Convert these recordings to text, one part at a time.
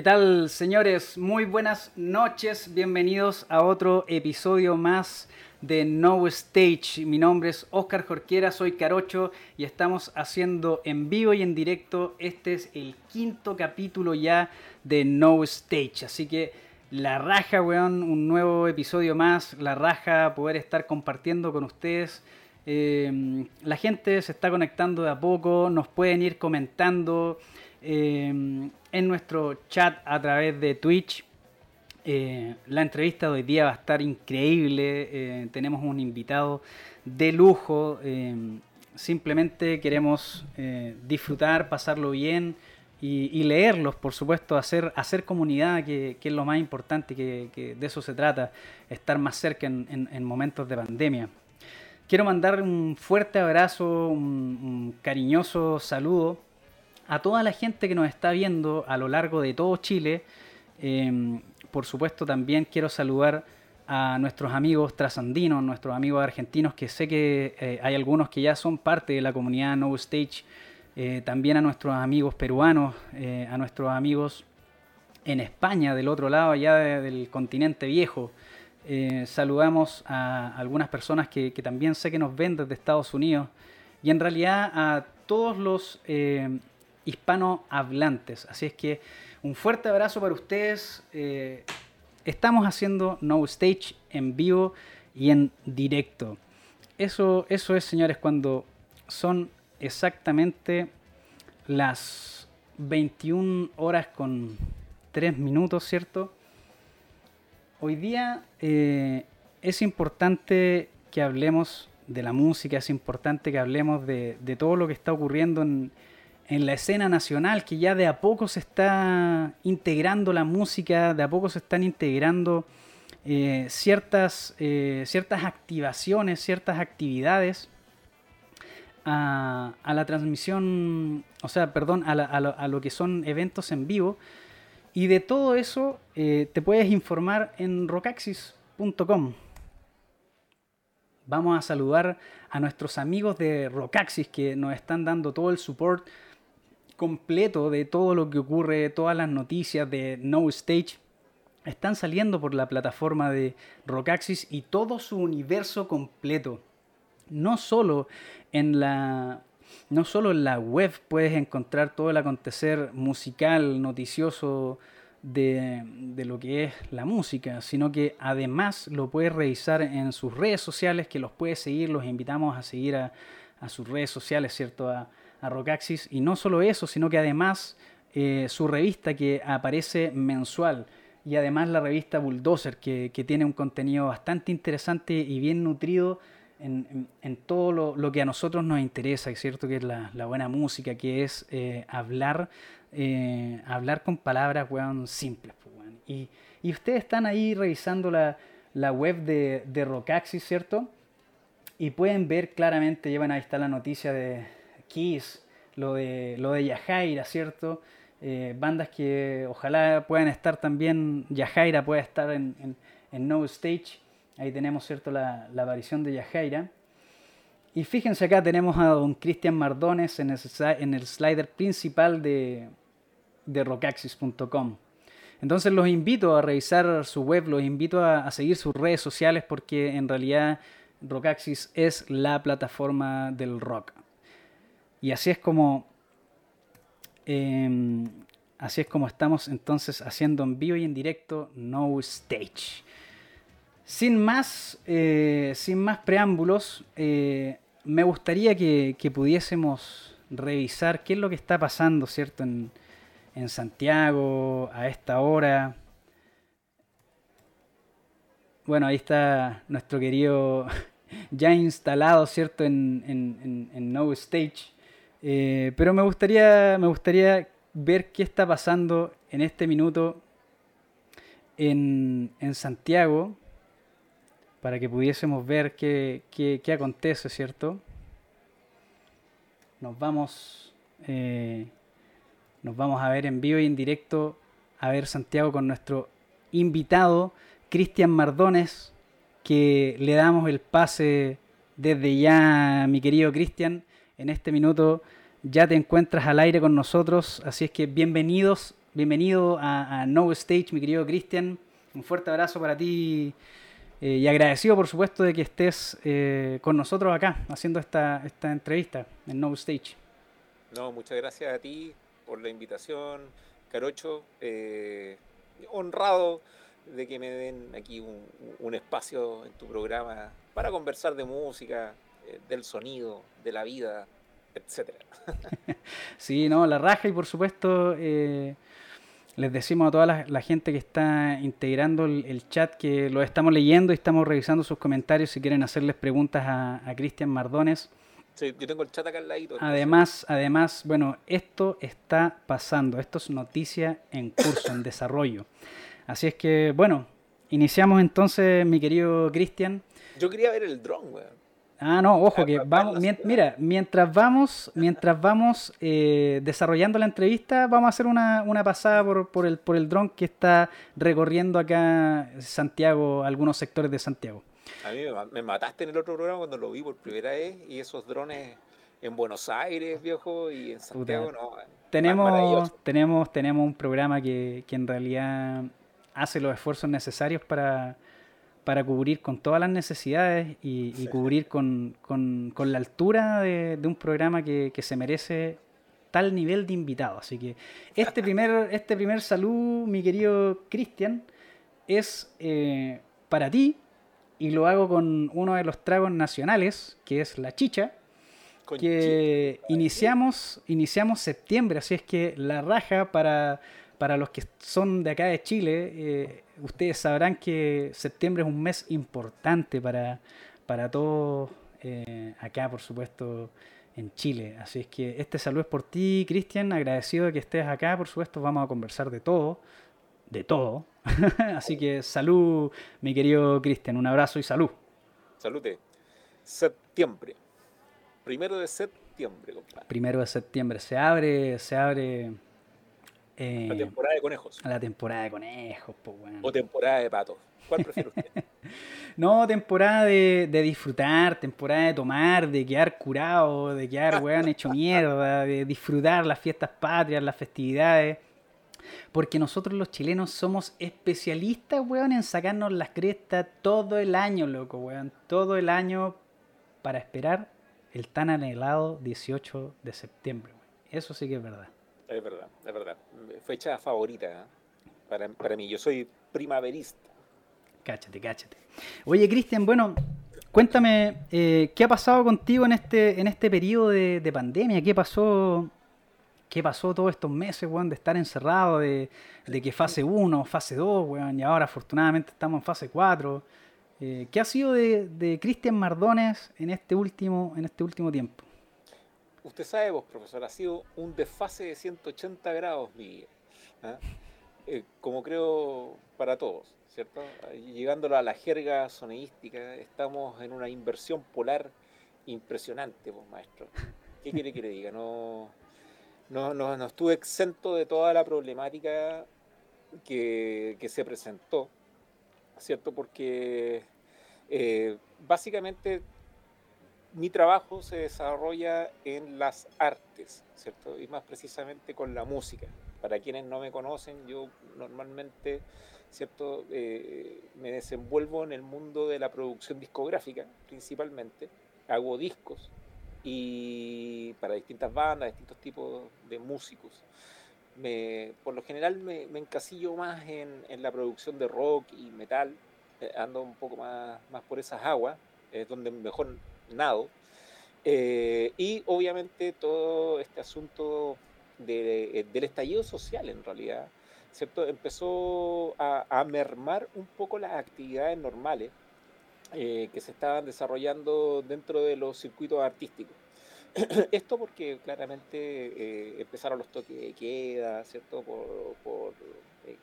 ¿Qué tal, señores? Muy buenas noches. Bienvenidos a otro episodio más de No Stage. Mi nombre es Oscar Jorquera, soy Carocho y estamos haciendo en vivo y en directo. Este es el quinto capítulo ya de No Stage. Así que la raja, weón, un nuevo episodio más. La raja, poder estar compartiendo con ustedes. Eh, la gente se está conectando de a poco, nos pueden ir comentando eh, en nuestro chat a través de Twitch. Eh, la entrevista de hoy día va a estar increíble. tenemos un invitado de lujo. simplemente queremos disfrutar, pasarlo bien y, leerlos, por supuesto, hacer comunidad, que, es lo más importante, que, de eso se trata, estar más cerca en momentos de pandemia. Quiero mandar un fuerte abrazo, un, cariñoso saludo a toda la gente que nos está viendo a lo largo de todo Chile. Em, por supuesto, también quiero saludar a nuestros amigos trasandinos, nuestros amigos argentinos, que sé que eh, hay algunos que ya son parte de la comunidad No Stage. Eh, también a nuestros amigos peruanos, eh, a nuestros amigos en España, del otro lado, allá del continente viejo. Saludamos a algunas personas que, también sé que nos ven desde Estados Unidos y en realidad a todos los hispanohablantes. Así es que un fuerte abrazo para ustedes. Eh, estamos haciendo No Stage en vivo y en directo. Eso, eso es, señores, cuando son exactamente las 21 horas con 3 minutos, ¿cierto? Hoy día eh, es importante que hablemos de la música, es importante que hablemos de, todo lo que está ocurriendo en, la escena nacional, que ya de a poco se está integrando la música, de a poco se están integrando eh, ciertas, eh, ciertas activaciones, ciertas actividades a, la transmisión, o sea, perdón, a lo que son eventos en vivo y de todo eso eh, te puedes informar en rocaxis.com. Vamos a saludar a nuestros amigos de Rocaxis que nos están dando todo el support completo de todo lo que ocurre, todas las noticias de No Stage están saliendo por la plataforma de Rocaxis y todo su universo completo. No solo en la no solo en la web puedes encontrar todo el acontecer musical, noticioso de, lo que es la música, sino que además lo puedes revisar en sus redes sociales, que los puedes seguir, los invitamos a seguir a, sus redes sociales, ¿cierto? Rocaxis. Y no solo eso, sino que además eh, su revista que aparece mensual y además la revista Bulldozer, que, que tiene un contenido bastante interesante y bien nutrido en, todo lo, que a nosotros nos interesa, ¿cierto? Que es la, buena música, que es eh, hablar, eh, hablar con palabras, simples, pues, Y, ustedes están ahí revisando la, web de, de Rockaxis, ¿cierto? Y pueden ver claramente, llevan ahí está la noticia de Lo de, lo de Yajaira, ¿cierto? Eh, bandas que ojalá puedan estar también, Yajaira pueda estar en, en No Stage. Ahí tenemos cierto la, aparición de Yajaira. Y fíjense acá tenemos a don Cristian Mardones en el, slider principal de, de rockaxis.com. Entonces los invito a revisar su web, los invito a, seguir sus redes sociales porque en realidad Rockaxis es la plataforma del rock. Y así es como em, así es como estamos entonces haciendo en vivo y en directo No Stage. Sin más, eh, sin más preámbulos, eh, me gustaría que, pudiésemos revisar qué es lo que está pasando, ¿cierto? En, Santiago, a esta hora. Bueno, ahí está nuestro querido ya instalado, ¿cierto? En, No Stage. Eh, pero me gustaría, me gustaría ver qué está pasando en este minuto en, en Santiago para que pudiésemos ver qué, qué, acontece, ¿cierto? Nos vamos, eh, nos vamos a ver en vivo y en directo a ver Santiago con nuestro invitado, Cristian Mardones, que le damos el pase desde ya, mi querido Cristian. En este minuto ya te encuentras al aire con nosotros, así es que bienvenidos bienvenido a, No Stage, mi querido Cristian. Un fuerte abrazo para ti eh, y agradecido, por supuesto, de que estés eh, con nosotros acá haciendo esta, esta entrevista en No Stage. No, muchas gracias a ti por la invitación, Carocho. honrado de que me den aquí un, espacio en tu programa para conversar de música, eh, del sonido, de la vida, etcétera. sí, no, la raja y por supuesto eh, les decimos a toda la, gente que está integrando el, chat que lo estamos leyendo y estamos revisando sus comentarios si quieren hacerles preguntas a, Cristian Mardones. Sí, yo tengo el chat acá al ladito. Además, además, bueno, esto está pasando, esto es noticia en curso, en desarrollo. Así es que, bueno, iniciamos entonces, mi querido Cristian. Yo quería ver el drone, weón. Ah, no, ojo, que vamos, mira, mientras vamos, mientras vamos eh, desarrollando la entrevista, vamos a hacer una, pasada por, por, el, por el dron que está recorriendo acá Santiago, algunos sectores de Santiago. A mí me, mataste en el otro programa cuando lo vi por primera vez y esos drones en Buenos Aires, viejo, y en Santiago, no. Tenemos, tenemos, tenemos un programa que, que en realidad hace los esfuerzos necesarios para, para cubrir con todas las necesidades y, cubrir con, la altura de, un programa que, se merece tal nivel de invitado. Así que este primer, este primer salud, mi querido Cristian, es eh, para ti y lo hago con uno de los tragos nacionales, que es la chicha, que iniciamos, iniciamos septiembre, así es que la raja para para los que son de acá de Chile, eh, ustedes sabrán que septiembre es un mes importante para, para todos eh, acá, por supuesto, en Chile. Así es que este saludo es por ti, Cristian. Agradecido de que estés acá, por supuesto. Vamos a conversar de todo, de todo. Así que salud, mi querido Cristian. Un abrazo y salud. Salute. Septiembre. Primero de septiembre, compadre. Primero de septiembre. Se abre, se abre eh, la temporada de conejos. A la temporada de conejos, pues, O temporada de patos. ¿Cuál prefiere usted? no, temporada de, disfrutar, temporada de tomar, de quedar curado, de quedar, weón, hecho mierda, de disfrutar las fiestas patrias, las festividades. Porque nosotros los chilenos somos especialistas, weón, en sacarnos las crestas todo el año, loco, weón. Todo el año para esperar el tan anhelado 18 de septiembre. Eso sí que es verdad. Es verdad, es verdad. Fecha favorita ¿eh? para, para mí. Yo soy primaverista. Cáchate, cáchate. Oye, Cristian, bueno, cuéntame, eh, ¿qué ha pasado contigo en este, en este periodo de, pandemia? ¿Qué pasó, qué pasó todos estos meses, weón, de estar encerrado, de, que fase 1, fase 2, weón, y ahora afortunadamente estamos en fase 4? Eh, ¿Qué ha sido de, de Cristian Mardones en este último, en este último tiempo? Usted sabe, vos, profesor, ha sido un desfase de 180 grados, Miguel. ¿ah? Eh, como creo para todos, ¿cierto? Llegándolo a la jerga soneística, estamos en una inversión polar impresionante, pues, maestro. ¿Qué quiere que le diga? No, no, no, estuve exento de toda la problemática que, se presentó, ¿cierto? Porque eh, básicamente mi trabajo se desarrolla en las artes, ¿cierto? Y más precisamente con la música. Para quienes no me conocen, yo normalmente, ¿cierto? Eh, me desenvuelvo en el mundo de la producción discográfica, principalmente. Hago discos y para distintas bandas, distintos tipos de músicos. Me, por lo general me, encasillo más en, la producción de rock y metal, eh, ando un poco más, más por esas aguas, es donde mejor nado. Eh, y obviamente todo este asunto eh, del estallido social en realidad, ¿cierto? Empezó a, mermar un poco las actividades normales eh, que se estaban desarrollando dentro de los circuitos artísticos. Esto porque claramente empezaron los toques de queda, ¿cierto? Por, por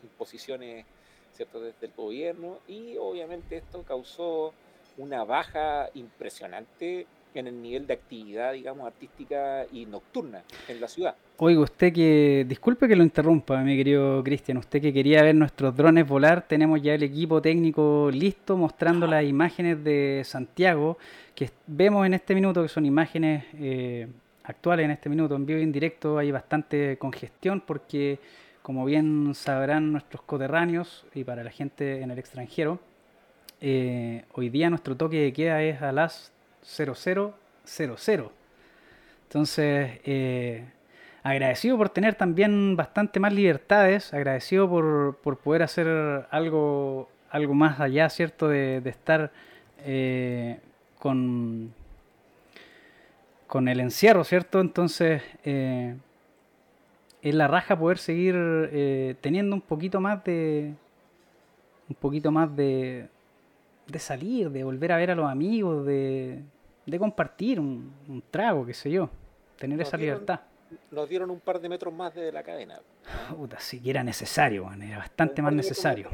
imposiciones, ¿cierto? Desde el gobierno y obviamente esto causó una baja impresionante en el nivel de actividad, digamos, artística y nocturna en la ciudad. Oiga, usted que, disculpe que lo interrumpa, mi querido Cristian, usted que quería ver nuestros drones volar, tenemos ya el equipo técnico listo mostrando las imágenes de Santiago, que vemos en este minuto que son imágenes eh, actuales en este minuto, en vivo y en directo, hay bastante congestión porque como bien sabrán nuestros coterráneos y para la gente en el extranjero, eh, hoy día nuestro toque de queda es a las 0000. Entonces, eh, agradecido por tener también bastante más libertades, agradecido por, por poder hacer algo, algo más allá, ¿cierto? De, estar eh, con, con el encierro, ¿cierto? Entonces, es la raja poder seguir teniendo un poquito más de. Un poquito más de. De salir, de volver a ver a los amigos, de, de compartir un, un trago, qué sé yo. Tener Nos esa dieron- libertad. Nos dieron un par de metros más de la cadena. Puta, sí que era necesario, era bastante más necesario.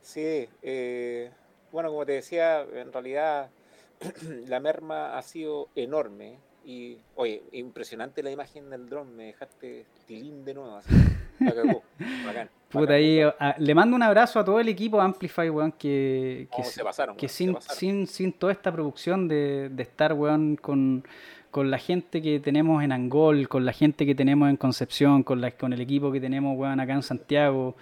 Sí, eh, bueno, como te decía, en realidad la merma ha sido enorme. Y, oye, impresionante la imagen del dron, me dejaste tilín de nuevo. Así. La cagó. Bacán. Puta, ahí, bacán. a- le mando un abrazo a todo el equipo Amplify, weón, que, que, No, si- se pasaron, que weón, se sin, pasaron. sin, sin toda esta producción de, de estar, weón, con, con la gente que tenemos en Angol, con la gente que tenemos en Concepción, con, la, con el equipo que tenemos, weón, acá en Santiago,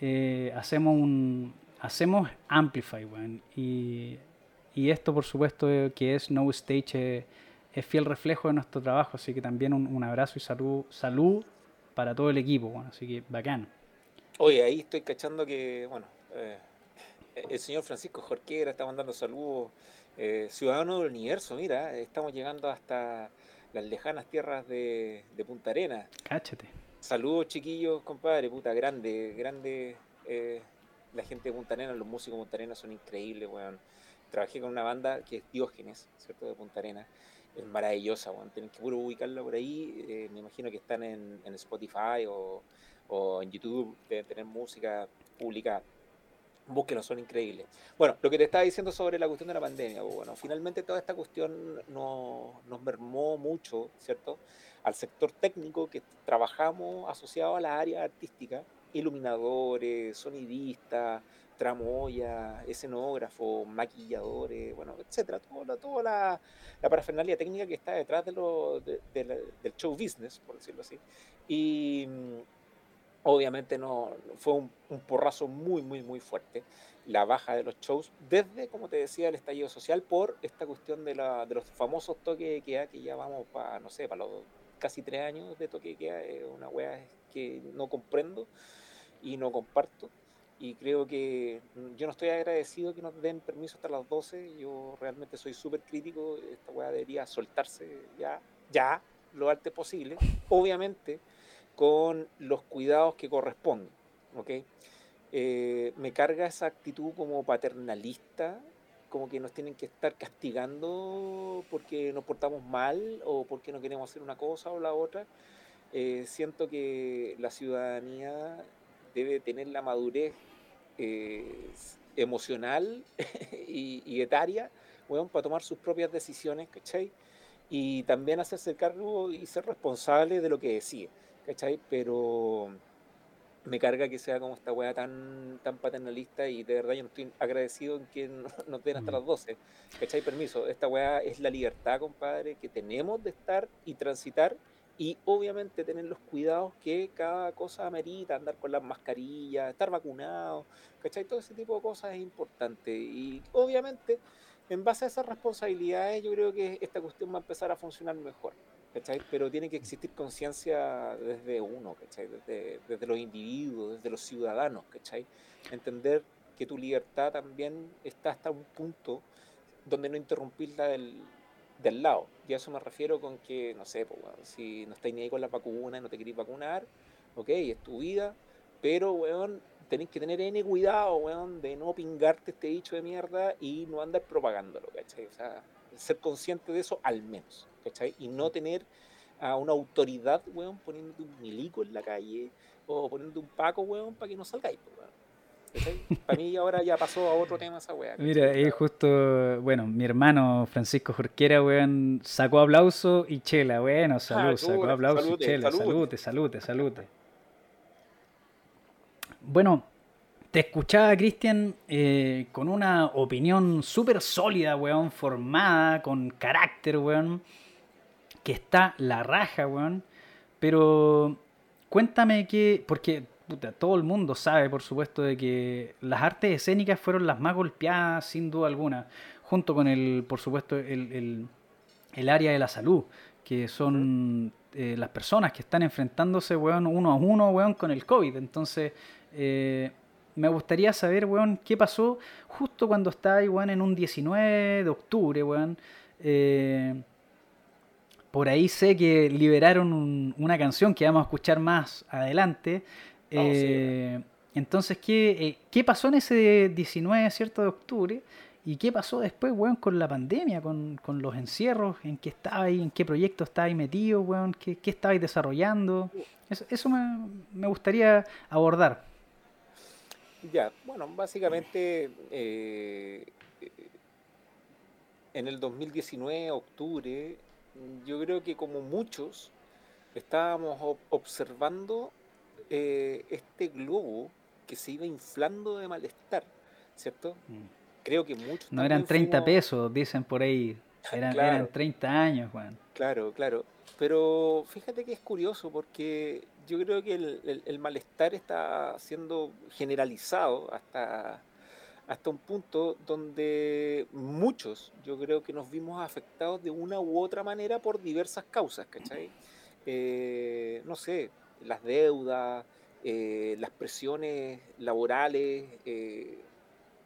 eh, hacemos un hacemos Amplify, weón. Y, y esto, por supuesto, eh, que es No Stage, eh, es fiel reflejo de nuestro trabajo, así que también un, un abrazo y salud, salud para todo el equipo, weón. Así que bacán. Oye, ahí estoy cachando que, bueno, eh, el señor Francisco Jorquera está mandando saludos. eh, ciudadano del universo, mira, estamos llegando hasta las lejanas tierras de, de Punta Arenas. Cáchate. Saludos, chiquillos, compadre, puta, grande, grande. eh, la gente de Punta Arenas, los músicos de Punta Arenas son increíbles, weón. Trabajé con una banda que es Diógenes, ¿cierto? De Punta Arenas. Es maravillosa, weón. Tienen que puro ubicarla por ahí. eh, me imagino que están en, en Spotify o, o en YouTube, deben tener música publicada. Búsquenlo, son increíbles. Bueno, lo que te estaba diciendo sobre la cuestión de la pandemia, pues, bueno, finalmente toda esta cuestión no- nos mermó mucho, ¿cierto? Al sector técnico que trabajamos asociado a la área artística, iluminadores, sonidistas, tramoya, escenógrafos, maquilladores, bueno, etcétera, toda toda la, la parafernalia técnica que está detrás de lo, de- de la- del show business, por decirlo así. Y obviamente no fue un, porrazo muy, muy, muy fuerte la baja de los shows desde, como te decía, el estallido social por esta cuestión de, la, de los famosos toques de queda que ya vamos para, no sé, para los casi tres años de toque de queda, es una wea que no comprendo y no comparto. Y creo que mm, yo no estoy agradecido que nos den permiso hasta las 12. Yo realmente soy súper crítico. Esta weá debería soltarse ya, ya, lo antes posible. Obviamente, con los cuidados que corresponden. ¿ok? Eh, me carga esa actitud como paternalista, como que nos tienen que estar castigando porque nos portamos mal o porque no queremos hacer una cosa o la otra. Eh, siento que la ciudadanía debe tener la madurez eh, emocional y, y etaria weón, para tomar sus propias decisiones, ¿cachai? Y también hacerse cargo y ser responsable de lo que decide, ¿cachai? Pero me carga que sea como esta weá tan, tan paternalista y de verdad yo no estoy agradecido en que no- nos den hasta Mm. las 12. ¿Cachai? Permiso. Esta weá es la libertad, compadre, que tenemos de estar y transitar y obviamente tener los cuidados que cada cosa amerita, andar con las mascarillas, estar vacunado, ¿cachai? Todo ese tipo de cosas es importante y obviamente en base a esas responsabilidades yo creo que esta cuestión va a empezar a funcionar mejor. ¿Cachai? Pero tiene que existir conciencia desde uno, ¿cachai? Desde, desde los individuos, desde los ciudadanos, ¿cachai? Entender que tu libertad también está hasta un punto donde no interrumpirla del, del lado. Y a eso me refiero con que, no sé, pues, weón, si no estáis ni ahí con la vacuna no te queréis vacunar, ok, es tu vida, pero, weón, tenéis que tener N cuidado, weón, de no pingarte este dicho de mierda y no andar propagándolo, ¿cachai? O sea, ser consciente de eso al menos, ¿cachai? Y no tener a una autoridad, weón, poniéndote un milico en la calle o poniéndote un paco, weón, para que no salgáis. Para mí ahora ya pasó a otro tema esa weá. Mira, ahí justo, bueno, mi hermano Francisco Jorquera, weón, sacó aplauso y chela, bueno, salud, sacó aplauso y chela, salute. salute, salute, salute. Bueno, te escuchaba, Cristian, eh, con una opinión súper sólida, weón, formada, con carácter, weón, que está la raja, weón, pero cuéntame que, porque todo el mundo sabe, por supuesto, de que las artes escénicas fueron las más golpeadas, sin duda alguna, junto con el, por supuesto, el, área de la salud, que son eh, las personas que están enfrentándose, weón, uno a uno, weón, con el COVID. Entonces, eh, me gustaría saber, weón, qué pasó justo cuando estaba, weón, en un 19 de octubre, weón. Eh, por ahí sé que liberaron una canción que vamos a escuchar más adelante, eh, entonces, ¿qué, eh, ¿qué pasó en ese 19 ¿cierto? de octubre? ¿Y qué pasó después, weón, con la pandemia, con, los encierros? ¿En qué estabais? ¿En qué proyecto estabais metido, weón? ¿Qué, qué estabais desarrollando? Eso, me, gustaría abordar. Ya, bueno, básicamente eh, en el 2019, octubre, yo creo que como muchos estábamos observando eh, este globo que se iba inflando de malestar, ¿cierto? Mm. Creo que muchos... No eran 30 pesos, dicen por ahí. Eran, 30 años, Juan. Claro, claro. Pero fíjate que es curioso porque yo creo que el, malestar está siendo generalizado hasta, hasta un punto donde muchos, yo creo que nos vimos afectados de una u otra manera por diversas causas, ¿cachai? Eh, no sé, las deudas, eh, las presiones laborales, eh,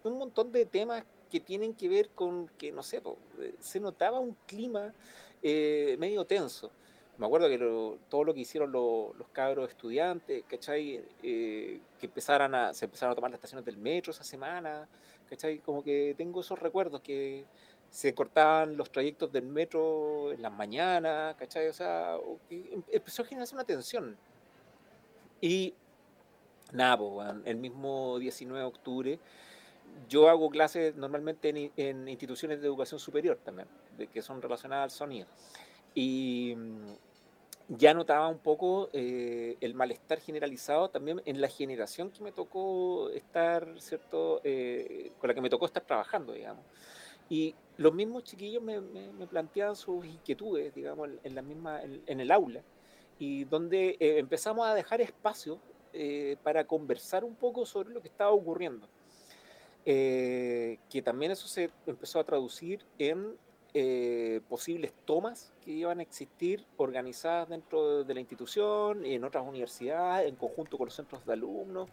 un montón de temas que tienen que ver con que, no sé, eh, se notaba un clima medio tenso. Me acuerdo que todo lo que hicieron los cabros estudiantes, ¿cachai? que empezaran se empezaron a tomar las estaciones del metro esa semana, ¿cachai? Como que tengo esos recuerdos que se cortaban los trayectos del metro en las mañanas, ¿cachai? O sea, em, empezó a generarse una tensión y nada, pues, el mismo 19 de octubre, yo hago clases normalmente en, instituciones de educación superior también, de, que son relacionadas al sonido. Y mm, ya notaba un poco eh, el malestar generalizado también en la generación que me tocó estar, ¿cierto? Eh, con la que me tocó estar trabajando, digamos. Y los mismos chiquillos me, me, planteaban sus inquietudes, digamos, en, la misma, en el aula y donde eh, empezamos a dejar espacio eh, para conversar un poco sobre lo que estaba ocurriendo. Eh, que también eso se empezó a traducir en posibles tomas que iban a existir organizadas dentro de la institución, en otras universidades, en conjunto con los centros de alumnos.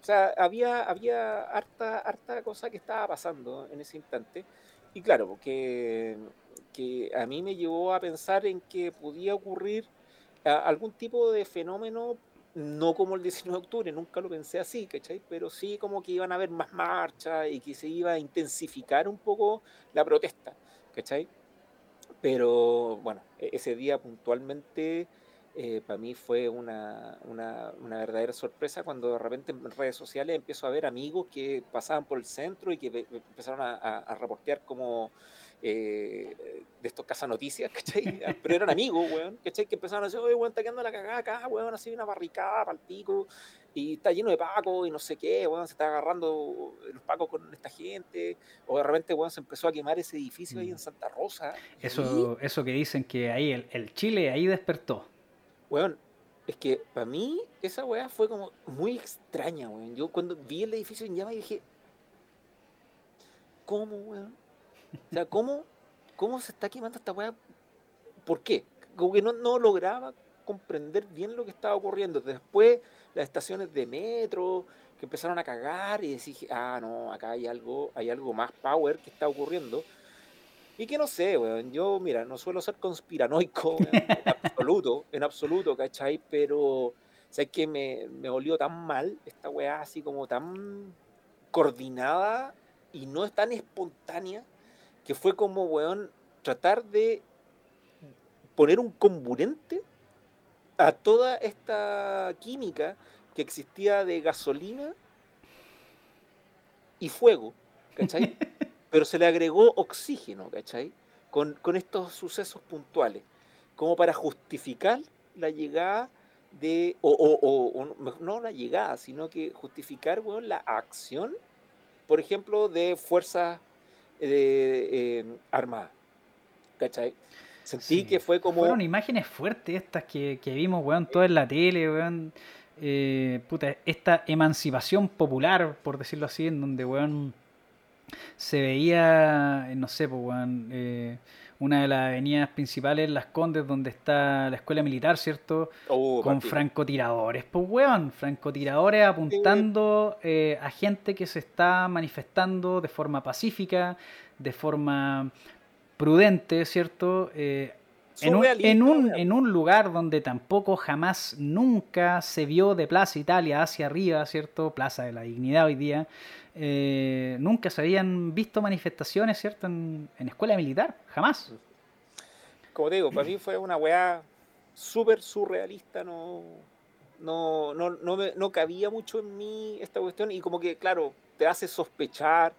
O sea, había, había harta, harta cosa que estaba pasando en ese instante. Y claro, que, que a mí me llevó a pensar en que podía ocurrir algún tipo de fenómeno, no como el 19 de octubre, nunca lo pensé así, ¿cachai? Pero sí como que iban a haber más marchas y que se iba a intensificar un poco la protesta, ¿cachai? Pero bueno, e-, ese día puntualmente eh, para mí fue una, una, verdadera sorpresa cuando de repente en redes sociales empiezo a ver amigos que pasaban por el centro y que empezaron a, a, a reportear como eh, de estos noticias ¿cachai? Pero eran amigos, weón, ¿cachai? Que empezaron a decir, oye, weón, está quedando la cagada acá, weón, así una barricada para el pico, y está lleno de pacos y no sé qué, weón, se está agarrando los pacos con esta gente, o de repente, weón, se empezó a quemar ese edificio ahí en mm. Santa Rosa. Eso, eso que dicen que ahí el, el Chile ahí despertó. Weón, es que para mí esa weá fue como muy extraña, weón. Yo cuando vi el edificio en llamas dije, ¿cómo, weón? O sea, ¿cómo, cómo se está quemando esta weá? ¿Por qué? Como que no, no lograba comprender bien lo que estaba ocurriendo. Después, las estaciones de metro que empezaron a cagar y decir, ah, no, acá hay algo, hay algo más power que está ocurriendo. Y que no sé, weón, yo, mira, no suelo ser conspiranoico en absoluto, en absoluto, ¿cachai? Pero, ¿sabes que me, me olió tan mal esta weá así como tan coordinada y no es tan espontánea que fue como, weón, tratar de poner un comburente a toda esta química que existía de gasolina y fuego, ¿cachai? Pero se le agregó oxígeno, ¿cachai? Con, con estos sucesos puntuales, como para justificar la llegada de, o, o, o, no la llegada, sino que justificar, weón, la acción, por ejemplo, de fuerzas eh, armada. ¿Cachai? Sentí que fue como... Fueron imágenes fuertes estas que, que vimos, weón, todo en la tele, weón. Eh, puta, esta emancipación popular, por decirlo así, en donde, weón, se veía, no sé, pues, weón, eh, una de las avenidas principales, Las Condes, donde está la escuela militar, ¿cierto? Oh, Con francotiradores, pues weón, francotiradores apuntando eh, a gente que se está manifestando de forma pacífica, de forma prudente, ¿cierto? Eh, en, un, en un lugar donde tampoco jamás, nunca se vio de Plaza Italia hacia arriba, ¿cierto? Plaza de la Dignidad hoy día. eh, nunca se habían visto manifestaciones, ¿cierto? En, en escuela militar, jamás. Como te digo, para mí fue una weá súper surrealista, no, no, no, no, me- no cabía mucho en mí esta cuestión y como que, claro, te hace sospechar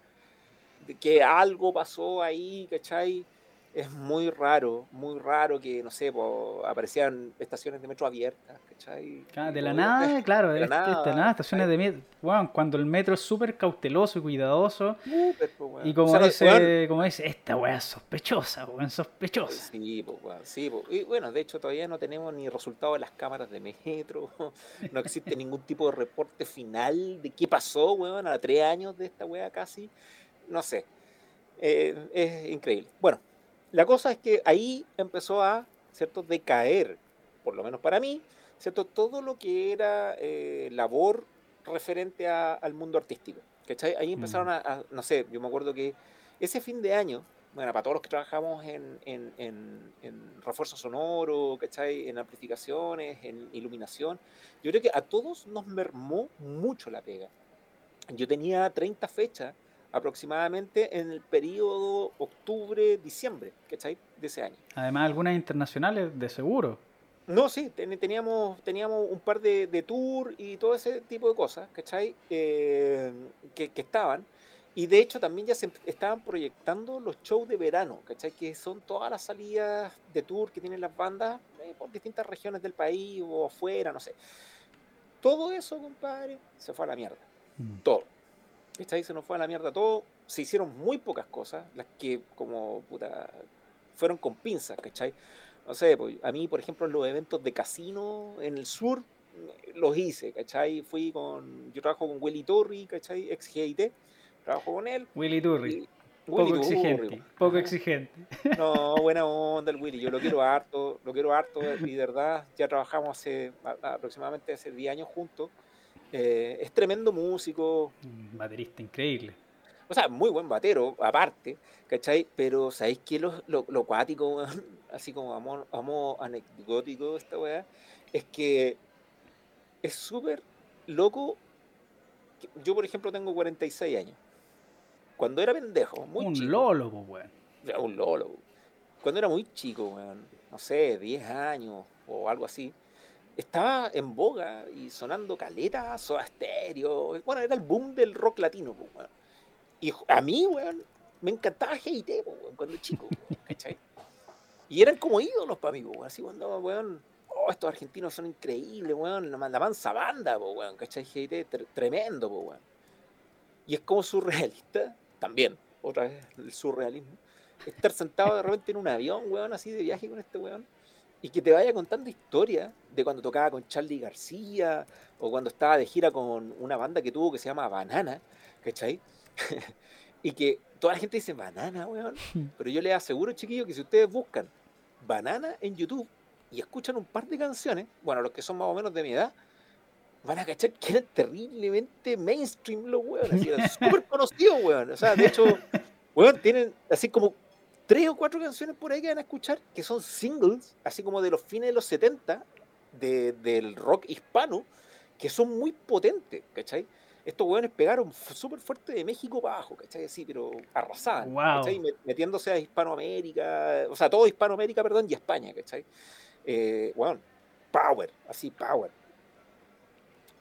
de que algo pasó ahí, ¿cachai? Es muy raro, muy raro que, no sé, po, aparecían estaciones de metro abiertas, ¿cachai? Claro, De la nada, claro, de la este- nada, estaciones de metro. Cuando el metro es súper cauteloso y cuidadoso. Po. Y como O sea, dice, como dice, esta weá es sospechosa, weón, sospechosa. Sí, po, sí, y bueno, de hecho todavía no tenemos ni resultado de las cámaras de metro, no existe ningún tipo de reporte final de qué pasó, weón, a tres años de esta weá casi, no sé, Eh, es increíble. Bueno, la cosa es que ahí empezó a, ¿cierto?, decaer, por lo menos para mí, ¿cierto?, todo lo que era eh, labor referente a- al mundo artístico, ¿cachai? Ahí empezaron Mm. a, a- no sé, yo me acuerdo que ese fin de año, bueno, para todos los que trabajamos en, en, en- en refuerzo sonoro, ¿cachai? En amplificaciones, en iluminación, yo creo que a todos nos mermó mucho la pega. Yo tenía 30 fechas aproximadamente en el periodo octubre-diciembre, ¿cachai? De ese año. Además, algunas internacionales, de seguro. No, sí, ten- teníamos, teníamos un par de, de tour y todo ese tipo de cosas, ¿cachai? Eh, que, que estaban. Y de hecho también ya se estaban proyectando los shows de verano, ¿cachai? Que son todas las salidas de tour que tienen las bandas eh, por distintas regiones del país o afuera, no sé. Todo eso, compadre, se fue a la mierda. Mm. Todo. ¿Cachai? Se nos fue a la mierda todo. Se hicieron muy pocas cosas, las que como puta fueron con pinzas, ¿cachai? No sé, pues, a mí, por ejemplo, los eventos de casino en el sur los hice, ¿cachai? Fui con, yo trabajo con Willy Torri, ¿cachai? Ex GIT, trabajo con él. Willy Turri, y- poco Willy Turri, exigente, poco ajá. exigente. No, buena onda el Willy, yo lo quiero harto, lo quiero harto y de verdad ya trabajamos hace aproximadamente hace 10 años juntos. Eh, es tremendo músico, baterista increíble. o sea, muy buen batero, aparte, ¿cachai? Pero ¿sabéis qué lo, lo, lo cuático, así como amor, amor anecdótico esta weá? Es que es súper loco. que- Yo, por ejemplo, tengo 46 años. Cuando era pendejo, muy un chico, lolo, weón. un lolo. Cuando era muy chico, weón, no sé, 10 años o algo así, estaba en boga y sonando caleta, soda stereo. Bueno, era el boom del rock latino, pues. Y a mí, weón, me encantaba GIT, pues, weón, cuando chico, weón, ¿cachai? Y eran como ídolos para mí, pues, weón. Así cuando, weón, oh, estos argentinos son increíbles, weón. La, man- la mansa banda, pues, weón, ¿cachai? GIT, tre- tremendo, pues, weón. Y es como surrealista, también, otra vez el surrealismo. Estar sentado de repente en un avión, weón, así de viaje con este weón, y que te vaya contando historias de cuando tocaba con Charlie García, o cuando estaba de gira con una banda que tuvo que se llama Banana, ¿cachai? y que toda la gente dice Banana, weón. Pero yo les aseguro, chiquillos, que si ustedes buscan Banana en YouTube y escuchan un par de canciones, bueno, los que son más o menos de mi edad, van a cachar que eran terriblemente mainstream los weones, eran súper conocidos, weón. O sea, de hecho, weón, tienen así como tres o cuatro canciones por ahí que van a escuchar que son singles, así como de los fines de los 70, de- del rock hispano, que son muy potentes, ¿cachai? Estos weones pegaron súper fuerte de México para abajo, ¿cachai? Así, pero arrasaban, Wow. ¿cachai? Met- Metiéndose a Hispanoamérica, o sea, todo Hispanoamérica, perdón, y España, ¿cachai? Eh, weón, power, así, power.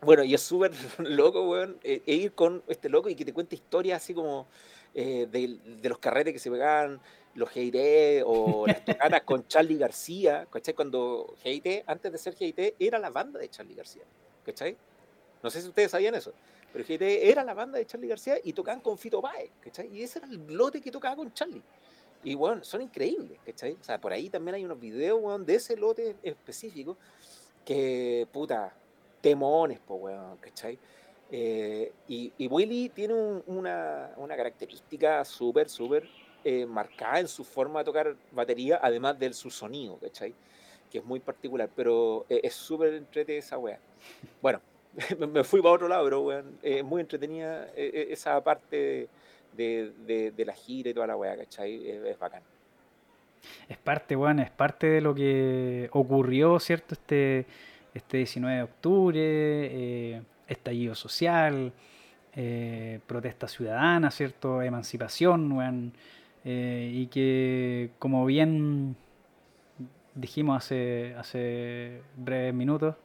Bueno, y es súper loco, weón, eh, e ir con este loco y que te cuente historias así como eh, de, de los carretes que se pegaban, los GIT o las tocatas con Charlie García, ¿cachai? Cuando GIT, antes de ser GIT, era la banda de Charlie García, ¿cachai? No sé si ustedes sabían eso, pero GIT era la banda de Charlie García y tocaban con Fito Páez, ¿cachai? Y ese era el lote que tocaba con Charlie. Y bueno, son increíbles, ¿cachai? O sea, por ahí también hay unos videos, weón, de ese lote específico que, puta, temones, pues, weón, ¿cachai? Eh, y, y, Willy tiene una, una, característica súper, súper eh, marcada en su forma de tocar batería, además de su sonido. Que es muy particular, pero eh, es súper entretenida esa weá. Bueno, me fui para otro lado, pero weón, es muy entretenida esa parte de, la gira y toda la weá, ¿cachai? Es, bacán. Es parte, weón, es parte de lo que ocurrió, ¿cierto? Este, este 19 de octubre estallido social, eh, protesta ciudadana, ¿cierto? Emancipación, eh, y que como bien dijimos hace, hace breves minutos,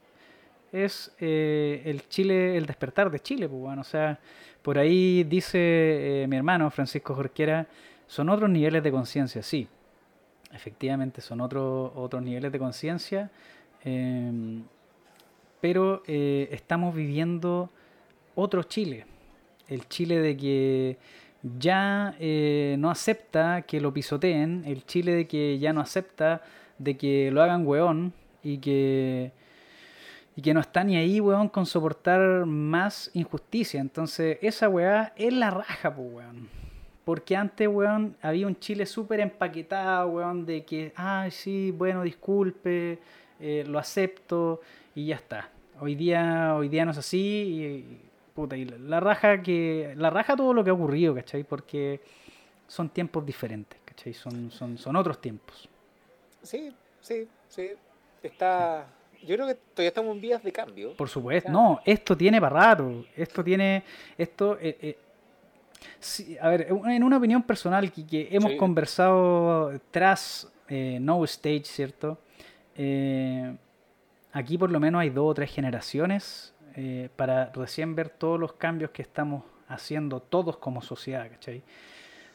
es eh, el Chile, el despertar de Chile, pues bueno, o sea, por ahí dice mi hermano Francisco Jorquera, son otros niveles de conciencia, sí, efectivamente son otros otros niveles de conciencia, pero eh, estamos viviendo otro Chile, el Chile de que ya eh, no acepta que lo pisoteen, el Chile de que ya no acepta de que lo hagan weón y que, y que no está ni ahí, weón, con soportar más injusticia. Entonces, esa weá es la raja, pues, weón. Porque antes, weón, había un Chile súper empaquetado, weón, de que, ay, sí, bueno, disculpe, eh, lo acepto y ya está. Hoy día, hoy día no es así y, puta, y la raja que la raja todo lo que ha ocurrido, ¿cachai? Porque son tiempos diferentes, ¿cachai? Son, son, son otros tiempos. Sí, sí, sí. Está yo creo que todavía estamos en vías de cambio. Por supuesto, no, esto tiene para rato, esto tiene, esto, eh, eh, a ver, en una opinión personal que, hemos conversado tras eh, No Stage, ¿cierto? Eh, aquí por lo menos hay dos o tres generaciones eh, para recién ver todos los cambios que estamos haciendo todos como sociedad, ¿cachai?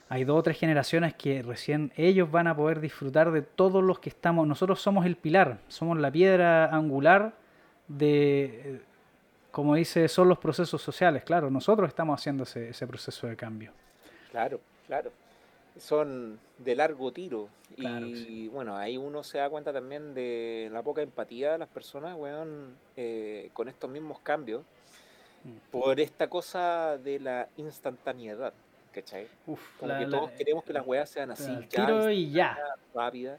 Hay dos o tres generaciones que recién ellos van a poder disfrutar de todos los que estamos. Nosotros somos el pilar, somos la piedra angular de, eh, como dice, son los procesos sociales. Claro, nosotros estamos haciendo ese, ese proceso de cambio. Claro, claro son de largo tiro. y bueno, ahí uno se da cuenta también de la poca empatía de las personas, weón, eh, con estos mismos cambios, mm. por esta cosa de la instantaneidad, ¿cachai? Como que todos queremos que las weas sean así, ya, y ya. rápidas,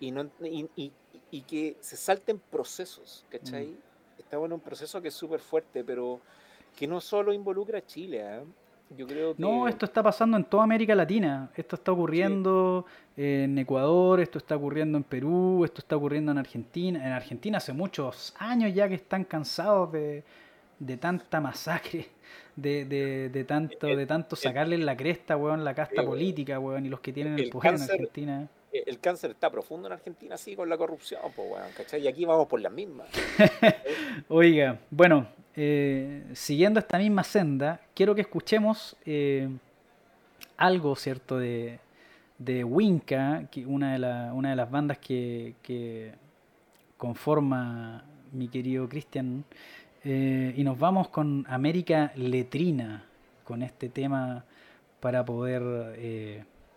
y, no, y, y, que se salten procesos, ¿cachai? Mm. Estamos en un proceso que es súper fuerte, pero que no solo involucra a Chile, ¿eh? No, esto está pasando en toda América Latina. Esto está ocurriendo en Ecuador, esto está ocurriendo en Perú, esto está ocurriendo en Argentina. En Argentina hace muchos años ya que están cansados de, tanta masacre, de, de, tanto, de tanto sacarle la cresta, weón, la casta política, weón, y los que tienen el, poder en Argentina. El cáncer está profundo en Argentina, sí, con la corrupción, pues, weón, ¿cachai? Y aquí vamos por las mismas. Oiga, bueno, eh, siguiendo esta misma senda, quiero que escuchemos eh, algo, ¿cierto?, de, de Winca, una, de las bandas que, conforma mi querido Cristian, eh, y nos vamos con América Letrina, con este tema para poder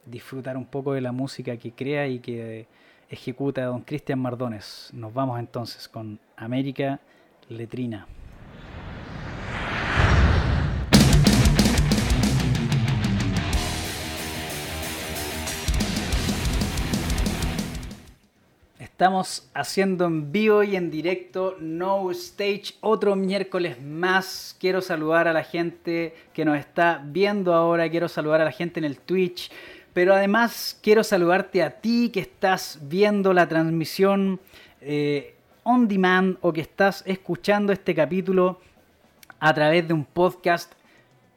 disfrutar un poco de la música que crea y que ejecuta don Cristian Mardones. Nos vamos entonces con América Letrina. Estamos haciendo en vivo y en directo No Stage otro miércoles más. Quiero saludar a la gente que nos está viendo ahora, quiero saludar a la gente en el Twitch, pero además quiero saludarte a ti que estás viendo la transmisión eh, on demand o que estás escuchando este capítulo a través de un podcast.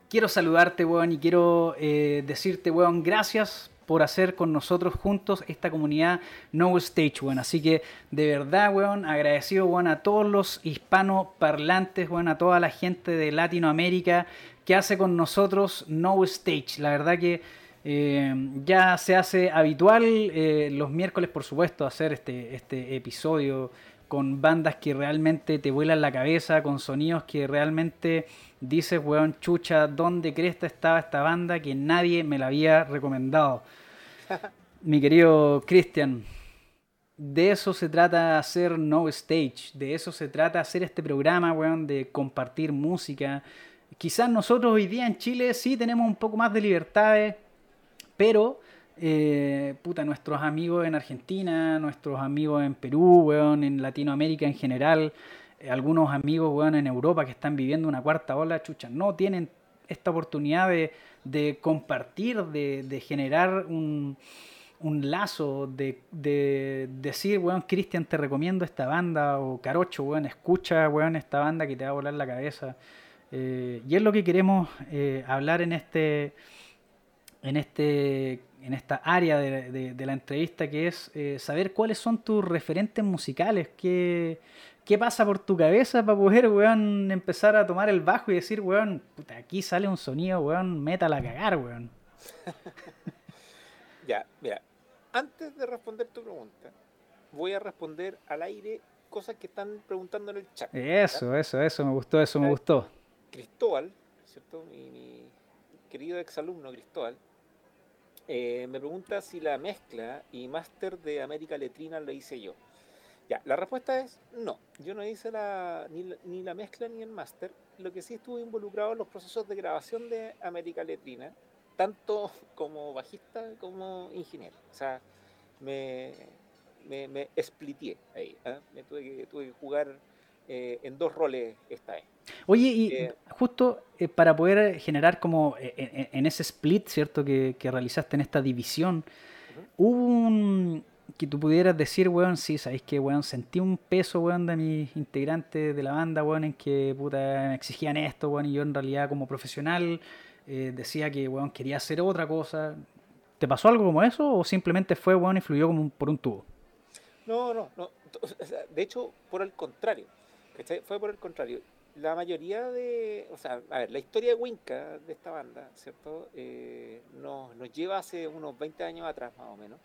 Quiero saludarte, weón, y quiero eh, decirte, weón, gracias por hacer con nosotros juntos esta comunidad No Stage, weón. Así que de verdad, weón, agradecido, weón, a todos los hispanoparlantes, weón, a toda la gente de Latinoamérica que hace con nosotros No Stage. La verdad que eh, ya se hace habitual eh, los miércoles, por supuesto, hacer este, este episodio con bandas que realmente te vuelan la cabeza, con sonidos que realmente dices, weón, chucha, ¿dónde cresta estaba esta banda que nadie me la había recomendado? Mi querido Cristian, de eso se trata hacer No Stage, de eso se trata hacer este programa, weón, de compartir música. Quizás nosotros hoy día en Chile sí tenemos un poco más de libertades, pero, eh, puta, nuestros amigos en Argentina, nuestros amigos en Perú, weón, en Latinoamérica en general, eh, algunos amigos, weón, en Europa que están viviendo una cuarta ola, chucha, no tienen esta oportunidad de, compartir, de generar un un lazo de, de decir, weón, Cristian, te recomiendo esta banda, o Carocho, weón, escucha, weón, esta banda que te va a volar la cabeza. Eh, y es lo que queremos hablar en este, en este, en esta área de, la entrevista, que es eh, saber cuáles son tus referentes musicales, qué, qué pasa por tu cabeza para poder, weón, empezar a tomar el bajo y decir, weón, puta, aquí sale un sonido, weón, métala a cagar, weón. ya, mira, antes de responder tu pregunta, voy a responder al aire cosas que están preguntando en el chat. Eso, eso, eso, me gustó, eso me gustó. Cristóbal, ¿cierto? Mi, querido exalumno Cristóbal, eh, me pregunta si la mezcla y máster de América Letrina la hice yo. Ya, la respuesta es no. Yo no hice la, ni, la, ni la mezcla ni el máster. Lo que sí estuve involucrado en los procesos de grabación de América Letrina tanto como bajista como ingeniero. O sea, me, me, me ahí. ¿eh? Me tuve que, tuve que jugar eh, en dos roles esta vez. Oye, y eh, justo para poder generar como en, ese split, ¿cierto? Que, que, realizaste en esta división, hubo un que tú pudieras decir, weón, sí, sabéis que, weón, sentí un peso, weón, de mis integrantes de la banda, weón, en que, puta, me exigían esto, weón, y yo en realidad como profesional eh, decía que weón, quería hacer otra cosa. ¿Te pasó algo como eso o simplemente fue weón, y fluyó como por un tubo? No, no, no. De hecho, por el contrario. Fue por el contrario. La mayoría de. O sea, a ver, la historia de Winca, de esta banda, ¿cierto? Eh, nos, nos lleva hace unos 20 años atrás, más o menos.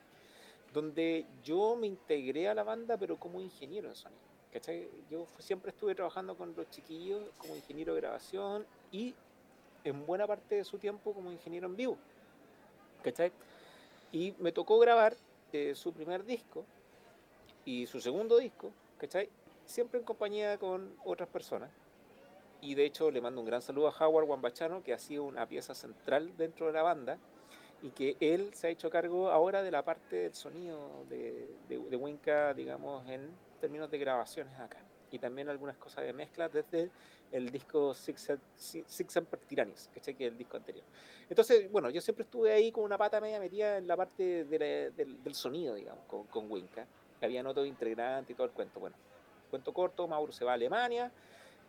Donde yo me integré a la banda, pero como ingeniero de sonido. ¿cachai? Yo siempre estuve trabajando con los chiquillos como ingeniero de grabación y en buena parte de su tiempo como ingeniero en vivo. ¿Cachai? Y me tocó grabar eh, su primer disco y su segundo disco, ¿cachai? Siempre en compañía con otras personas. Y de hecho le mando un gran saludo a Howard Wambachano, que ha sido una pieza central dentro de la banda y que él se ha hecho cargo ahora de la parte del sonido de, de, de Winca, digamos, en términos de grabaciones acá. Y también algunas cosas de mezcla desde el disco Six, Six Emperor Tyrannies, que es el disco anterior. Entonces, bueno, yo siempre estuve ahí con una pata media metida en la parte del, sonido, digamos, con, con Winca. Había otro integrante y todo el cuento. Bueno, cuento corto, Mauro se va a Alemania,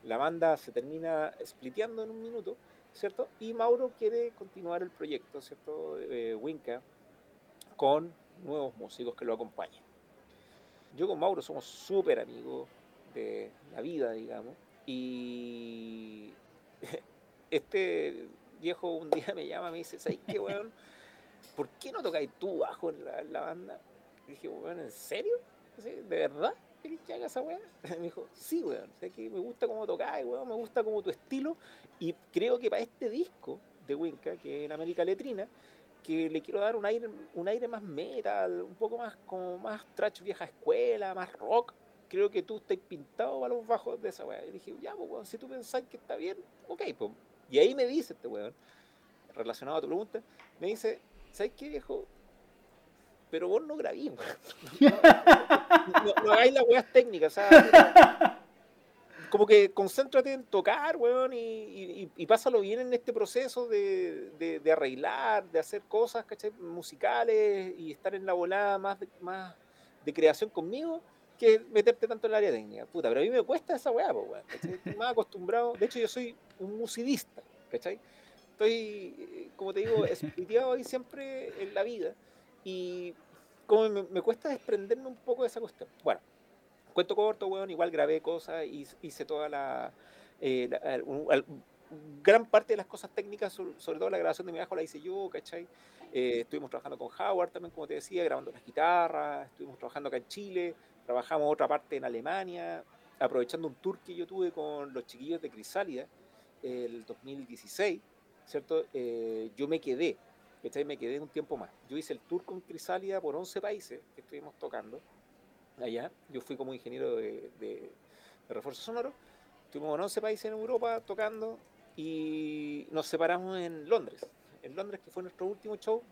la banda se termina spliteando en un minuto, ¿cierto? Y Mauro quiere continuar el proyecto, ¿cierto? Eh, Winca, con nuevos músicos que lo acompañen. Yo con Mauro somos súper amigos de la vida, digamos. Y este viejo un día me llama y me dice, ¿sabes qué, weón? ¿Por qué no tocáis tú bajo en la, banda? Y dije, weón, ¿en serio? ¿De verdad? Que haga esa weón? Me dijo, sí, weón, sé que me gusta cómo tocáis, weón, me gusta como tu estilo. Y creo que para este disco de Winca, que es en América Letrina, que le quiero dar un aire, un aire más metal, un poco más como más trash vieja escuela, más rock, creo que tú estás pintado para los bajos de esa weá. Y dije, ya, pues, weón, si tú pensás que está bien, ok, pues. Y ahí me dice este weón, relacionado a tu pregunta, me dice, ¿sabes qué, viejo? Pero vos no grabís, weón. No, hagáis las weas técnicas, sea, Como que concéntrate en tocar, weón, y, y, pásalo bien en este proceso de, de, arreglar, de hacer cosas, ¿cachai? Musicales y estar en la volada más más de creación conmigo que meterte tanto en el área técnica. Puta, pero a mí me cuesta esa weá, pues, weón. Estoy más acostumbrado. De hecho, yo soy un musidista, ¿cachai? Estoy, como te digo, espirituado ahí siempre en la vida. Y como me, cuesta desprenderme un poco de esa cuestión. Bueno, cuento corto, weón, igual grabé cosas hice toda la. Eh, gran parte de las cosas técnicas, sobre, todo la grabación de mi bajo, la hice yo, ¿cachai? Eh, estuvimos trabajando con Howard también, como te decía, grabando las guitarras, estuvimos trabajando acá en Chile, Trabajamos otra parte en Alemania, aprovechando un tour que yo tuve con los chiquillos de Crisálida el 2016, ¿cierto? Eh, yo me quedé ¿cachai? Me quedé un tiempo más. Yo hice el tour con Crisálida por 11 países que estuvimos tocando allá. Yo fui como ingeniero de, de, refuerzo sonoro. Estuvimos en 11 países en Europa tocando y nos separamos en Londres. En Londres, que fue nuestro último show,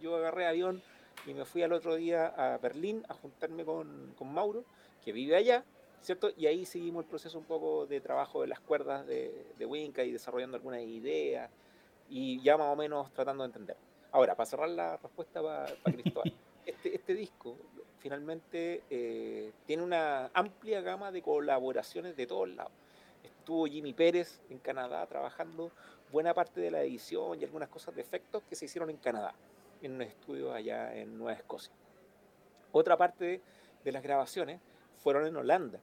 yo agarré avión y me fui al otro día a Berlín a juntarme con, con Mauro, que vive allá, ¿cierto? Y ahí seguimos el proceso un poco de trabajo de las cuerdas de, de Winca y desarrollando algunas ideas y ya más o menos tratando de entender. Ahora, para cerrar la respuesta para, Cristóbal, este, este, disco finalmente eh, tiene una amplia gama de colaboraciones de todos lados. Estuvo Jimmy Pérez en Canadá trabajando buena parte de la edición y algunas cosas de efectos que se hicieron en Canadá, en un estudio allá en Nueva Escocia. Otra parte de, las grabaciones fueron en Holanda,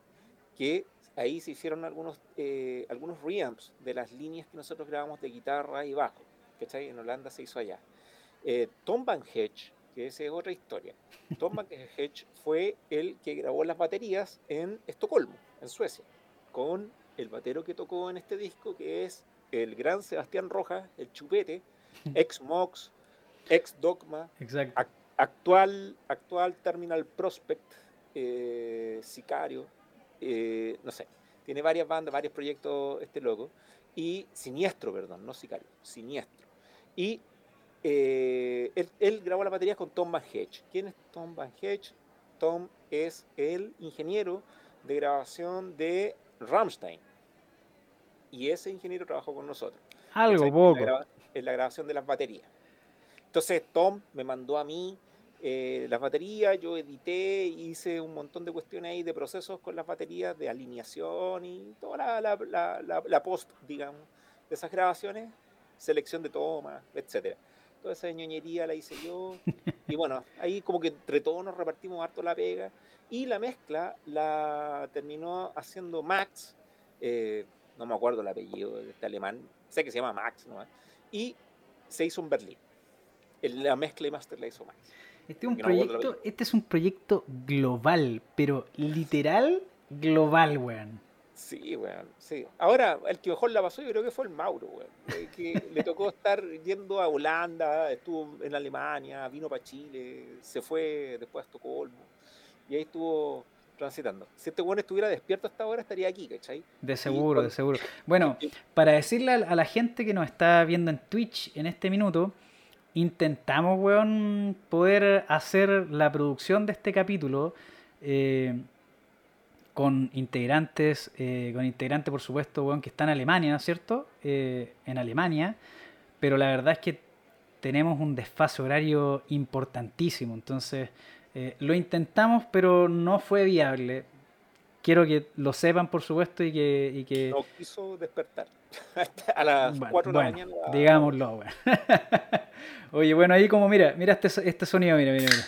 que ahí se hicieron algunos, eh, algunos reamps de las líneas que nosotros grabamos de guitarra y bajo. ¿cachai? En Holanda se hizo allá. Eh, Tom Van Hedge, que esa es otra historia. Tom Van Hedge fue el que grabó las baterías en Estocolmo, en Suecia, con el batero que tocó en este disco, que es el gran Sebastián Rojas, el chupete, ex Mox, ex Dogma, actual, actual Terminal Prospect, eh, Sicario, eh, no sé, tiene varias bandas, varios proyectos este loco, y Siniestro, perdón, no Sicario, Siniestro. Y eh, él, grabó la batería con Tom Van Hedge. ¿Quién es Tom Van Hedge? Tom es el ingeniero de grabación de Rammstein. Y ese ingeniero trabajó con nosotros. Algo poco. En la, grabación de las baterías. Entonces Tom me mandó a mí eh, las baterías, yo edité, hice un montón de cuestiones ahí de procesos con las baterías, de alineación y toda la, la post, digamos, de esas grabaciones, selección de tomas, etcétera toda esa ñoñería la hice yo. Y bueno, ahí como que entre todos nos repartimos harto la pega. Y la mezcla la terminó haciendo Max, eh, no me acuerdo el apellido de este alemán, sé que se llama Max, ¿no? Y se hizo en Berlín. La mezcla y master la hizo Max. Este es, un proyecto, este es un proyecto global, pero literal global, weón. Sí, weón, sí. Ahora, el que mejor la pasó yo creo que fue el Mauro, weón. Eh, que le tocó estar yendo a Holanda, estuvo en Alemania, vino para Chile, se fue después a Estocolmo. Y ahí estuvo transitando. Si este weón estuviera despierto hasta ahora, estaría aquí, ¿cachai? De seguro, de seguro. Bueno, para decirle a la gente que nos está viendo en Twitch en este minuto, intentamos, weón, poder hacer la producción de este capítulo. Eh, con integrantes, eh, con integrantes por supuesto, bueno, que están en Alemania, ¿no es cierto? Eh, en Alemania, pero la verdad es que tenemos un desfase horario importantísimo, entonces eh, lo intentamos, pero no fue viable. Quiero que lo sepan, por supuesto, y que... Y que... No quiso despertar a las 4 de la mañana. Digámoslo, Oye, bueno, ahí como mira, mira este, este sonido, mira, mira, mira.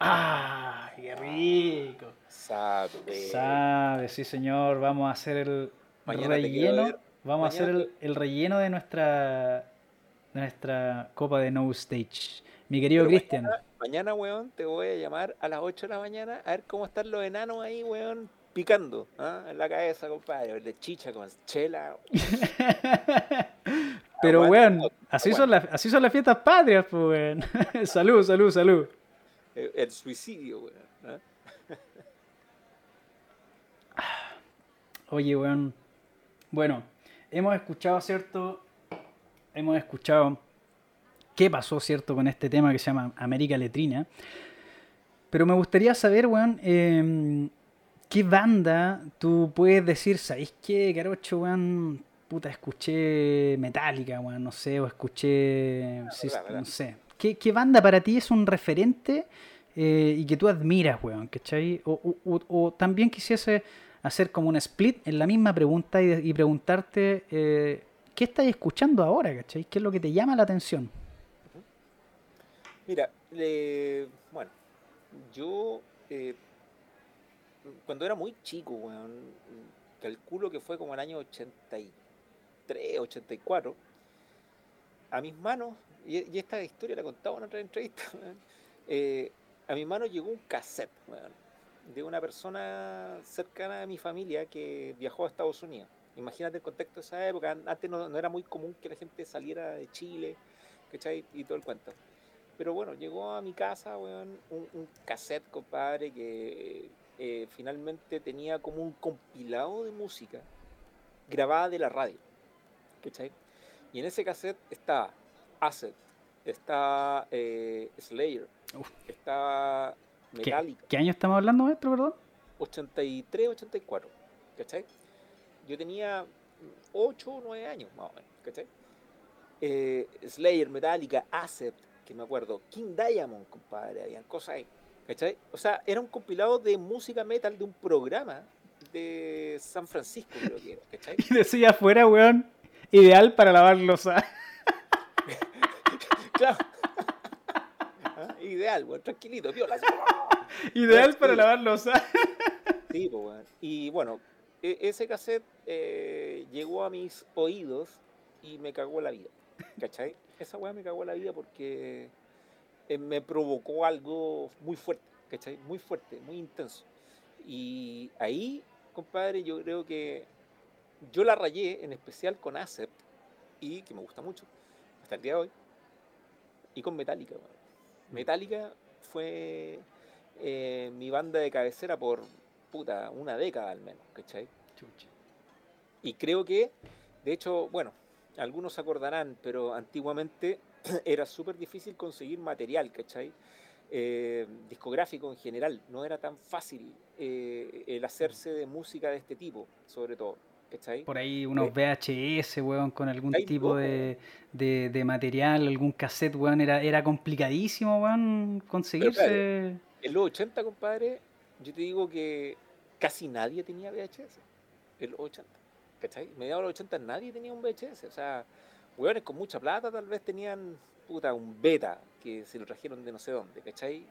¡Ah! ¡Qué rico! Sabe. Sabe, sí señor. Vamos a hacer el relleno. Vamos a hacer el, relleno de nuestra de nuestra copa de No Stage. Mi querido Cristian. Mañana, weón, te voy a llamar a las 8 de la mañana a ver cómo están los enanos ahí, weón, picando ¿ah? en la cabeza, compadre. De chicha con chela. Pero, weón, así son, las, así son las fiestas patrias, pues, weón. salud, salud, salud. El, suicidio, weón. ¿ah? Oye, weón. Bueno, hemos escuchado, ¿cierto? Hemos escuchado qué pasó, ¿cierto? Con este tema que se llama América Letrina. Pero me gustaría saber, weón, em, ¿qué banda tú puedes decir, ¿sabéis qué, Carocho, weón? Puta, escuché Metallica, weón, no sé, o escuché. no sé. ¿Qué, ¿Qué, banda para ti es un referente eh, y que tú admiras, weón? ¿Cachai? O, o, o también quisiese hacer como un split en la misma pregunta y, preguntarte eh, qué estás escuchando ahora, ¿cachai? ¿Qué es lo que te llama la atención? Mira, bueno, yo eh, cuando era muy chico, calculo que fue como el año 83, 84, a mis manos, y, esta historia la contaba en otra entrevista, eh, a mis manos llegó un cassette, de una persona cercana a mi familia que viajó a Estados Unidos. Imagínate el contexto de esa época. Antes no, era muy común que la gente saliera de Chile ¿cachai? Y todo el cuento. Pero bueno, llegó a mi casa, weón, un, un cassette, compadre, que eh, finalmente tenía como un compilado de música grabada de la radio. ¿Cachai? Y en ese cassette está Acid, está eh, Slayer, Uf. está ¿Qué, Metallica. qué año estamos hablando, maestro, perdón? 83, 84, ¿cachai? Yo tenía 8 o 9 años más o menos, ¿cachai? Eh, Slayer, Metallica, Accept, que me acuerdo, King Diamond, compadre, habían cosas ahí, ¿cachai? O sea, era un compilado de música metal de un programa de San Francisco, creo que era, ¿cachai? Y decía afuera, weón, ideal para lavar losa. Claro. Ideal, weón, tranquilito, viola. ideal para lavar losa. Sí, pues, weón. Y bueno, e- ese cassette eh, llegó a mis oídos y me cagó la vida. ¿Cachai? Esa weá me cagó la vida porque eh, me provocó algo muy fuerte, ¿cachai? Muy fuerte, muy intenso. Y ahí, compadre, yo creo que yo la rayé, en especial con Acept, y que me gusta mucho, hasta el día de hoy, y con Metallica. weón. Metallica fue eh, mi banda de cabecera por puta, una década al menos, ¿cachai? Y creo que, de hecho, bueno, algunos se acordarán, pero antiguamente era súper difícil conseguir material, ¿cachai? Eh, discográfico en general, no era tan fácil eh, el hacerse de música de este tipo, sobre todo, ¿cachai? Por ahí unos VHS, weón, con algún tipo de, de- de material, algún cassette, weón, era, era complicadísimo, weón, conseguirse. En los 80, compadre, yo te digo que casi nadie tenía VHS. En los 80. ¿Cachai? Mediados de los 80 nadie tenía un VHS. O sea, hueones con mucha plata tal vez tenían, puta, un beta que se lo trajeron de no sé dónde, ¿cachai?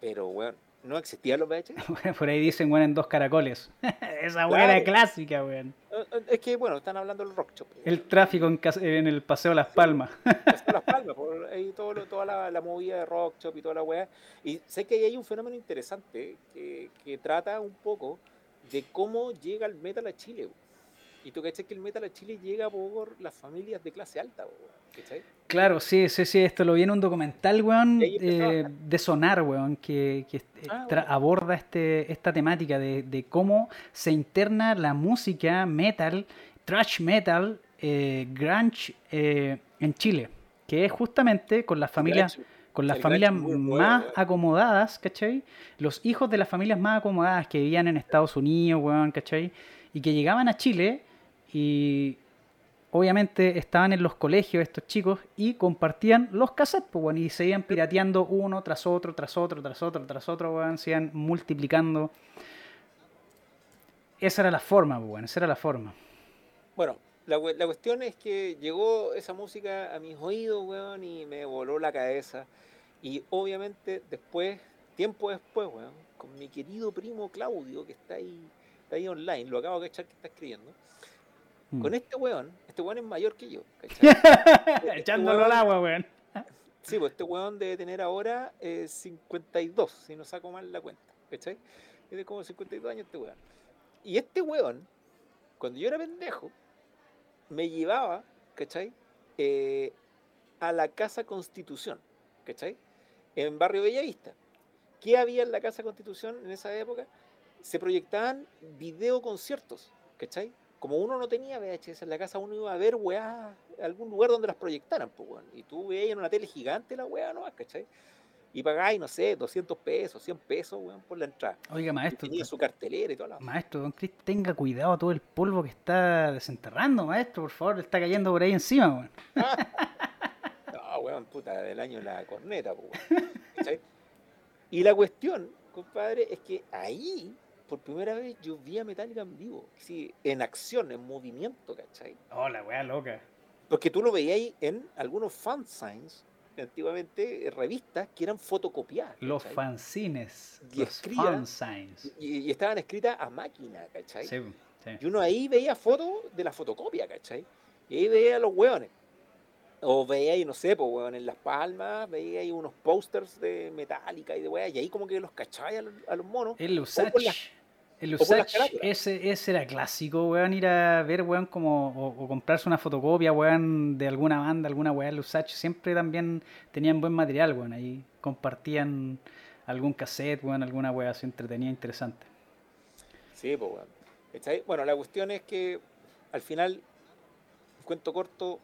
Pero, weón, no existían los VHS. Por ahí dicen, weón, en dos caracoles. Esa era Claro. clásica, weón. Eh, eh, Es que, bueno, están hablando del rock shop. El tráfico en, en el Paseo Las Palmas. Está Las Palmas, por ahí todo toda la, la movida de rock shop y toda la weá. Y sé que ahí hay un fenómeno interesante que, que trata un poco de cómo llega el metal a Chile. weón. Y tú cachai que el metal a Chile llega por las familias de clase alta, ¿cachai? Claro, sí, sí, sí, esto lo vi en un documental, weón, eh, de Sonar, weón, que, que, eh, Ah, bueno. aborda este, esta temática de, de cómo se interna la música metal, thrash metal, eh, grunge eh, en Chile, que es justamente con las familias con las el familias más weón. acomodadas, ¿cachai? Los hijos de las familias más acomodadas que vivían en Estados Unidos, weón, ¿cachai? Y que llegaban a Chile y obviamente estaban en los colegios estos chicos y compartían los cassettes, pues, weón, y se iban pirateando uno tras otro, tras otro, tras otro, tras otro, weón, se iban multiplicando. Esa era la forma, pues, weón, esa era la forma. Bueno, la, la cuestión es que llegó esa música a mis oídos, weón, y me voló la cabeza. Y obviamente después, tiempo después, weón, con mi querido primo Claudio, que está ahí, está ahí online, lo acabo de cachar que está escribiendo. Mm. Con este weón, este weón es mayor que yo. Este Echándolo weón- al agua, weón. Sí, pues este weón debe tener ahora eh, 52, si no saco mal la cuenta, ¿cachai? Tiene como 52 años este weón. Y este weón, cuando yo era pendejo, me llevaba, ¿cachai? Eh, a la Casa Constitución, ¿cachai? En Barrio Bellavista. ¿Qué había en la Casa Constitución en esa época? Se proyectaban videoconciertos, ¿cachai? Como uno no tenía VHS en la casa, uno iba a ver weá, algún lugar donde las proyectaran, pues, weón. Y tú veías en una tele gigante la weá nomás, ¿cachai? Y pagáis, no sé, 200 pesos, 100 pesos, weón, por la entrada. Oiga, Y maestro, tenía su cartelera y toda la... Maestro, don Chris, tenga cuidado todo el polvo que está desenterrando, maestro, por favor, le está cayendo por ahí encima, weón. No, weón, puta, del año la corneta, pues, weón. ¿Cachai? Y la cuestión, compadre, es que ahí, por primera vez, yo vi a Metallica en vivo. Sí, en acción, en movimiento, ¿cachai? Oh, la weá loca. Porque tú lo veías ahí en algunos fansigns, antiguamente eh, revistas, que eran fotocopiadas. Los ¿cachai? fanzines, Y los fansigns. Y, y estaban escritas a máquina, ¿cachai? Sí, sí. Y uno ahí veía fotos de la fotocopia, ¿cachai? Y ahí veía a los hueones. O veía ahí, no sé, pues, hueón, en Las Palmas, veía ahí unos posters de Metallica y de weas, y ahí como que los cachai a los, a los monos. El Usach. El Usach, ese, ese era clásico, weón, ir a ver, weón, como, o, comprarse una fotocopia, weón, de alguna banda, alguna weón, el Usach, siempre también tenían buen material, weón, ahí compartían algún cassette, weón, alguna weón así entretenida, interesante. Sí, pues, weón. Bueno, la cuestión es que al final, cuento corto,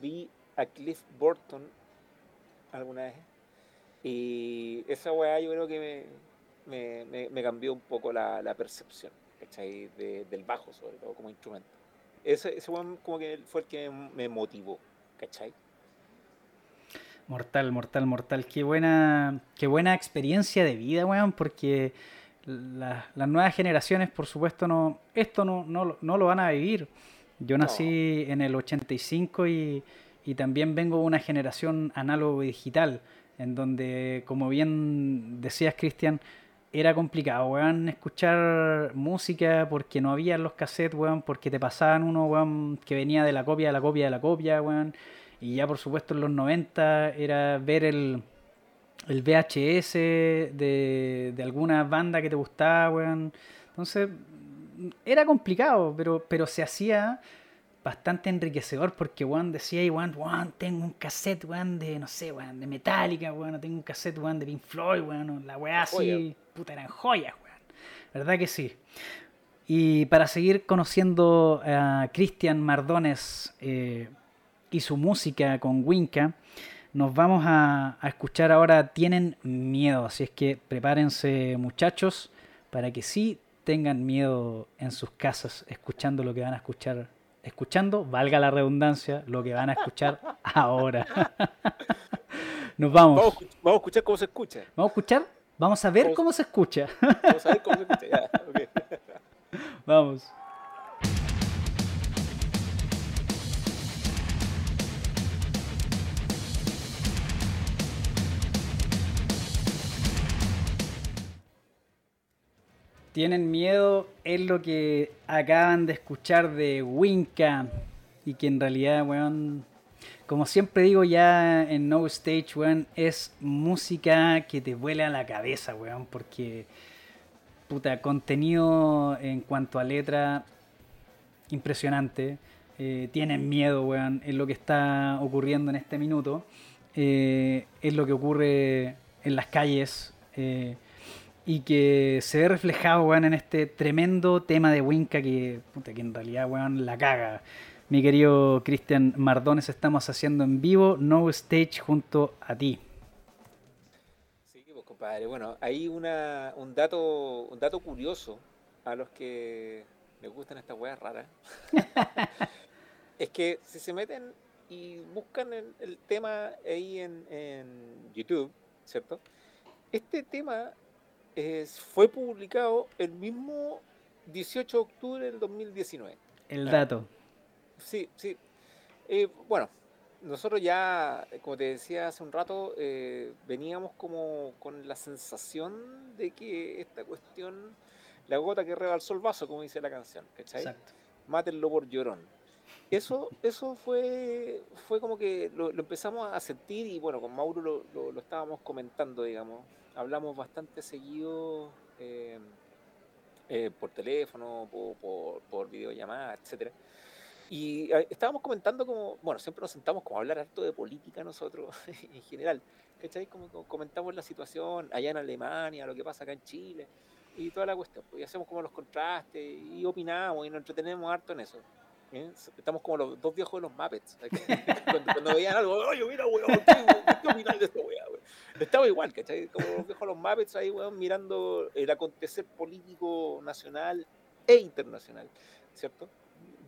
vi a Cliff Burton alguna vez y esa weá yo creo que me me, cambió un poco la, percepción, ¿cachai? del bajo, sobre todo, como instrumento. Ese, ese como que fue el que me motivó, ¿cachai? Mortal, mortal, mortal. Qué buena, qué buena experiencia de vida, weón, porque las nuevas generaciones, por supuesto, no esto no, no, no lo van a vivir. Yo nací en el 85 y, y también vengo de una generación análogo digital, en donde, como bien decías, Cristian, era complicado, weón, escuchar música porque no había los cassettes, weón, porque te pasaban uno, weón, que venía de la copia de la copia de la copia, weón. Y ya, por supuesto, en los 90 era ver el, el VHS de, de alguna banda que te gustaba, weón. Entonces, era complicado, pero, pero se hacía bastante enriquecedor porque, weón, decía, y weón, tengo un cassette, weón, de, no sé, weón, de Metallica, weón, tengo un cassette, weón, de Pink Floyd, weón, la weá así puta, eran joyas, weón. ¿Verdad que sí? Y para seguir conociendo a Cristian Mardones eh, y su música con Winca, nos vamos a, escuchar ahora Tienen Miedo. Así es que prepárense muchachos para que sí tengan miedo en sus casas escuchando lo que van a escuchar. Escuchando, valga la redundancia, lo que van a escuchar ahora. Nos vamos. vamos. Vamos a escuchar cómo se escucha. Vamos a escuchar Vamos a ver cómo se escucha. Vamos a ver cómo se escucha. Ya, Vamos. Tienen miedo es lo que acaban de escuchar de Winca y que en realidad, weón, como siempre digo ya en No Stage, weón, es música que te vuela a la cabeza, weón, porque, puta, contenido en cuanto a letra, impresionante. Eh, tienen miedo, weón, en lo que está ocurriendo en este minuto. Eh, es lo que ocurre en las calles. Eh, y que se ve reflejado, weón, en este tremendo tema de Winca que, puta, que en realidad, weón, la caga mi querido Cristian Mardones, estamos haciendo en vivo No Stage junto a ti. Sí, pues compadre, bueno, hay una, un, dato, un dato curioso a los que les gustan estas weas raras. es que si se meten y buscan el, tema ahí en, YouTube, ¿cierto? Este tema es, fue publicado el mismo 18 de octubre del 2019. El dato. Sí, sí. Eh, bueno, nosotros ya, como te decía hace un rato, eh, veníamos como con la sensación de que esta cuestión, la gota que rebalsó el vaso, como dice la canción, ¿cachai? Exacto. Mátenlo por llorón. Eso, eso fue, fue como que lo, empezamos a sentir y bueno, con Mauro lo, lo, estábamos comentando, digamos. Hablamos bastante seguido eh, por teléfono, por, por, por videollamada, etcétera. Y eh, estábamos comentando como, bueno, siempre nos sentamos como a hablar harto de política nosotros en general, ¿cachai? Como, comentamos la situación allá en Alemania, lo que pasa acá en Chile y toda la cuestión. Pues, y hacemos como los contrastes y opinamos y nos entretenemos harto en eso. ¿Eh? Estamos como los dos viejos de los Muppets. cuando, veían algo, oye, mira, weón, ¿qué, opináis de esto, weón? Estaba igual, ¿cachai? Como los viejos de los Muppets ahí, weón, mirando el acontecer político nacional e internacional, ¿cierto?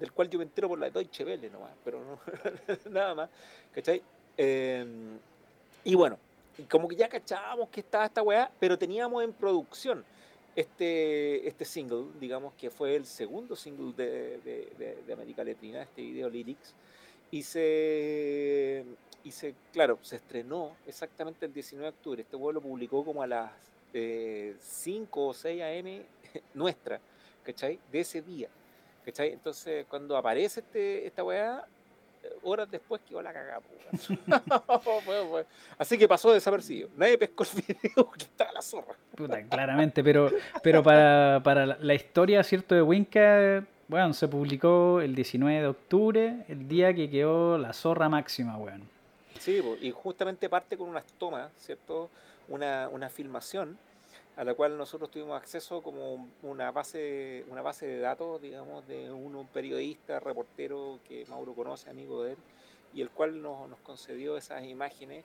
del cual yo me entero por la Deutsche Welle nomás, pero no, nada más, ¿cachai? Em, y bueno, como que ya cachábamos que estaba esta weá, pero teníamos en producción este, este single, digamos que fue el segundo single de, de, América Latina, este video Lyrics, y se, y se, claro, se estrenó exactamente el 19 de octubre, este vuelo lo publicó como a las 5 eh, o 6 a.m. nuestra, ¿cachai? De ese día. ¿Cachai? Entonces, cuando aparece este, esta weá, horas después quedó la cagada. Así que pasó desapercibido. Nadie pescó el video que estaba la zorra. Puta, claramente, pero, pero para, para la historia, ¿cierto? De Winca, bueno, se publicó el 19 de octubre, el día que quedó la zorra máxima, weón. Sí, y justamente parte con unas tomas, ¿cierto? Una, una filmación a la cual nosotros tuvimos acceso como una base, una base de datos, digamos, de un, periodista, reportero que Mauro conoce, amigo de él, y el cual nos, concedió esas imágenes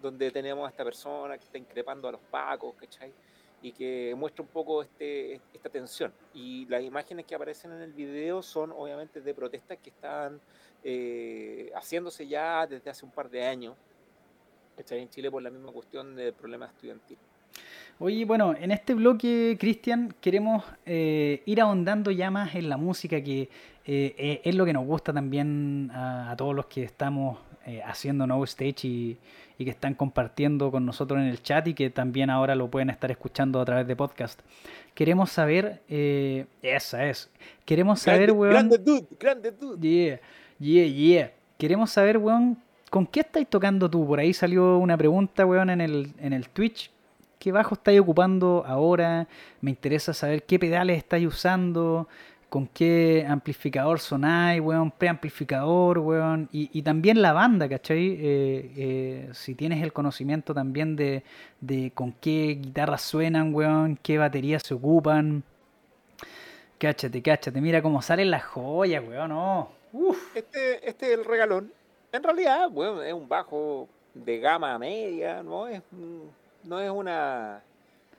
donde tenemos a esta persona que está increpando a los pacos, ¿cachai? Y que muestra un poco este, esta tensión. Y las imágenes que aparecen en el video son obviamente de protestas que están eh, haciéndose ya desde hace un par de años, ¿cachai? En Chile por la misma cuestión del problema estudiantil. Oye, bueno, en este bloque, Cristian, queremos eh, ir ahondando ya más en la música, que eh, eh, es lo que nos gusta también a, todos los que estamos haciendo No Stage y, que están compartiendo con nosotros en el chat y que también ahora lo pueden estar escuchando a través de podcast. Queremos saber, esa es, queremos saber, weón. Grande dude, grande dude. Yeah, yeah, yeah. Queremos saber, weón, ¿con qué estáis tocando tú? Por ahí salió una pregunta, weón, en el, en el Twitch qué bajo estáis ocupando ahora, me interesa saber qué pedales estáis usando, con qué amplificador sonáis, weón, preamplificador, weón, y, también la banda, ¿cachai? Eh, eh, si tienes el conocimiento también de, de con qué guitarras suenan, weón, qué baterías se ocupan. Cáchate, cáchate, mira cómo salen las joyas, weón, no. Este, este es el regalón. En realidad, weón, es un bajo de gama media, ¿no? Es no es una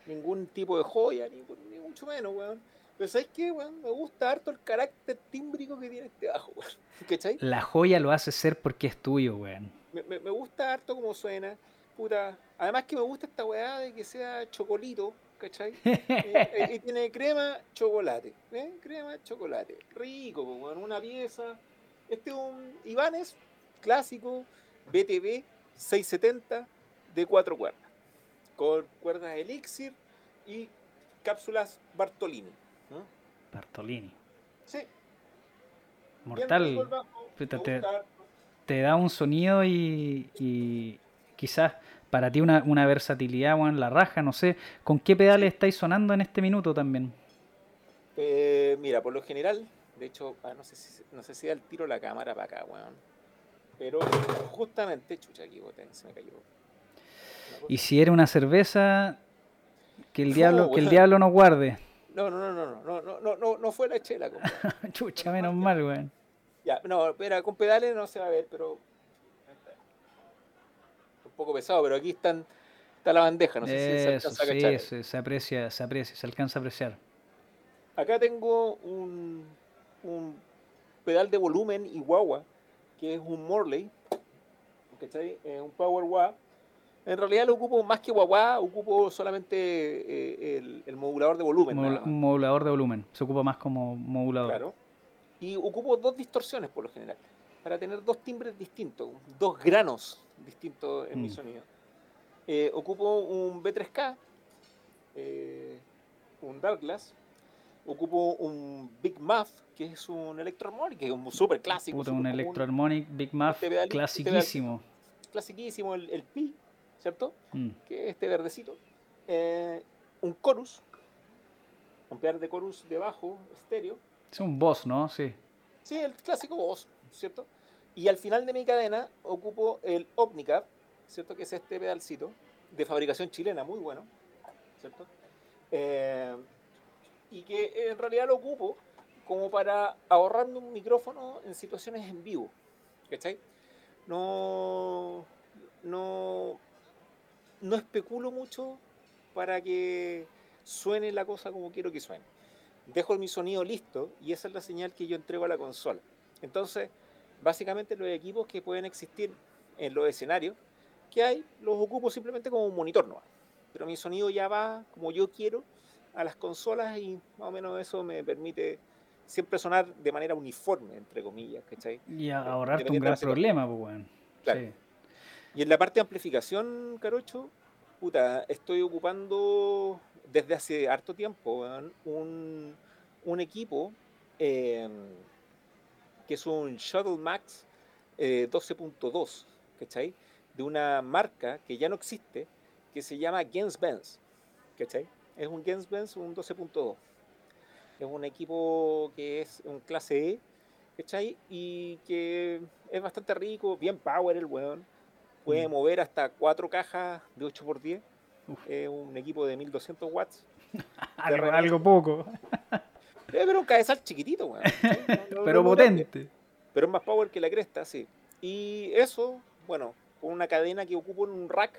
ningún tipo de joya, ni, mucho menos, weón. Pero ¿sabes qué, weón? Me gusta harto el carácter tímbrico que tiene este bajo, weón. ¿Cachai? La joya lo hace ser porque es tuyo, weón. Me, me, gusta harto como suena. Puta. Además que me gusta esta weá de que sea chocolito, ¿cachai? Eh, eh, y, tiene crema, chocolate. ¿eh? Crema, chocolate. Rico, weón. Una pieza. Este es un Ibanez clásico, BTV 670 de cuatro cuerdas con cuerdas Elixir y cápsulas Bartolini. Bartolini. Sí. Mortal. te, da un sonido y, quizás para ti una, versatilidad o en la raja, no sé. ¿Con qué pedales estáis sonando en este minuto también? Eh, mira, por lo general, de hecho, ah, no, sé si, no sé si da el tiro la cámara para acá, weón. Pero justamente, chucha, aquí se me cayó. Y si era una cerveza, que el, diablo, que el diablo nos guarde. No, no, no, no, no, no, no, no no fue la chela. Chucha, menos mal, mal weón. Ya, no, espera, con pedales no se va a ver, pero. Un poco pesado, pero aquí están, está la bandeja, no sé si se alcanza a cachar. Se, se aprecia, se aprecia, se alcanza a apreciar. Acá tengo un, un pedal de volumen y guagua, que es un Morley, ¿cachai? Es un Power Wah en realidad lo ocupo más que guagua, ocupo solamente eh, el, modulador de volumen. un modulador de volumen, se ocupa más como modulador. Claro. Y ocupo dos distorsiones por lo general, para tener dos timbres distintos, dos granos distintos en mi mm. sonido. Eh, ocupo un B3K, eh, un Darkglass, ocupo un Big Muff, que es un Electroharmonic, que es un súper clásico. un Electroharmonic Big Muff, clasiquísimo. clasiquísimo, el, el Pi ¿cierto? Mm. Que es este verdecito. Eh, un chorus, un par de chorus debajo, estéreo. Es un boss, ¿no? Sí. Sí, el clásico boss, ¿cierto? Y al final de mi cadena ocupo el Omnicap, ¿cierto? Que es este pedalcito de fabricación chilena, muy bueno, ¿cierto? Eh, y que en realidad lo ocupo como para ahorrarme un micrófono en situaciones en vivo, ¿cachai? No, no, no especulo mucho para que suene la cosa como quiero que suene. Dejo mi sonido listo y esa es la señal que yo entrego a la consola. Entonces, básicamente los equipos que pueden existir en los escenarios que hay, los ocupo simplemente como un monitor no Pero mi sonido ya va como yo quiero a las consolas y más o menos eso me permite siempre sonar de manera uniforme, entre comillas, ¿cachai? Y ahorrarte un gran problema, pues bueno. Claro. Y en la parte de amplificación, Carocho, puta, estoy ocupando desde hace harto tiempo un, equipo em, que es un Shuttle Max 12.2, ¿cachai? De una marca que ya no existe, que se llama Gens Benz, ¿cachai? Es un Gens Benz, un 12.2. Es un equipo que es un clase E, ¿cachai? Y que es bastante rico, bien power el weón. Puede mm. mover hasta cuatro cajas de 8x10. Es un equipo de 1200 watts. algo, poco. Eh, pero un cabezal chiquitito, weón. pero potente. Pero es más power que la cresta, sí. Y eso, bueno, con una cadena que ocupo en un rack,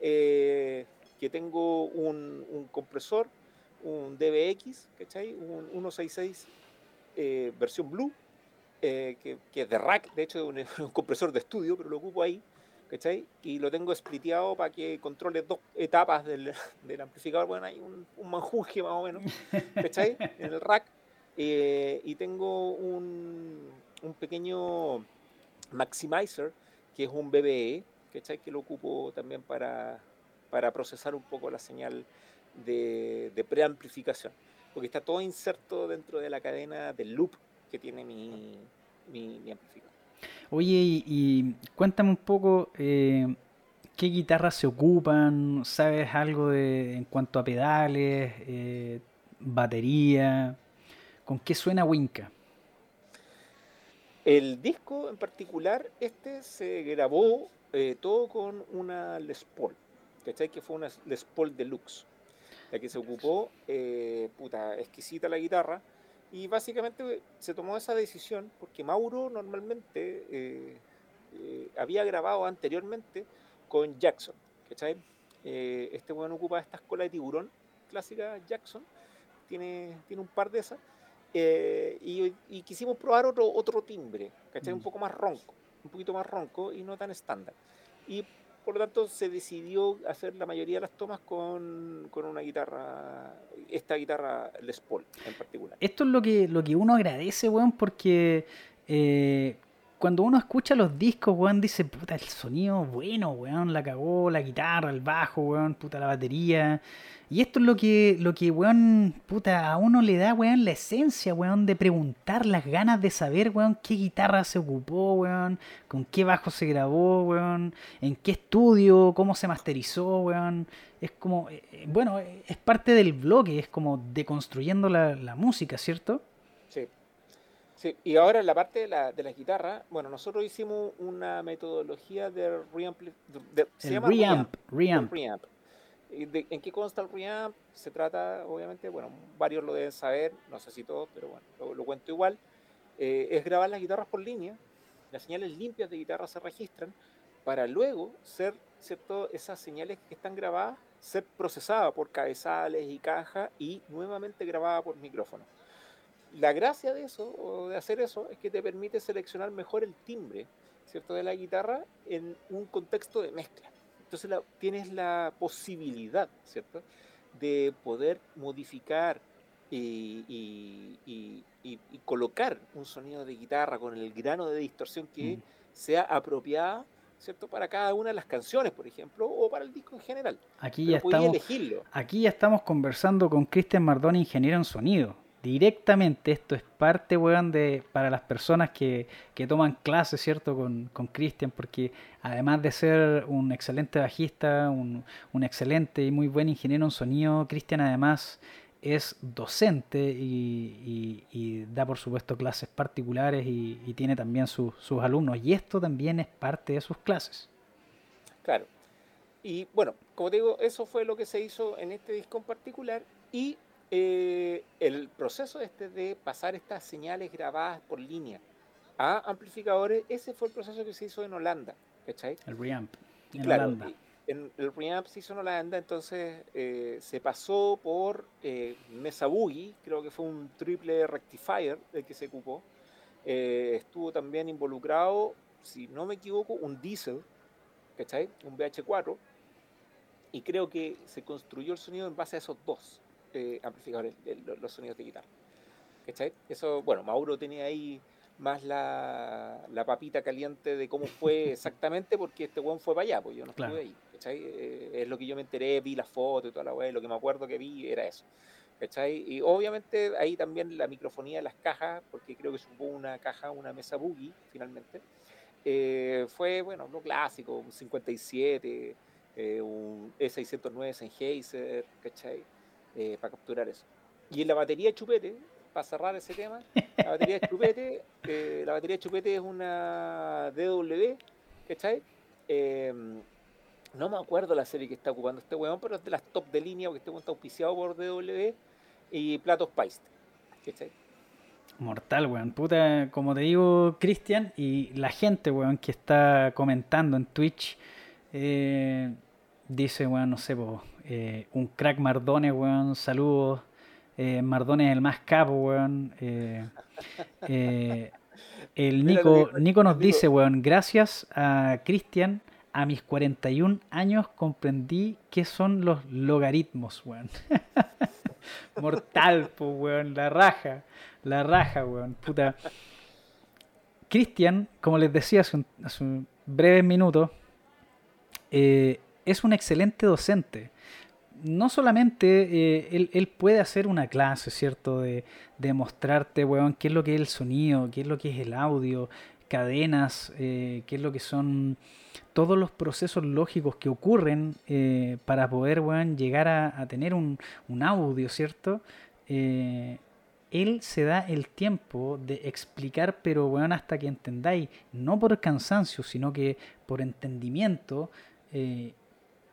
eh, que tengo un, compresor, un DBX, ¿cachai? Un 166 eh, versión Blue, eh, que, es de rack, de hecho es un, compresor de estudio, pero lo ocupo ahí, ¿cachai? Y lo tengo spliteado para que controle dos etapas del, amplificador, bueno, hay un, un, manjuje más o menos, ¿cachai? en el rack. Eh, y tengo un, un, pequeño maximizer, que es un BBE, ¿cachai? Que lo ocupo también para, para procesar un poco la señal de, de preamplificación, porque está todo inserto dentro de la cadena del loop que tiene mi, mi, amplificador. Oye, y, cuéntame un poco eh, qué guitarras se ocupan, ¿sabes algo de, en cuanto a pedales, eh, batería? ¿Con qué suena Winca? El disco en particular, este se grabó eh, todo con una Les Paul, ¿cachai? Que fue una Les Paul Deluxe, la que se ocupó, puta, exquisita la guitarra, y básicamente se tomó esa decisión porque Mauro normalmente eh, eh, había grabado anteriormente con Jackson. ¿cachai? Eh, este bueno ocupa esta escuela de tiburón clásica Jackson, tiene, tiene un par de esas. Y, quisimos probar otro, otro timbre, ¿cachai? Un mm. poco más ronco, un poquito más ronco y no tan estándar. Y por lo tanto se decidió hacer la mayoría de las tomas con, con, una guitarra, esta guitarra Les Paul en particular. Esto es lo que, lo que uno agradece, weón, porque eh, cuando uno escucha los discos, weón, dice, puta, el sonido bueno, weón, la cagó, la guitarra, el bajo, weón, puta, la batería. Y esto es lo que, lo que, weón, puta, a uno le da, weón, la esencia, weón, de preguntar, las ganas de saber, weón, qué guitarra se ocupó, weón, con qué bajo se grabó, weón, en qué estudio, cómo se masterizó, weón. Es como, eh, eh, bueno, es parte del bloque, es como deconstruyendo la, la música, ¿cierto? Sí. Y ahora en la parte de la, de la guitarra, bueno, nosotros hicimos una metodología de reamp. se llama reamp. reamp. reamp ¿En qué consta el reamp? Se trata, obviamente, bueno, varios lo deben saber, no sé si todos, pero bueno, lo, cuento igual. Eh, es grabar las guitarras por línea, las señales limpias de guitarra se registran para luego ser, ¿cierto? Esas señales que están grabadas ser procesadas por cabezales y caja y nuevamente grabadas por micrófono. La gracia de eso, o de hacer eso, es que te permite seleccionar mejor el timbre, ¿cierto? De la guitarra en un contexto de mezcla. Entonces tienes la posibilidad, ¿cierto? De poder modificar y, colocar un sonido de guitarra con el grano de distorsión que mm. sea apropiada, ¿cierto? Para cada una de las canciones, por ejemplo, o para el disco en general. Aquí, ya estamos, aquí ya estamos conversando con Cristian Mardón, ingeniero en sonido directamente esto es parte, weón, de, para las personas que, que toman clases, ¿cierto? Con Cristian, porque además de ser un excelente bajista, un, un excelente y muy buen ingeniero en sonido, Cristian además es docente y, y, da por supuesto clases particulares y, tiene también sus alumnos. Y esto también es parte de sus clases. Claro. Y bueno, como digo, eso fue lo que se hizo en este disco en particular y eh, el proceso este de pasar estas señales grabadas por línea a amplificadores, ese fue el proceso que se hizo en Holanda, ¿cachai? El reamp. En Holanda. En el reamp se hizo en Holanda, entonces eh, se pasó por eh, Mesa Boogie, creo que fue un triple rectifier el que se ocupó. estuvo también involucrado, si no me equivoco, un diesel, ¿cachai? Un BH4. Y creo que se construyó el sonido en base a esos dos eh, amplificadores, los sonidos de guitarra. ¿Cachai? Eso, bueno, Mauro tenía ahí más la, la, papita caliente de cómo fue exactamente, porque este weón fue para allá, pues yo no estuve ahí. ¿cachai? Eh, es lo que yo me enteré, vi las fotos y toda la weá, lo que me acuerdo que vi era eso. ¿cachai? Y obviamente ahí también la microfonía de las cajas, porque creo que supo una caja, una mesa boogie finalmente. eh, fue, bueno, lo clásico, un 57, eh, un E609 Sennheiser, ¿cachai? Eh, para capturar eso. Y en la batería de chupete, para cerrar ese tema, la batería de chupete, la batería de chupete es una DW, ¿cachai? no me acuerdo la serie que está ocupando este weón, pero es de las top de línea, porque este weón está auspiciado por DW y Platos Paiste, ¿cachai? Mortal, weón. Puta, como te digo, Cristian, y la gente, weón, que está comentando en Twitch, eh, dice, weón, no sé, eh, un crack Mardones, weón, saludos. Eh, Mardones es el más capo, weón. el Nico, Nico nos dice, weón, gracias a Cristian, a mis 41 años comprendí qué son los logaritmos, weón. Mortal, pues, weón, la raja. La raja, weón. Puta. Cristian, como les decía hace un, breve minuto, eh, es un excelente docente. No solamente eh, él, puede hacer una clase, ¿cierto? De, de, mostrarte, weón, qué es lo que es el sonido, qué es lo que es el audio, cadenas, eh, qué es lo que son todos los procesos lógicos que ocurren para poder, weón, llegar a, tener un, un, audio, ¿cierto? él se da el tiempo de explicar, pero bueno, hasta que entendáis, no por cansancio, sino que por entendimiento, eh,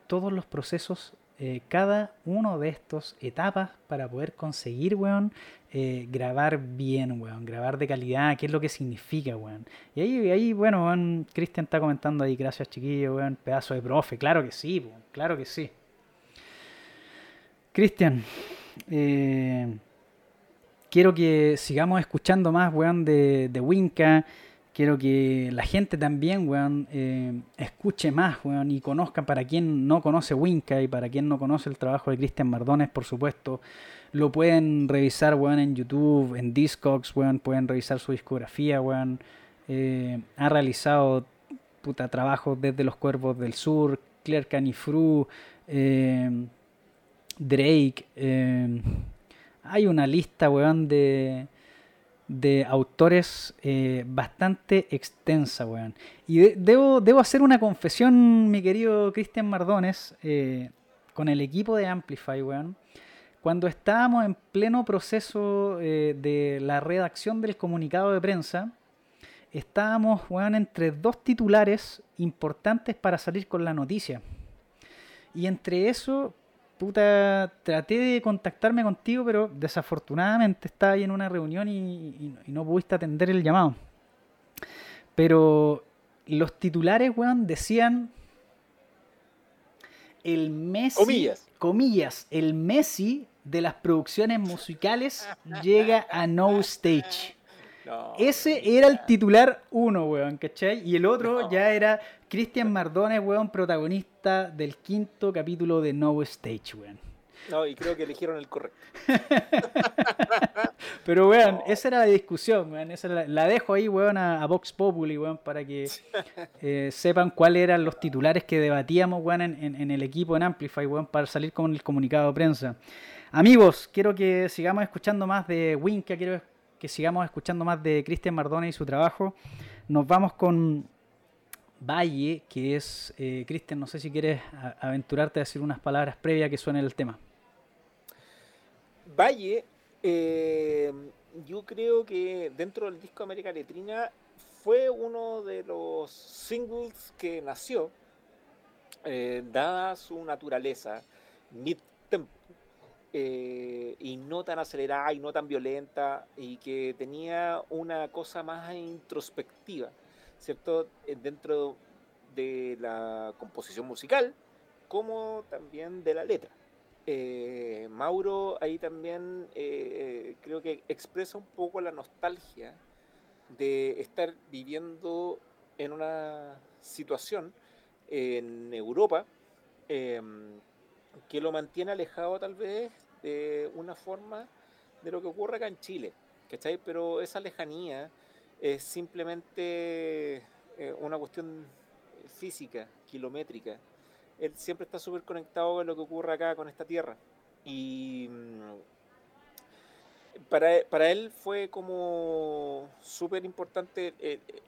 todos los procesos, eh, cada uno de estos etapas para poder conseguir, weón, eh, grabar bien, weón, grabar de calidad, qué es lo que significa, weón. Y ahí, ahí bueno, weón, Cristian está comentando ahí, gracias chiquillo, weón, pedazo de profe, claro que sí, claro que sí. Cristian, eh, quiero que sigamos escuchando más, weón, de, de Winca. Quiero que la gente también, weón, eh, escuche más, weón, y conozca para quien no conoce Winca y para quien no conoce el trabajo de Cristian Mardones, por supuesto. Lo pueden revisar, weón, en YouTube, en Discogs, weón, pueden revisar su discografía, weón. Eh, ha realizado puta trabajos desde Los Cuervos del Sur, Claire Canifru, eh, Drake, hay una lista, weón, de, de autores eh, bastante extensa, weón. Y debo, debo, hacer una confesión, mi querido Cristian Mardones, eh, con el equipo de Amplify, weón. Cuando estábamos en pleno proceso eh, de la redacción del comunicado de prensa, estábamos, weón, entre dos titulares importantes para salir con la noticia. Y entre eso puta, traté de contactarme contigo, pero desafortunadamente estaba ahí en una reunión y, no pudiste atender el llamado. Pero los titulares, weón, decían el Messi, comillas. comillas, el Messi de las producciones musicales llega a No Stage. Ese era el titular uno, weón, ¿cachai? Y el otro ya era Cristian Mardones, weón, protagonista del quinto capítulo de No Stage, weón. No, y creo que eligieron el correcto. Pero, weón, esa era la discusión, weón. Esa la, dejo ahí, weón, a, Vox Populi, weón, para que eh, sepan cuáles eran los titulares que debatíamos, weón, en, el equipo en Amplify, weón, para salir con el comunicado de prensa. Amigos, quiero que sigamos escuchando más de Winca, quiero que sigamos escuchando más de Cristian Mardone y su trabajo. Nos vamos con Valle, que es, eh, Cristian, no sé si quieres aventurarte a decir unas palabras previas que suenen el tema. Valle, eh, yo creo que dentro del disco América Letrina fue uno de los singles que nació, eh, dada su naturaleza, eh, y no tan acelerada y no tan violenta y que tenía una cosa más introspectiva, ¿cierto? Eh, dentro de la composición musical como también de la letra. Eh, Mauro ahí también creo que expresa un poco la nostalgia de estar viviendo en una situación en Europa em, que lo mantiene alejado tal vez de una forma de lo que ocurre acá en Chile, ¿cachai? Pero esa lejanía es simplemente eh, una cuestión física, kilométrica. Él siempre está súper conectado con lo que ocurre acá, con esta tierra. Y mm, para, para, él fue como súper importante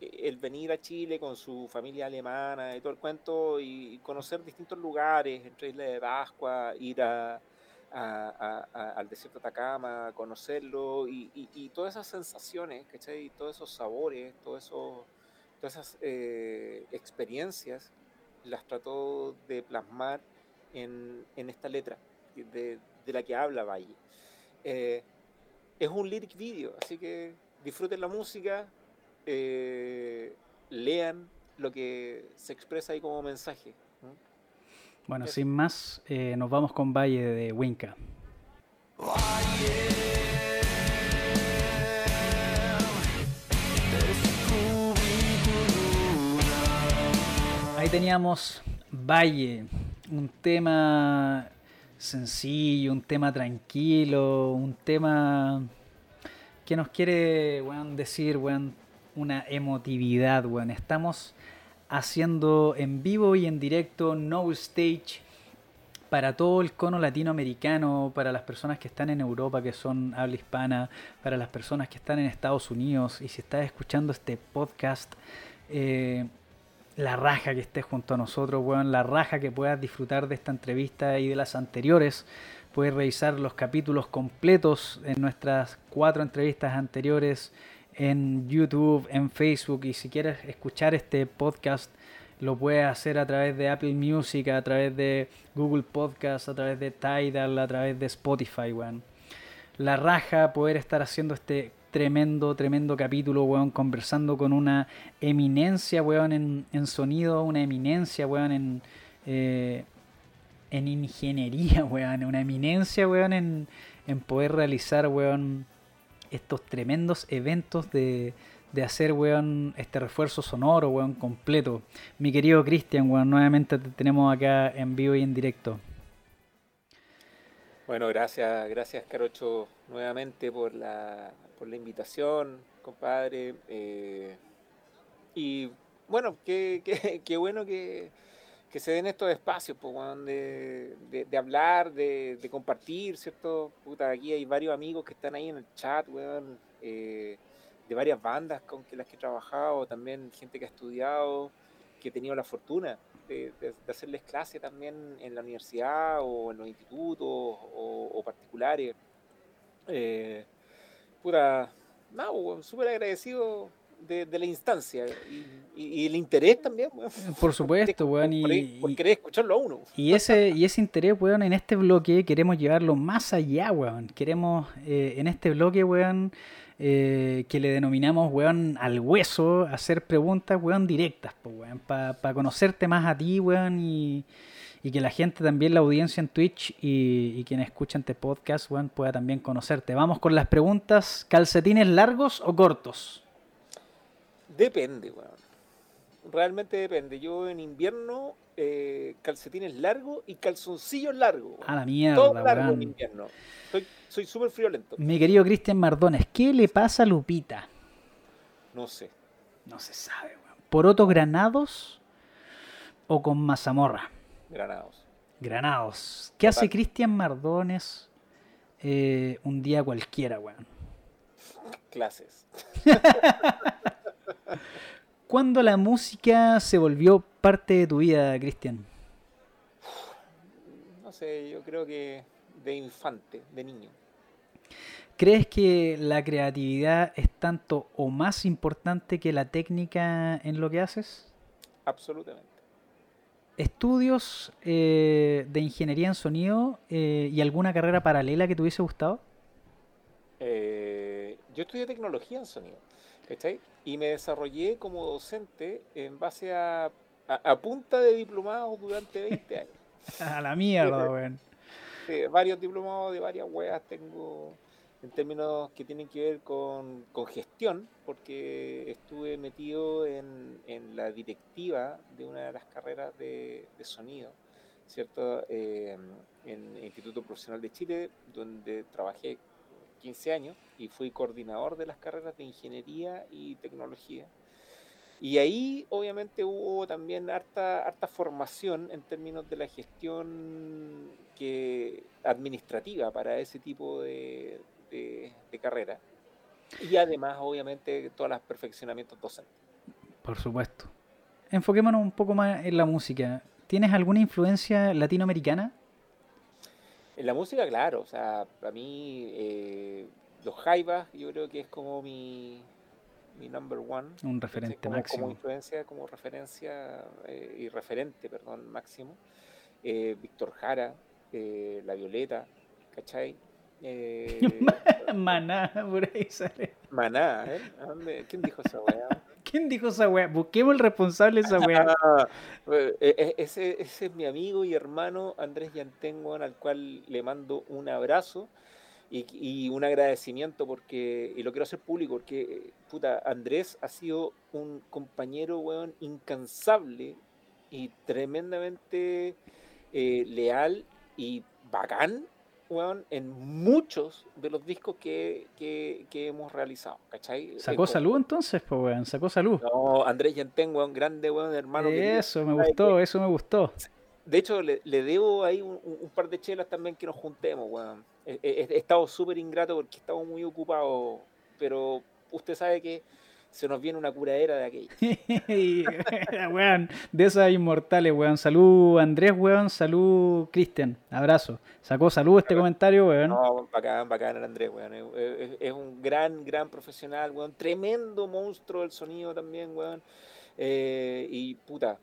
el, venir a Chile con su familia alemana y todo el cuento y conocer distintos lugares, entre Isla de Pascua, ir a, al desierto de Atacama, conocerlo y, todas esas sensaciones, ¿cachai? Todos esos sabores, todas esas eh, experiencias las trató de plasmar en, esta letra de, la que habla Valle. Eh, es un lyric video, así que disfruten la música, eh, lean lo que se expresa ahí como mensaje. Bueno, sin más, eh, nos vamos con Valle de Winca. Ahí teníamos Valle, un tema sencillo, un tema tranquilo, un tema que nos quiere decir una emotividad. Estamos haciendo en vivo y en directo No Stage para todo el cono latinoamericano, para las personas que están en Europa, que son habla hispana, para las personas que están en Estados Unidos. Y si estás escuchando este podcast, eh, la raja que estés junto a nosotros, weón, la raja que puedas disfrutar de esta entrevista y de las anteriores. Puedes revisar los capítulos completos en nuestras cuatro entrevistas anteriores en YouTube, en Facebook y si quieres escuchar este podcast lo puedes hacer a través de Apple Music, a través de Google Podcast, a través de Tidal, a través de Spotify, weón. La raja poder estar haciendo este tremendo, tremendo capítulo, weón, conversando con una eminencia, weón, en, en sonido, una eminencia, weón, en, eh, en ingeniería, weón, una eminencia, weón, en, en poder realizar, weón, estos tremendos eventos de, de hacer, weón, este refuerzo sonoro, weón, completo. Mi querido Cristian, weón, nuevamente te tenemos acá en vivo y en directo. Bueno, gracias, gracias Carocho nuevamente por la, por la invitación, compadre. Eh, y bueno, qué, qué, bueno que, se den estos espacios pues, de, de, hablar, de, compartir, ¿cierto? Puta, aquí hay varios amigos que están ahí en el chat, weón, eh, de varias bandas con las que he trabajado, también gente que ha estudiado, que he tenido la fortuna de, hacerles clase también en la universidad o en los institutos o, particulares. Eh, pura, no, súper agradecido de, la instancia y, el interés también, Por supuesto, weón. Y, por, querer escucharlo a uno. Y ese, y ese interés, weón, en este bloque queremos llevarlo más allá, weón. Queremos eh, en este bloque, weón, eh, que le denominamos, weón, al hueso, hacer preguntas, weón, directas, weón, para conocerte más a ti, weón, y, que la gente también, la audiencia en Twitch y, y quienes escuchan este podcast, weón, pueda también conocerte. Vamos con las preguntas, ¿calcetines largos o cortos? Depende, weón. Realmente depende. Yo en invierno, eh, calcetines largos y calzoncillos largos. A la mierda, Todo largo en invierno. Soy súper friolento. Mi querido Cristian Mardones, ¿qué le pasa a Lupita? No sé. No se sabe, weón. ¿Porotos granados o con mazamorra? Granados. Granados. ¿Qué hace Cristian Mardones eh, un día cualquiera, weón? Clases. ¿Cuándo la música se volvió parte de tu vida, Cristian? No sé, yo creo que de infante, de niño. ¿Crees que la creatividad es tanto o más importante que la técnica en lo que haces? Absolutamente. ¿Estudios eh, de ingeniería en sonido eh, y alguna carrera paralela que te hubiese gustado? Eh, yo estudié tecnología en sonido, ¿cachai? Y me desarrollé como docente en base a, a, punta de diplomados durante 20 años. a la mierda, weón. varios diplomados de varias weas tengo en términos que tienen que ver con, gestión, porque estuve metido en, la directiva de una de las carreras de, sonido, ¿cierto? Eh, en el Instituto Profesional de Chile, donde trabajé 15 años y fui coordinador de las carreras de ingeniería y tecnología. Y ahí obviamente hubo también harta, harta formación en términos de la gestión que, administrativa para ese tipo de, de, carrera. Y además, obviamente, todos los perfeccionamientos docentes. Por supuesto. Enfoquémonos un poco más en la música. ¿Tienes alguna influencia latinoamericana? En la música, claro. O sea, para mí, eh, los Jaivas, yo creo que es como mi, mi number one. Un referente máximo. Como influencia, como referencia eh, y referente, perdón, máximo. Eh, Víctor Jara, eh, La Violeta, ¿cachai? Maná, por ahí sale. Maná, ¿eh? ¿Quién dijo esa weá? ¿Quién dijo esa weá? Busquemos el responsable de esa weá. ese, ese, es mi amigo y hermano Andrés Yantengo, al cual le mando un abrazo y, un agradecimiento porque, y lo quiero hacer público, porque, puta, Andrés ha sido un compañero, weón, incansable y tremendamente eh, leal y bacán, weón, en muchos de los discos que, hemos realizado, ¿cachai? ¿Sacó salud entonces, pues, weón? ¿Sacó salud? No, Andrés Yantén, weón, grande, weón, hermano. Eso, me gustó, eso me gustó. De hecho, le, debo ahí un, par de chelas también que nos juntemos, weón. He, estado súper ingrato porque estamos muy ocupados, pero usted sabe que se nos viene una curadera de aquello. weón, de esas inmortales, weón. Salud, Andrés, weón. Salud, Cristian. Abrazo. Sacó salud este comentario, weón. No, bacán, bacán el Andrés, weón. Es, un gran, gran profesional, weón. Tremendo monstruo del sonido también, weón. Eh, y puta,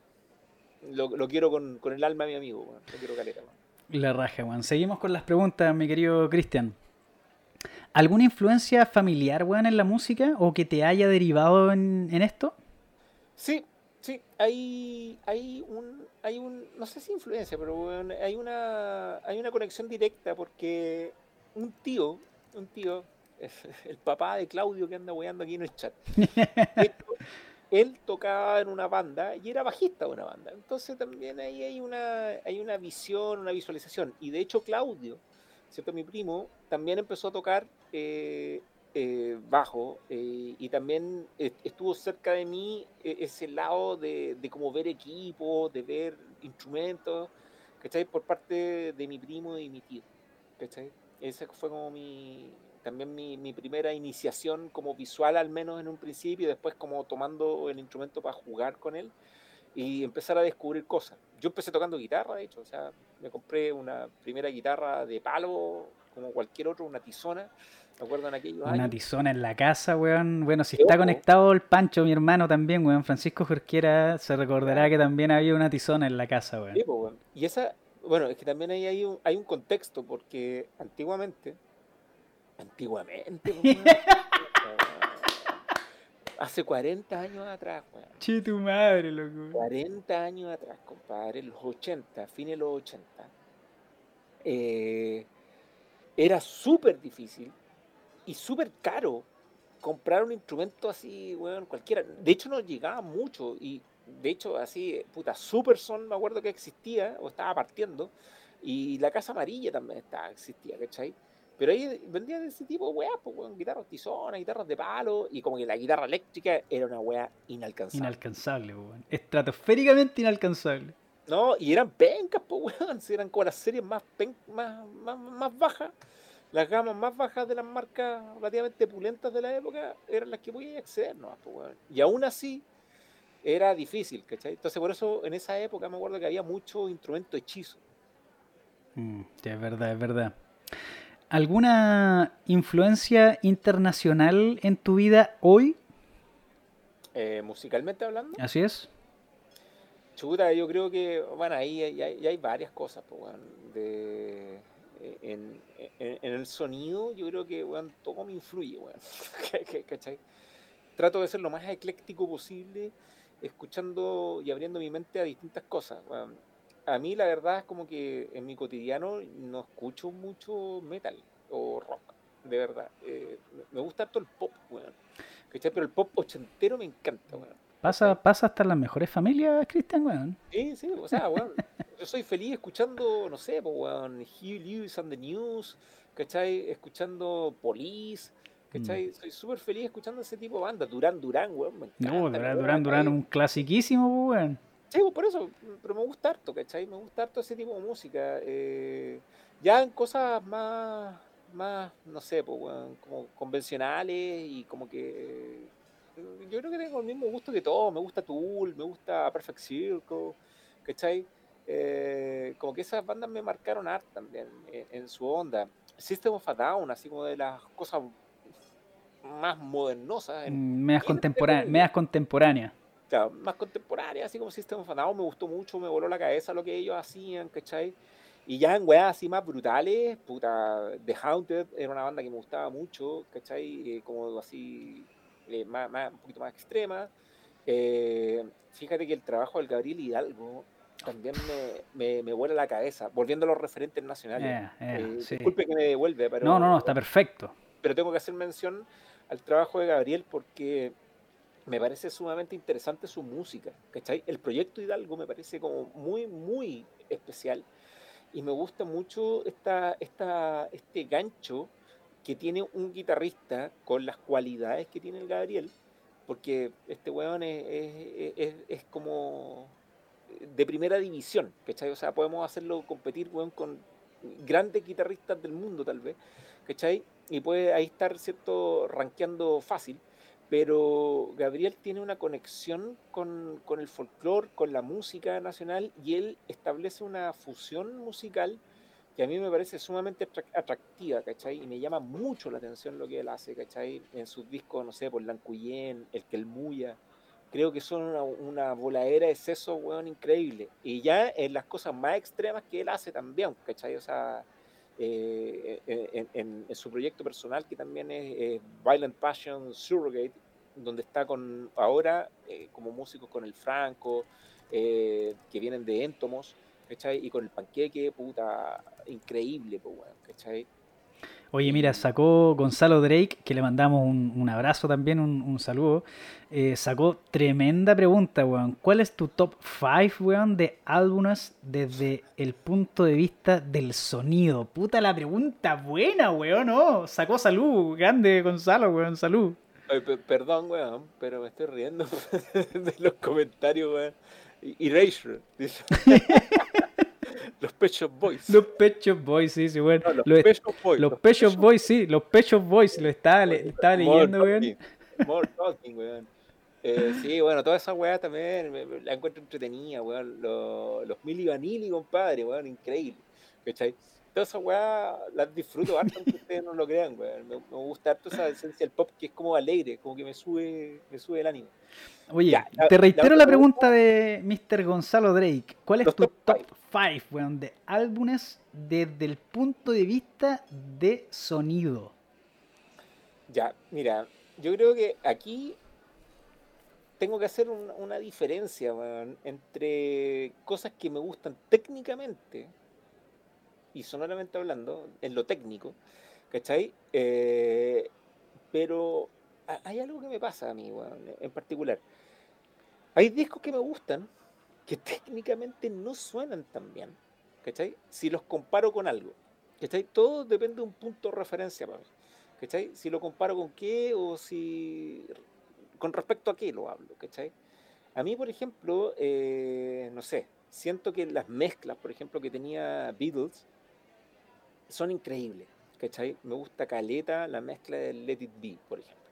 lo, quiero con, el alma mi amigo, Lo quiero caleta, La raja, weón. Seguimos con las preguntas, mi querido Cristian. ¿Alguna influencia familiar, weón, en la música o que te haya derivado en, esto? Sí, sí. Hay, hay un, hay un, no sé si influencia, pero weón, hay una, hay una conexión directa porque un tío, un tío, el papá de Claudio que anda weando aquí en el chat. él tocaba en una banda y era bajista de una banda. Entonces también ahí hay una, hay una visión, una visualización. Y de hecho Claudio, ¿cierto? Mi primo, también empezó a tocar eh, eh, bajo eh, y también estuvo cerca de mí ese lado de, de como ver equipos, de ver instrumentos, ¿cachai? Por parte de mi primo y mi tío, ¿cachai? Ese fue como mi, también mi, primera iniciación como visual al menos en un principio, después como tomando el instrumento para jugar con él y empezar a descubrir cosas. Yo empecé tocando guitarra, de hecho, o sea, me compré una primera guitarra de palo, como cualquier otro, una tizona, ¿me acuerdo en aquellos años? Una tizona en la casa, weón. Bueno, si está conectado el Pancho, mi hermano también, weón, Francisco Jorquera, se recordará que también había una tizona en la casa, weón. weón. Y esa, bueno, es que también ahí hay un, hay un contexto, porque antiguamente Antiguamente, Hace 40 años atrás, weón. Che, tu madre, loco. 40 años atrás, compadre, los 80, fines de los 80. Eh, era súper difícil y súper caro comprar un instrumento así, weón, cualquiera. De hecho, no llegaba mucho y de hecho, así, puta, Super Son, me acuerdo que existía o estaba partiendo. Y la Casa Amarilla también estaba, existía, ¿cachai? Pero ahí vendían ese tipo de weas, pues, guitarras tizonas, guitarras de palo, y como que la guitarra eléctrica era una wea inalcanzable. Inalcanzable, weón. Estratosféricamente inalcanzable. No, y eran pencas, pues, weón. Eran como las series más, más, más, bajas. Las gamas más bajas de las marcas relativamente pulentas de la época eran las que podía acceder, ¿no? Pues, weón. Y aún así, era difícil, ¿cachai? Entonces, por eso en esa época me acuerdo que había mucho instrumento hechizo. Mm, es verdad, es verdad. ¿Alguna influencia internacional en tu vida hoy? Eh, musicalmente hablando. Así es. Chuta, yo creo que, bueno, ahí hay, varias cosas, pues, bueno, de, en, el sonido, yo creo que, bueno, todo me influye, bueno, ¿cachai? Trato de ser lo más ecléctico posible, escuchando y abriendo mi mente a distintas cosas, bueno a mí la verdad es como que en mi cotidiano no escucho mucho metal o rock, de verdad. Eh, me gusta todo el pop, weón. Pero el pop ochentero me encanta, weón. Pasa, pasa hasta las mejores familias, Cristian, weón. Sí, sí, o sea, weón. Yo soy feliz escuchando, no sé, weón, Hugh Lewis and the News, ¿cachai? Escuchando Police, ¿cachai? Mm. Soy súper feliz escuchando ese tipo de bandas. Durán Durán, weón, me encanta. No, Durán Durán, Durán, un clasiquísimo, weón. Sí, pues, por eso, pero me gusta harto, ¿cachai? Me gusta harto ese tipo de música. Eh, ya en cosas más, más, no sé, pues, como convencionales y como que yo creo que tengo el mismo gusto que todos. Me gusta Tool, me gusta Perfect Circle, ¿cachai? Eh, como que esas bandas me marcaron art también en, su onda. System of a Down, así como de las cosas más modernosas. Medias, contemporáneas, contemporáneas. Claro, más contemporáneas, así como System of a Down, me gustó mucho, me voló la cabeza lo que ellos hacían, ¿cachai? Y ya en weas así más brutales, puta, The Haunted era una banda que me gustaba mucho, ¿cachai? Eh, como así eh, más, un poquito más extrema. Eh, fíjate que el trabajo del Gabriel Hidalgo también me, me, vuela la cabeza, volviendo a los referentes nacionales. Eh, disculpe que me devuelve, pero... No, no, no, está perfecto. Pero tengo que hacer mención al trabajo de Gabriel porque me parece sumamente interesante su música, ¿cachai? El proyecto Hidalgo me parece como muy, muy especial y me gusta mucho esta, esta, este gancho que tiene un guitarrista con las cualidades que tiene el Gabriel, porque este weón es, es, como de primera división, ¿cachai? O sea, podemos hacerlo competir, weón, con grandes guitarristas del mundo, tal vez, ¿cachai? Y puede ahí estar, ¿cierto?, rankeando fácil, pero Gabriel tiene una conexión con, con el folclore, con la música nacional, y él establece una fusión musical que a mí me parece sumamente atractiva, ¿cachai? Y me llama mucho la atención lo que él hace, ¿cachai? En sus discos, no sé, por Lancuyen, El Kelmuya, creo que son una, voladera de seso, weón, increíble. Y ya en las cosas más extremas que él hace también, ¿cachai? O sea, eh, en, su proyecto personal, que también es Violent Passion Surrogate, donde está con ahora eh, como músicos con el Franco, eh, que vienen de Entomos, ¿cachai? Y con el panqueque, puta, increíble, pues, ¿cachai? Oye, mira, sacó Gonzalo Drake, que le mandamos un, abrazo también, un, saludo. Eh, sacó tremenda pregunta, weón. ¿Cuál es tu top 5, weón, de álbumes desde el punto de vista del sonido? Puta la pregunta buena, weón, ¿no? Sacó salud, grande Gonzalo, weón, salud. perdón, weón, pero me estoy riendo de los comentarios, weón. Erasure, dice. Los Pechos Boys. Los Pechos Boys, sí, sí, bueno. los, Pechos Boys. Los, Pechos Boys, sí, los Pechos Boys, lo estaba, estaba leyendo, weón. More talking, weón. Eh, sí, bueno, toda esa weá también la encuentro entretenida, weón. Los, los Mili Vanilli, compadre, weón, increíble. ¿Cachai? Toda esa weá las disfruto harto, aunque ustedes no lo crean, weón. Me, me, gusta harto esa esencia del pop que es como alegre, como que me sube, me sube el ánimo. Oye, te reitero la, pregunta de Mr. Gonzalo Drake. ¿Cuál es tu top 5, weón, de álbumes desde el punto de vista de sonido? Ya, mira, yo creo que aquí tengo que hacer una diferencia entre cosas que me gustan técnicamente y sonoramente hablando, en lo técnico, ¿cachai? Eh, pero hay algo que me pasa a mí, en particular. Hay discos que me gustan que técnicamente no suenan tan bien. ¿Cachai? Si los comparo con algo. ¿Cachai? Todo depende de un punto de referencia para mí. ¿Cachai? Si lo comparo con qué o si. con respecto a qué lo hablo. ¿Cachai? A mí, por ejemplo, eh, no sé, siento que las mezclas, por ejemplo, que tenía Beatles son increíbles. ¿Cachai? Me gusta Caleta, la mezcla de Let It Be, por ejemplo.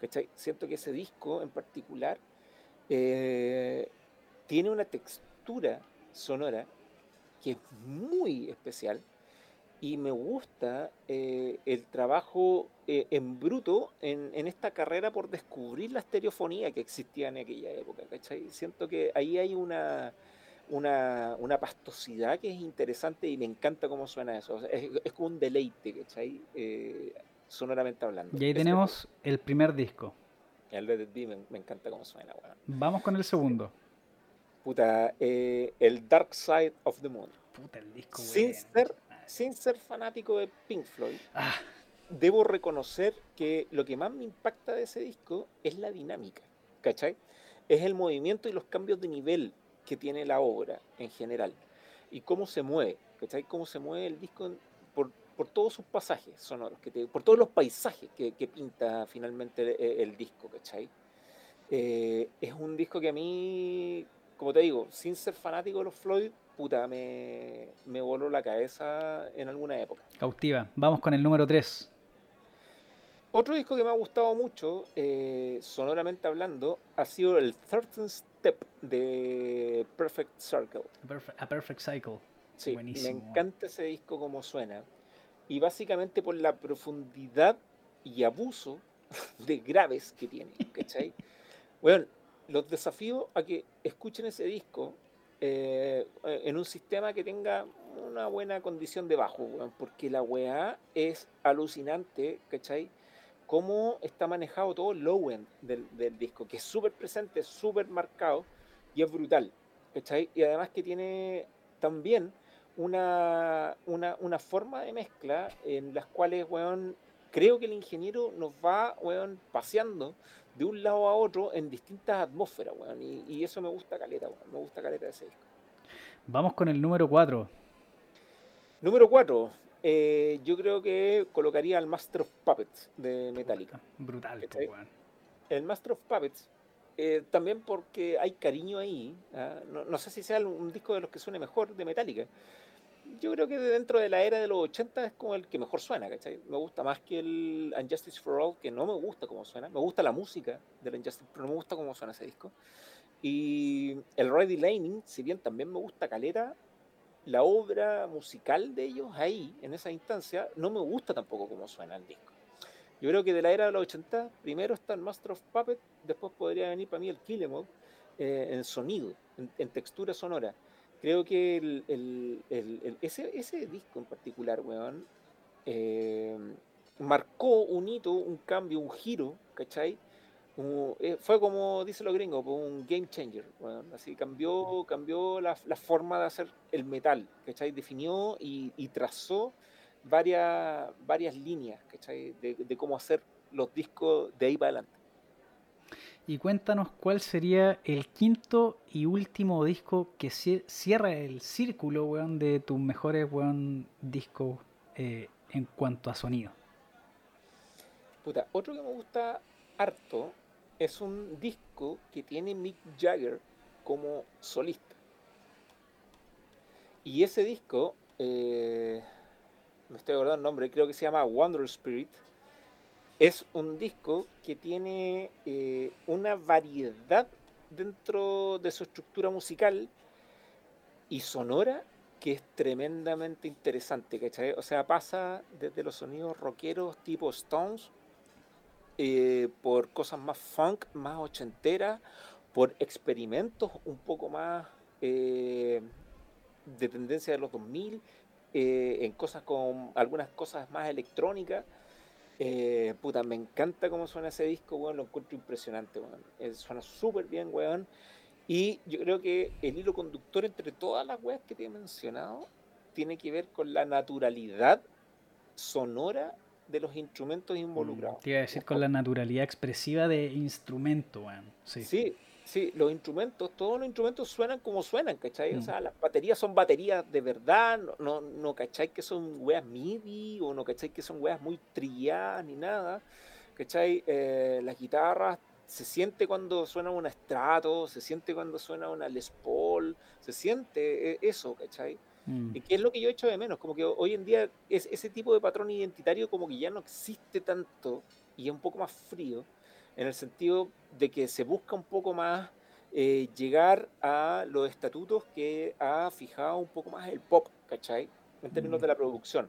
¿Cachai? Siento que ese disco en particular eh, tiene una textura sonora que es muy especial y me gusta eh, el trabajo eh, en bruto en, esta carrera por descubrir la estereofonía que existía en aquella época, ¿cachai? Siento que ahí hay una, una, pastosidad que es interesante y me encanta cómo suena eso. es, como un deleite, ¿cachai? sonoramente hablando. Y ahí tenemos el primer disco. El Let It me, encanta cómo suena, Vamos con el segundo. Puta, eh, el Dark Side of the Moon. Puta, el disco, sin ser, sin ser fanático de Pink Floyd, ah. debo reconocer que lo que más me impacta de ese disco es la dinámica, ¿cachai? Es el movimiento y los cambios de nivel que tiene la obra en general. Y cómo se mueve, ¿cachai? Cómo se mueve el disco por, por todos sus pasajes sonoros, que por todos los paisajes que, pinta finalmente el, disco, ¿cachai? Eh, es un disco que a mí, como te digo, sin ser fanático de los Floyd, puta, me, me voló la cabeza en alguna época. Cautiva. Vamos con el número 3. Otro disco que me ha gustado mucho, eh, sonoramente hablando, ha sido el 13 Step de Perfect Circle. A Perfect Cycle. Sí, me encanta ese disco como suena. Y básicamente por la profundidad y abuso de graves que tiene, ¿cachai? bueno, los desafío a que escuchen ese disco eh, en un sistema que tenga una buena condición de bajo, porque la weá es alucinante, ¿cachai? Cómo está manejado todo el low end del, disco, que es súper presente, súper marcado y es brutal, ¿cachai? Y además que tiene también una, una, una forma de mezcla en las cuales, weón, creo que el ingeniero nos va, weón, paseando de un lado a otro en distintas atmósferas, weón. Y, eso me gusta caleta, weón. Me gusta caleta de ese disco. Vamos con el número 4. Número 4. Eh, yo creo que colocaría al Master of Puppets de Metallica. Brutal, weón. El Master of Puppets, eh, también porque hay cariño ahí. ¿ah? No, no, sé si sea un disco de los que suene mejor de Metallica, yo creo que dentro de la era de los 80 es como el que mejor suena, ¿cachai? Me gusta más que el Unjustice for All, que no me gusta cómo suena. Me gusta la música del Unjustice, pero no me gusta cómo suena ese disco. Y el Ready Laning, si bien también me gusta Calera, la obra musical de ellos ahí, en esa instancia, no me gusta tampoco cómo suena el disco. Yo creo que de la era de los 80, primero está el Master of Puppet, después podría venir para mí el Kill Em eh, en sonido, en textura sonora creo que el, ese, disco en particular, weón, eh, marcó un hito, un cambio, un giro, ¿cachai? Eh, fue como dicen los gringos, un game changer, weón. Así cambió, cambió la, forma de hacer el metal, ¿cachai? Definió y, trazó varias, varias líneas, ¿cachai? De cómo hacer los discos de ahí para adelante y cuéntanos cuál sería el quinto y último disco que cierra el círculo, de tus mejores, weón, discos eh, en cuanto a sonido. Puta, otro que me gusta harto es un disco que tiene Mick Jagger como solista. Y ese disco, eh, me estoy acordando el nombre, creo que se llama Wonder Spirit es un disco que tiene eh, una variedad dentro de su estructura musical y sonora que es tremendamente interesante, ¿cachai? O sea, pasa desde los sonidos rockeros tipo Stones, eh, por cosas más funk, más ochenteras, por experimentos un poco más eh, de tendencia de los 2000, en cosas con algunas cosas más electrónicas. Eh, puta, me encanta cómo suena ese disco, weón, lo encuentro impresionante, weón. Eh, suena súper bien, weón. Y yo creo que el hilo conductor entre todas las weas que te he mencionado tiene que ver con la naturalidad sonora de los instrumentos involucrados. te iba a decir con la naturalidad expresiva de instrumento, weón. Sí. sí, Sí, los instrumentos, todos los instrumentos suenan como suenan, ¿cachai? O mm. sea, las baterías son baterías de verdad, no, no, no ¿cachai? Que son weas MIDI o no, ¿cachai? Que son weas muy trilladas ni nada, ¿cachai? Eh, las guitarras, se siente cuando suena un estrato, se siente cuando suena una Les Paul, se siente eh, eso, ¿cachai? Mm. Y que es lo que yo echo de menos, como que hoy en día es, ese tipo de patrón identitario como que ya no existe tanto y es un poco más frío en el sentido de que se busca un poco más eh, llegar a los estatutos que ha fijado un poco más el pop, ¿cachai? En términos de la producción.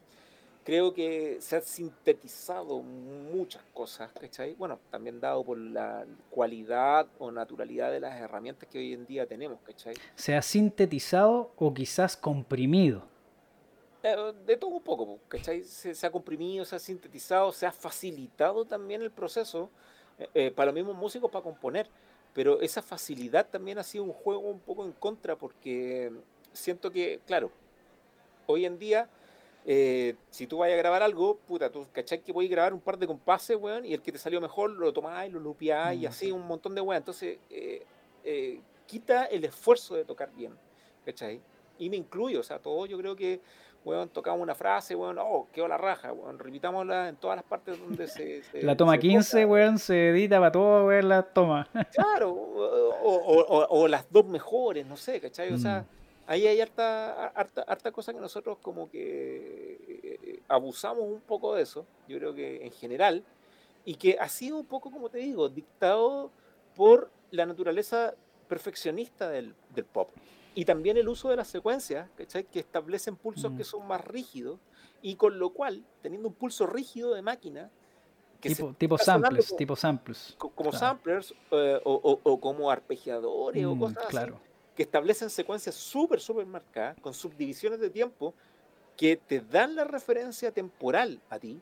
Creo que se han sintetizado muchas cosas, ¿cachai? Bueno, también dado por la cualidad o naturalidad de las herramientas que hoy en día tenemos, ¿cachai? ¿Se ha sintetizado o quizás comprimido? Eh, de todo un poco, ¿cachai? Se, se, ha comprimido, se ha sintetizado, se ha facilitado también el proceso eh, para los mismos músicos para componer. Pero esa facilidad también ha sido un juego un poco en contra porque siento que, claro, hoy en día, eh, si tú vas a grabar algo, puta, tú cachai que voy a grabar un par de compases, weón, y el que te salió mejor lo tomás lo lupiás y mm, así un montón de weón. Entonces, eh, quita el esfuerzo de tocar bien, ¿cachai? Y me incluyo, o sea, todo yo creo que weón, tocamos una frase, weón, oh, quedó la raja, weón, repitámosla en todas las partes donde se... la toma 15, weón, se edita para todo, weón, la toma. claro, o, las dos mejores, no sé, ¿cachai? O sea, ahí hay harta, harta, harta cosa que nosotros como que eh, abusamos un poco de eso, yo creo que en general, y que ha sido un poco, como te digo, dictado por la naturaleza perfeccionista del, del pop. Y también el uso de las secuencias, ¿cachai? que establecen pulsos que son más rígidos, y con lo cual, teniendo un pulso rígido de máquina, que tipo, tipo samples, como, tipo samples. Como samplers eh, o, o, como arpegiadores o cosas claro. así, que establecen secuencias súper, súper marcadas, con subdivisiones de tiempo, que te dan la referencia temporal a ti,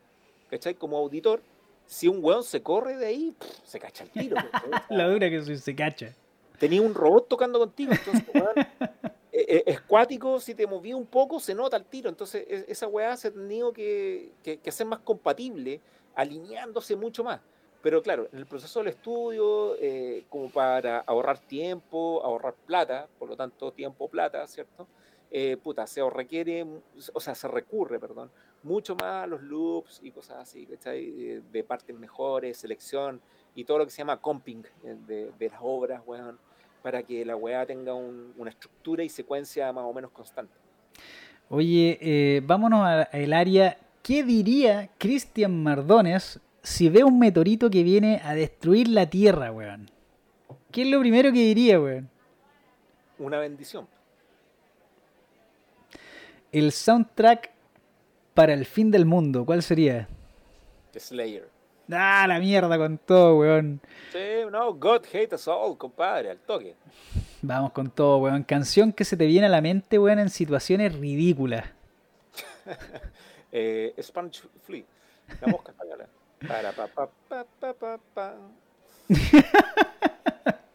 ¿cachai? Como auditor, si un weón se corre de ahí, se cacha el tiro. la dura que se, se cacha. Tenía un robot tocando contigo, entonces, e, e, cuático, si te movía un poco, se nota el tiro. Entonces, e, esa weá se ha tenido que, hacer más compatible, alineándose mucho más. Pero claro, en el proceso del estudio, eh, como para ahorrar tiempo, ahorrar plata, por lo tanto, tiempo, plata, ¿cierto? Eh, puta, se requiere, o sea, se recurre, perdón, mucho más a los loops y cosas así, ¿cachai? De partes mejores, selección y todo lo que se llama comping eh, de, de las obras, weón para que la weá tenga una estructura y secuencia más o menos constante. Oye, eh, vámonos al área. ¿Qué diría Cristian Mardones si ve un meteorito que viene a destruir la Tierra, weón? ¿Qué es lo primero que diría, weón? Una bendición. El soundtrack para el fin del mundo, ¿cuál sería? The Slayer. Ah, la mierda con todo, weón. Sí, no, God hate us all, compadre, al toque. Vamos con todo, weón. Canción que se te viene a la mente, weón, en situaciones ridículas. eh, Spanish Flea, la mosca española. Para pa pa pa pa pa pa.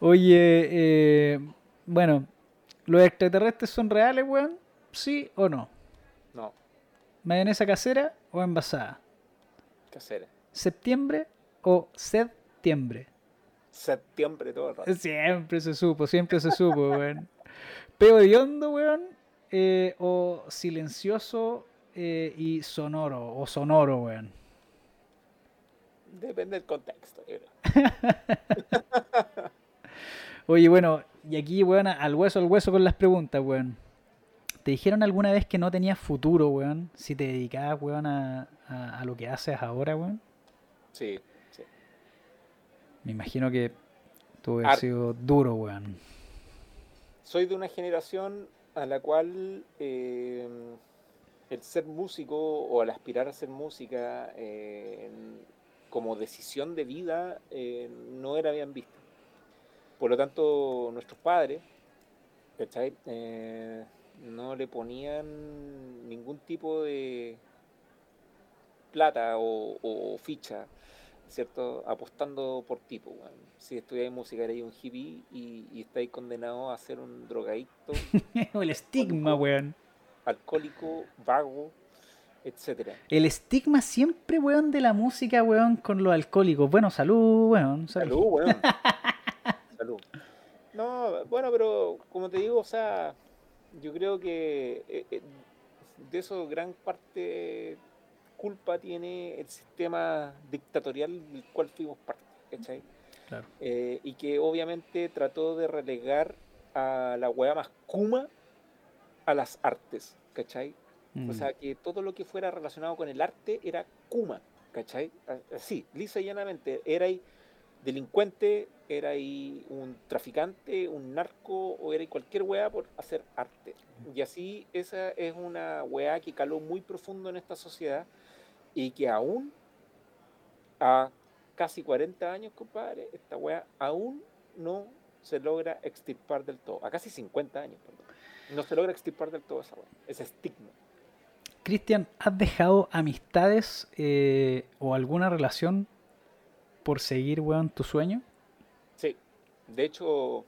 Oye, eh, bueno, ¿los extraterrestres son reales, weón? ¿Sí o no? No. ¿Mayonesa casera o envasada? Casera. ¿Septiembre o septiembre? Septiembre todo el rato. Siempre se supo, siempre se supo, weón. Peo de hondo, weón. Eh, o silencioso eh, y sonoro, o sonoro, weón. Depende del contexto, Oye, bueno, y aquí, weón, al hueso, al hueso con las preguntas, weón. ¿Te dijeron alguna vez que no tenías futuro, weón? Si te dedicabas, weón, a, a, lo que haces ahora, weón. Sí, sí. Me imagino que tuvo que sido duro, weón. Soy de una generación a la cual eh, el ser músico o el aspirar a ser música eh, como decisión de vida eh, no era bien visto. Por lo tanto, nuestros padres, ¿cachai? No le ponían ningún tipo de plata o, ficha, ¿cierto? Apostando por tipo, pues, Si estudiáis música eres un hippie y, y estáis condenados a ser un drogadicto. el estigma, weón. Alcohólico, vago, etcétera. El estigma siempre, weón, de la música, weón, con los alcohólicos. Bueno, salud, weón. Salud, weón. salud. No, bueno, pero como te digo, o sea, yo creo que eh, eh, de eso gran parte culpa tiene el sistema dictatorial del cual fuimos parte, ¿cachai? Eh, y que obviamente trató de relegar a la weá más kuma a las artes, ¿cachai? O mm. sea, que todo lo que fuera relacionado con el arte era kuma, ¿cachai? Así, lisa y llanamente, era delincuente, era ahí un traficante, un narco o era cualquier weá por hacer arte. Y así esa es una weá que caló muy profundo en esta sociedad y que aún a casi 40 años, compadre, esta weá aún no se logra extirpar del todo. A casi 50 años, perdón. No se logra extirpar del todo esa weá, ese estigma. Cristian, ¿has dejado amistades eh, o alguna relación por seguir, weón, tu sueño? De hecho,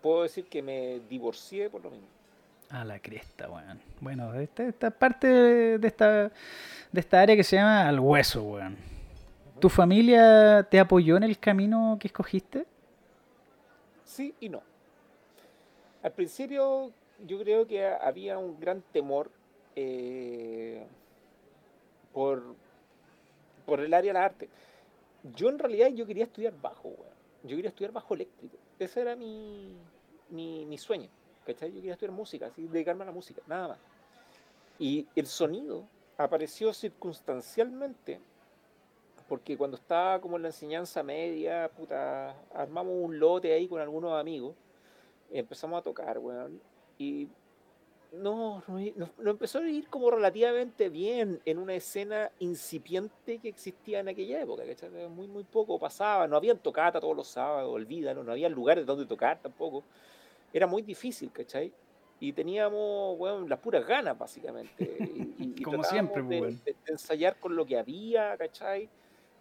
puedo decir que me divorcié por lo mismo. A la cresta, weón. Bueno, esta, esta parte de esta, de esta área que se llama al hueso, weón. ¿Tu familia te apoyó en el camino que escogiste? Sí y no. Al principio yo creo que había un gran temor eh, por, por el área de la arte. Yo en realidad yo quería estudiar bajo, weón. Yo quería estudiar bajo eléctrico. Esa era mi, mi, mi sueño. ¿Cachai? Yo quería estudiar música, así, dedicarme a la música, nada más. Y el sonido apareció circunstancialmente, porque cuando estaba como en la enseñanza media, puta, armamos un lote ahí con algunos amigos, empezamos a tocar, weón, y no, no, no empezó a ir como relativamente bien en una escena incipiente que existía en aquella época, ¿cachai? Muy, muy poco pasaba, no habían tocata todos los sábados, olvídalo, no había lugares donde tocar tampoco. Era muy difícil, ¿cachai? Y teníamos, bueno, las puras ganas, básicamente. Y, y Como siempre, de, weón. de- de ensayar con lo que había, ¿cachai?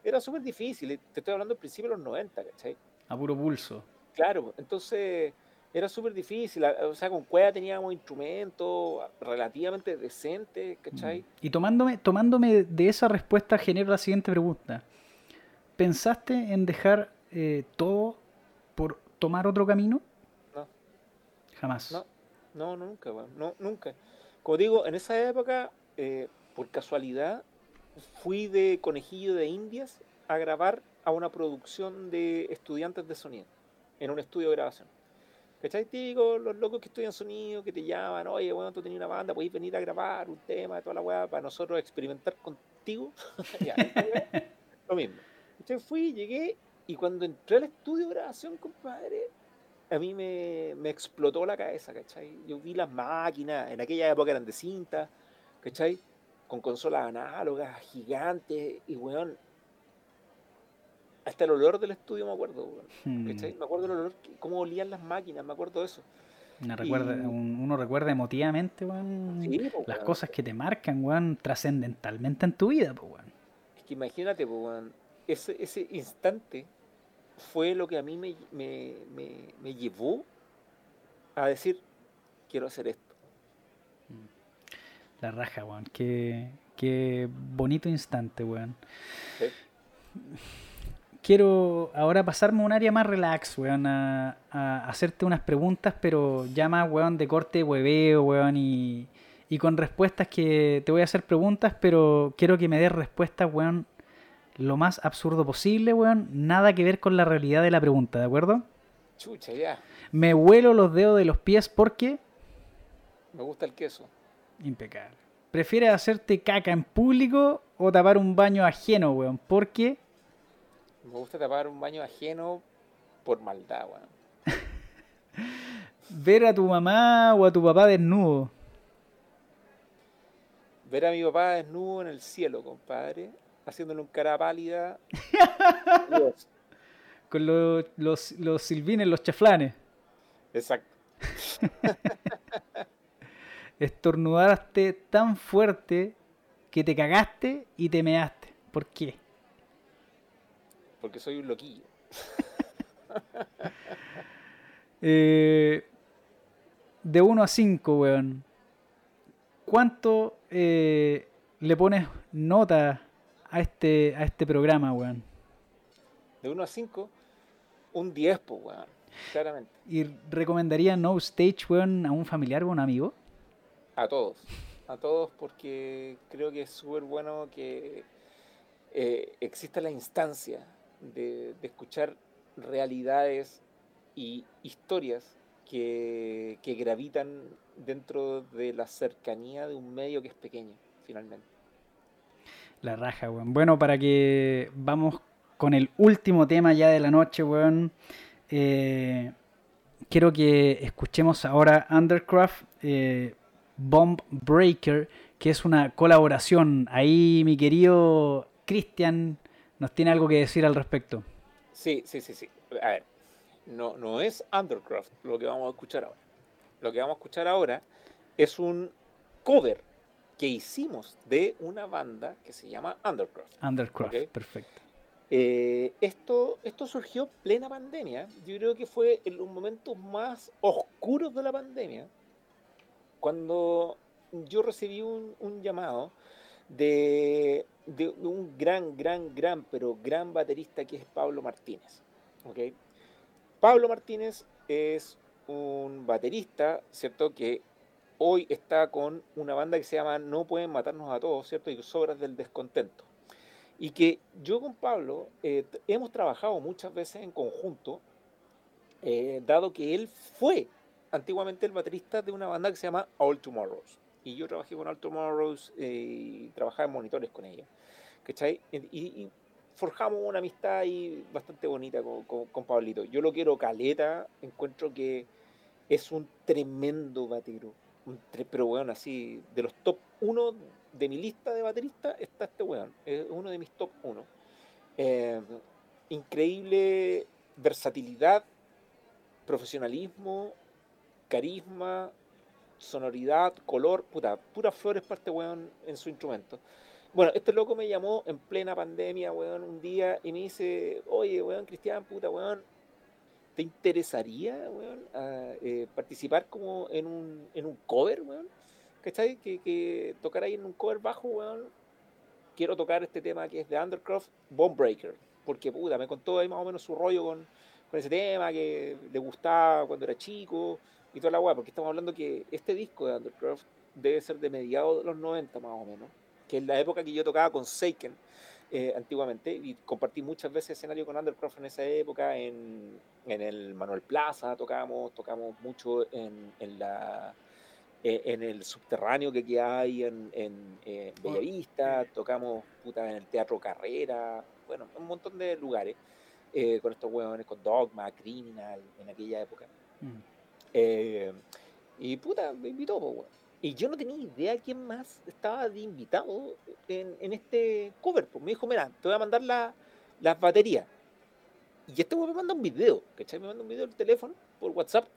Era súper difícil, te estoy hablando del principio de los 90, ¿cachai? A puro pulso. Claro, entonces era súper difícil. a- O sea, con Cueva teníamos instrumentos relativamente decentes, ¿cachai? Y tomándome, tomándome de esa respuesta, genero la siguiente pregunta. ¿Pensaste en dejar eh, todo por tomar otro camino? No. Jamás. No. No, no, nunca, weón, no, nunca. Como digo, en esa época, eh, por casualidad, fui de conejillo de indias a grabar a una producción de estudiantes de sonido en un estudio de grabación. ¿Cachai? Típico, los locos que estudian sonido, que te llaman, oye, bueno, tú tenías una banda, podéis venir a grabar un tema, toda la weá, para nosotros experimentar contigo. Lo mismo. ¿Cachai? Fui, llegué, y cuando entré al estudio de grabación, compadre, a mí me, me explotó la cabeza, ¿cachai? Yo vi las máquinas, en aquella época eran de cinta, ¿cachai? Con consolas análogas, gigantes, y weón, hasta el olor del estudio me acuerdo, Hmm. Me acuerdo el olor, cómo olían las máquinas, me acuerdo de eso. Recuerda- Y- uno recuerda emotivamente, weón, Sí, las weón. cosas que te marcan, weón, trascendentalmente en tu vida, pues, weón. Es que imagínate, weón, ese, ese instante fue lo que a mí me, me, me- me llevó a decir, quiero hacer esto. La raja, weón. Qué, qué bonito instante, weón. ¿sí? Quiero ahora pasarme a un área más relax, weón, a, a hacerte unas preguntas, pero ya más, weón, de corte hueveo, weón, y, y con respuestas que te voy a hacer preguntas, pero quiero que me des respuestas, weón, lo más absurdo posible, weón, nada que ver con la realidad de la pregunta, ¿de acuerdo? Chucha, ya, Me huelo los dedos de los pies porque... me gusta el queso. Impecable. ¿Prefieres hacerte caca en público o tapar un baño ajeno, weón? Porque... Me gusta tapar un baño ajeno por maldad, weón. Ver a tu mamá o a tu papá desnudo. Ver a mi papá desnudo en el cielo, compadre, haciéndole un cara pálida. Con los, los, los silvines, los chaflanes. Exacto. Estornudaste tan fuerte que te cagaste y te measte. ¿Por qué? Porque soy un loquillo. Eh, de 1 a 5, weón. ¿Cuánto eh, le pones nota a este, a este programa, weón? De 1 a 5, un 10, pues, weón. Claramente. ¿Y recomendaría No Stage, weón, a un familiar o a un amigo? A todos. A todos porque creo que es súper bueno que eh, exista la instancia de, escuchar realidades y historias que, que gravitan dentro de la cercanía de un medio que es pequeño, finalmente. La raja, weón. Bueno, para que vamos con el último tema ya de la noche, weón. eh, quiero que escuchemos ahora Undercraft eh, Bomb Breaker, que es una colaboración. Ahí mi querido Cristian nos tiene algo que decir al respecto. Sí, sí, sí, sí. A ver, no, no es Undercraft lo que vamos a escuchar ahora. Lo que vamos a escuchar ahora es un cover que hicimos de una banda que se llama Undercraft. Undercraft, Ok. perfecto. Eh, esto, esto surgió plena pandemia. Yo creo que fue en los momentos más oscuros de la pandemia, cuando yo recibí un, un llamado de, de un gran, gran, gran, pero gran baterista que es Pablo Martínez. ¿ok? Pablo Martínez es un baterista, ¿cierto? Que hoy está con una banda que se llama No pueden matarnos a todos, ¿cierto? Y Sobras del descontento. Y que yo con Pablo eh, hemos trabajado muchas veces en conjunto, eh, dado que él fue antiguamente el baterista de una banda que se llama All Tomorrows. Y yo trabajé con All Tomorrows eh, y trabajaba en monitores con ella. ¿Cachai? Y, y, forjamos una amistad ahí bastante bonita con, con, Pablito. Yo lo quiero caleta, encuentro que es un tremendo batero. pero bueno, así, de los top 1 de mi lista de bateristas está este weón. Es uno de mis top 1. Eh, increíble versatilidad, profesionalismo, carisma, sonoridad, color, puta, puras flores para este weón en su instrumento. Bueno, este loco me llamó en plena pandemia, weón, un día y me dice, oye, weón, Cristian, puta, weón, ¿te interesaría, weón, eh, participar como en un, en un cover, weón? ¿Cachai? Que, que tocar ahí en un cover bajo, weón. Quiero tocar este tema que es de Undercroft, Bone Breaker. Porque, puta, me contó ahí más o menos su rollo con, con ese tema, que le gustaba cuando era chico y toda la weá. Porque estamos hablando que este disco de Undercroft debe ser de mediados de los 90 más o menos. Que es la época que yo tocaba con Seiken. Eh, antiguamente y compartí muchas veces escenario con Undercroft en esa época en, en el Manuel Plaza tocamos tocamos mucho en, en la eh, en el subterráneo que aquí hay en, en eh, Bellavista, tocamos puta, en el Teatro Carrera, bueno, un montón de lugares eh, con estos huevones, con Dogma, Criminal, en aquella época. Mm. Y puta, me invitó, pues, Y yo no tenía idea quién más estaba de invitado en, este cover. Pues me dijo, mira, te voy a mandar la, las baterías. Y este me manda un video, ¿cachai? Me manda un video del teléfono por WhatsApp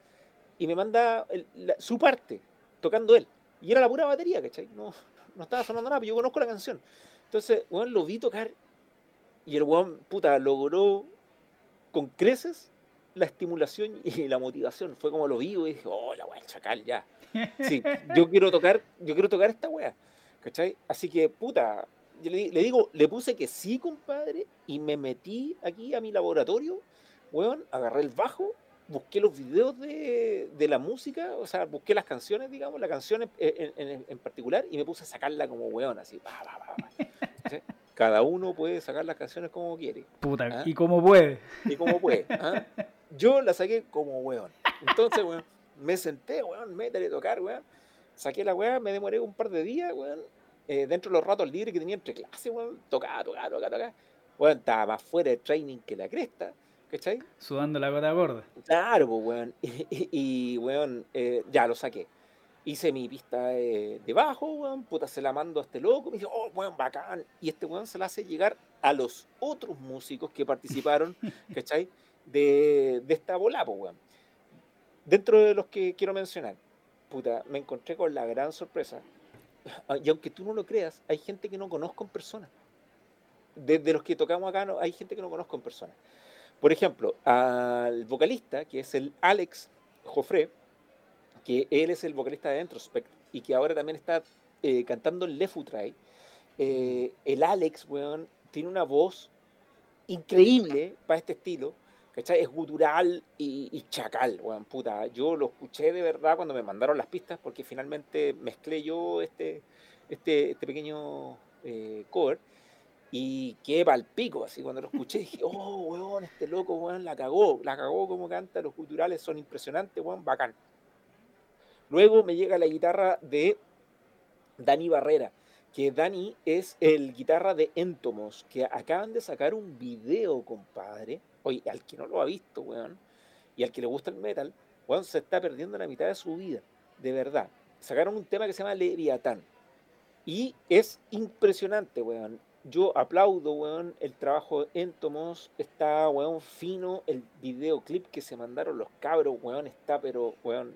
y me manda su parte tocando él. Y era la pura batería, ¿cachai? No, no estaba sonando nada, pero yo conozco la canción. Entonces, weón, lo vi tocar y el weón, puta, logró con creces la estimulación y la motivación. Fue como lo vi y dije, oh, la weá, chacal, ya. Sí, yo quiero tocar, yo quiero tocar esta weá, ¿cachai? Así que, puta, yo le, le, digo, le puse que sí, compadre, y me metí aquí a mi laboratorio, weón, agarré el bajo busqué los videos de, de, la música, o sea, busqué las canciones, digamos, la canción en, en, en particular, y me puse a sacarla como weón, así. Cada uno puede sacar las canciones como quiere. Puta, ¿ah? y como puede. Y como puede. ¿ah? Yo la saqué como weón. Entonces, weón, me senté, weón, métale a tocar, weón. Saqué la weón, me demoré un par de días, weón. Eh, dentro de los ratos libres que tenía entre clases, weón, tocaba, tocaba, tocaba, tocaba. Weón, estaba más fuera de training que la cresta. ¿Cachai? Sudando la gota gorda. Claro, pues, weón. Y, weón, eh, ya lo saqué. Hice mi pista de, bajo, weón. Puta, se la mando a este loco. Me dice, oh, weón, bacán. Y este weón se la hace llegar a los otros músicos que participaron, ¿cachai? De, de esta bola, weón. Dentro de los que quiero mencionar, puta, me encontré con la gran sorpresa. Y aunque tú no lo creas, hay gente que no conozco en persona. Desde los que tocamos acá, no, hay gente que no conozco en persona. Por ejemplo, al vocalista, que es el Alex Joffre, que él es el vocalista de Introspect y que ahora también está eh, cantando en Le Futray, eh, el Alex, weón, tiene una voz increíble para este estilo, ¿cachai? Es gutural y, chacal, weón, puta. Yo lo escuché de verdad cuando me mandaron las pistas porque finalmente mezclé yo este, este, este pequeño eh, cover y qué pico, así cuando lo escuché dije, oh, weón, este loco, weón, la cagó, la cagó como canta, los culturales son impresionantes, weón, bacán. Luego me llega la guitarra de Dani Barrera, que Dani es el guitarra de Entomos, que acaban de sacar un video, compadre. Oye, al que no lo ha visto, weón, y al que le gusta el metal, weón, se está perdiendo la mitad de su vida, de verdad. Sacaron un tema que se llama Leviatán. Y es impresionante, weón yo aplaudo, weón, el trabajo en Tomos, está, weón, fino, el videoclip que se mandaron los cabros, weón, está, pero, weón,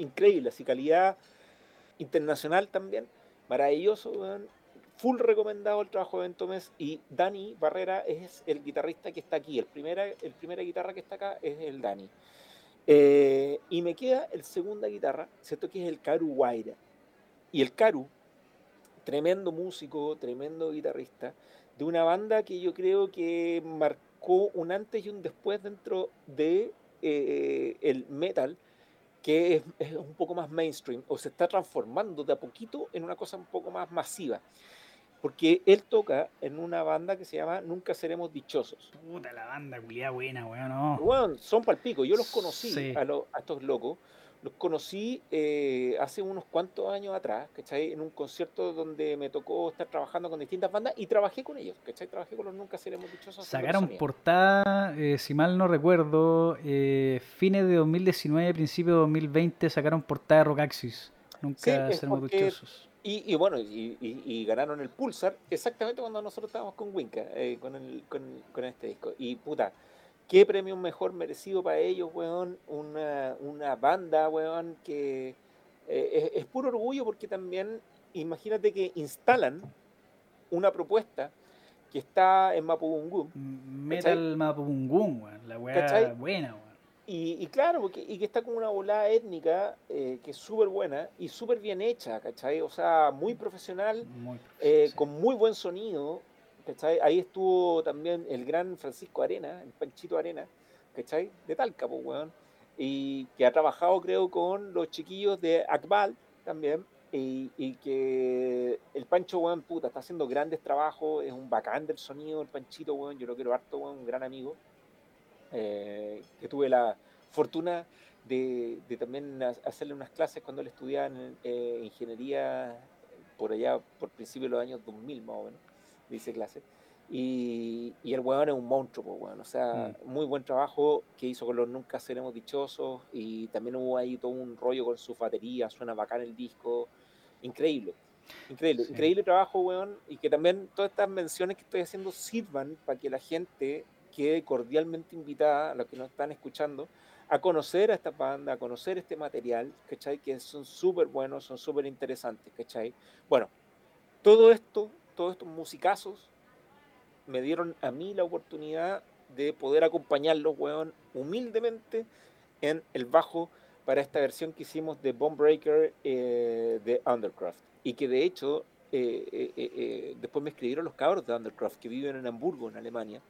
increíble, así calidad internacional también, maravilloso, full recomendado el trabajo de Entomes y Dani Barrera es el guitarrista que está aquí, el primera, el primera guitarra que está acá es el Dani. Eh, y me queda el segunda guitarra, ¿cierto? Que es el Karu Guaira. Y el Karu tremendo músico, tremendo guitarrista, de una banda que yo creo que marcó un antes y un después dentro de eh, el metal, que es, un poco más mainstream, o se está transformando de a poquito en una cosa un poco más masiva. porque él toca en una banda que se llama Nunca Seremos Dichosos. Puta la banda, culiada buena, weón, no. Bueno, son palpico, yo los conocí a, a estos locos los conocí eh, hace unos cuantos años atrás, ¿cachai? En un concierto donde me tocó estar trabajando con distintas bandas y trabajé con ellos, ¿cachai? Trabajé con los Nunca Seremos Dichosos. Sacaron portada, eh, si mal no recuerdo, eh, fines de 2019, principio de 2020, sacaron portada de Rockaxis. Nunca Seremos Dichosos. Y, bueno, y, ganaron el Pulsar exactamente cuando nosotros estábamos con Winca, con, el, con, con este disco. Y puta, qué premio mejor merecido para ellos, weón, una, una banda, weón, que eh, es, puro orgullo porque también, imagínate que instalan una propuesta que está en Mapudungún. Metal Mapudungún, weón, la weá buena, weón. Y, claro, porque, y que está con una volada étnica eh, que es súper buena y súper bien hecha, ¿cachai? O sea, muy profesional, eh, con muy buen sonido, Ahí estuvo también el gran Francisco Arena, el Panchito Arena, ¿cachai? De Talca, pues, weón. Y que ha trabajado, creo, con los chiquillos de Akbal también. Y, que el Pancho, weón, puta, está haciendo grandes trabajos, es un bacán del sonido, el Panchito, weón, yo lo quiero harto, weón, un gran amigo. Eh, que tuve la fortuna de, también hacerle unas clases cuando él estudiaba en eh, ingeniería por allá, por principio de los años 2000 más o menos dice clase. Y, y, el weón es un monstruo, pues, weón. O sea, mm. muy buen trabajo que hizo con los Nunca Seremos Dichosos. Y también hubo ahí todo un rollo con su batería, suena bacán el disco. Increíble. Increíble, increíble trabajo, weón. Y que también todas estas menciones que estoy haciendo sirvan para que la gente quede cordialmente invitada, a los que nos están escuchando, a conocer a esta banda, a conocer este material, ¿cachai? Que son súper buenos, son súper interesantes, ¿cachai? Bueno, todo esto todos estos musicazos me dieron a mí la oportunidad de poder acompañarlos, weón, humildemente en el bajo para esta versión que hicimos de Bomb Breaker eh, de Undercraft. Y que de hecho, eh, eh, después me escribieron los cabros de Undercraft que viven en Hamburgo, en Alemania.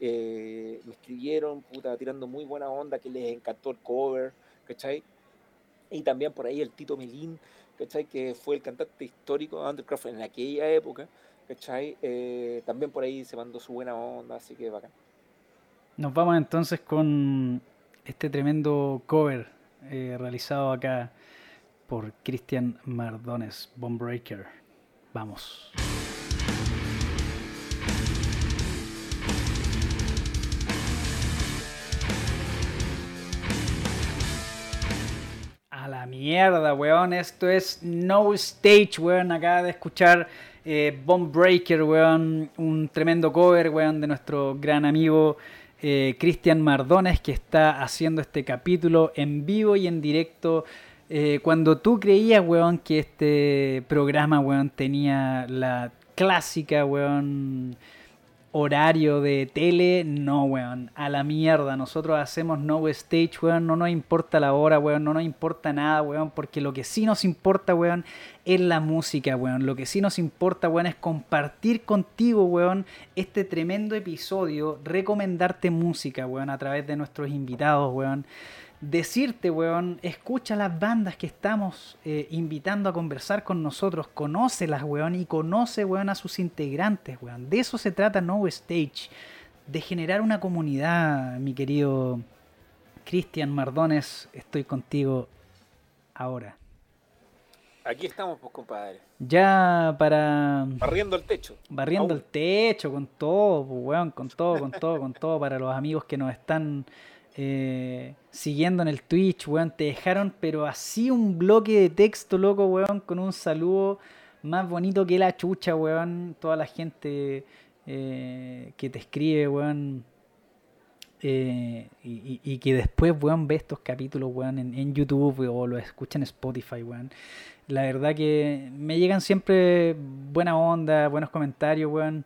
me escribieron, puta, tirando muy buena onda, que les encantó el cover, ¿cachai? Y también por ahí el Tito Melín, ¿cachai? Que fue el cantante histórico de Undercraft en aquella época. ¿Cachai? Eh, también por ahí se mandó su buena onda, así que bacán. Nos vamos entonces con este tremendo cover eh, realizado acá por Cristian Mardones, Breaker. Vamos. A la mierda, weón. Esto es No Stage, weón. Acaba de escuchar eh, Bomb Breaker, weón, un tremendo cover, weón, de nuestro gran amigo eh, Cristian Mardones, que está haciendo este capítulo en vivo y en directo. Eh, cuando tú creías, weón, que este programa, weón, tenía la clásica, weón, horario de tele, no, weón, a la mierda. Nosotros hacemos no stage, weón, no nos importa la hora, weón, no nos importa nada, weón, porque lo que sí nos importa, weón, es la música, weón. Lo que sí nos importa, weón, es compartir contigo, weón, este tremendo episodio, recomendarte música, weón, a través de nuestros invitados, weón decirte, weón, escucha las bandas que estamos eh, invitando a conversar con nosotros, conócelas, weón, y conoce, weón, a sus integrantes, weón. De eso se trata No Stage, de generar una comunidad, mi querido Cristian Mardones, estoy contigo ahora. Aquí estamos, pues, compadre. Ya para... Barriendo el techo. Barriendo el techo, con todo, pues, weón, con todo, con todo, con todo, para los amigos que nos están eh, siguiendo en el Twitch, weón, te dejaron, pero así un bloque de texto, loco, weón, con un saludo más bonito que la chucha, weón. Toda la gente eh, que te escribe, weón. Eh, y, que después, weón, ve estos capítulos, weón, en, YouTube o lo escucha en Spotify, weón. La verdad que me llegan siempre buena onda, buenos comentarios, weón.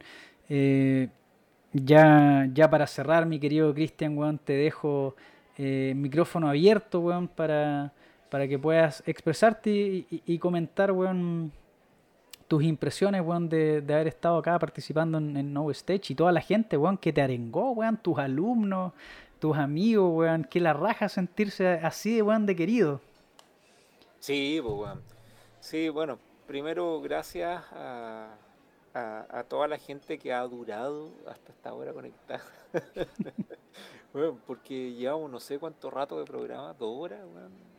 Ya, ya para cerrar, mi querido Cristian, te dejo eh, micrófono abierto, weón, para, para que puedas expresarte y, comentar, weón, tus impresiones, weón, de, haber estado acá participando en, en, No Stage y toda la gente, weón, que te arengó, weón, tus alumnos, tus amigos, weón, que la raja sentirse así de, weón, de querido. Sí, pues, weón. Sí, bueno, primero gracias a a, toda la gente que ha durado hasta esta hora conectada. bueno, porque llevamos no sé cuánto rato de programa, dos horas,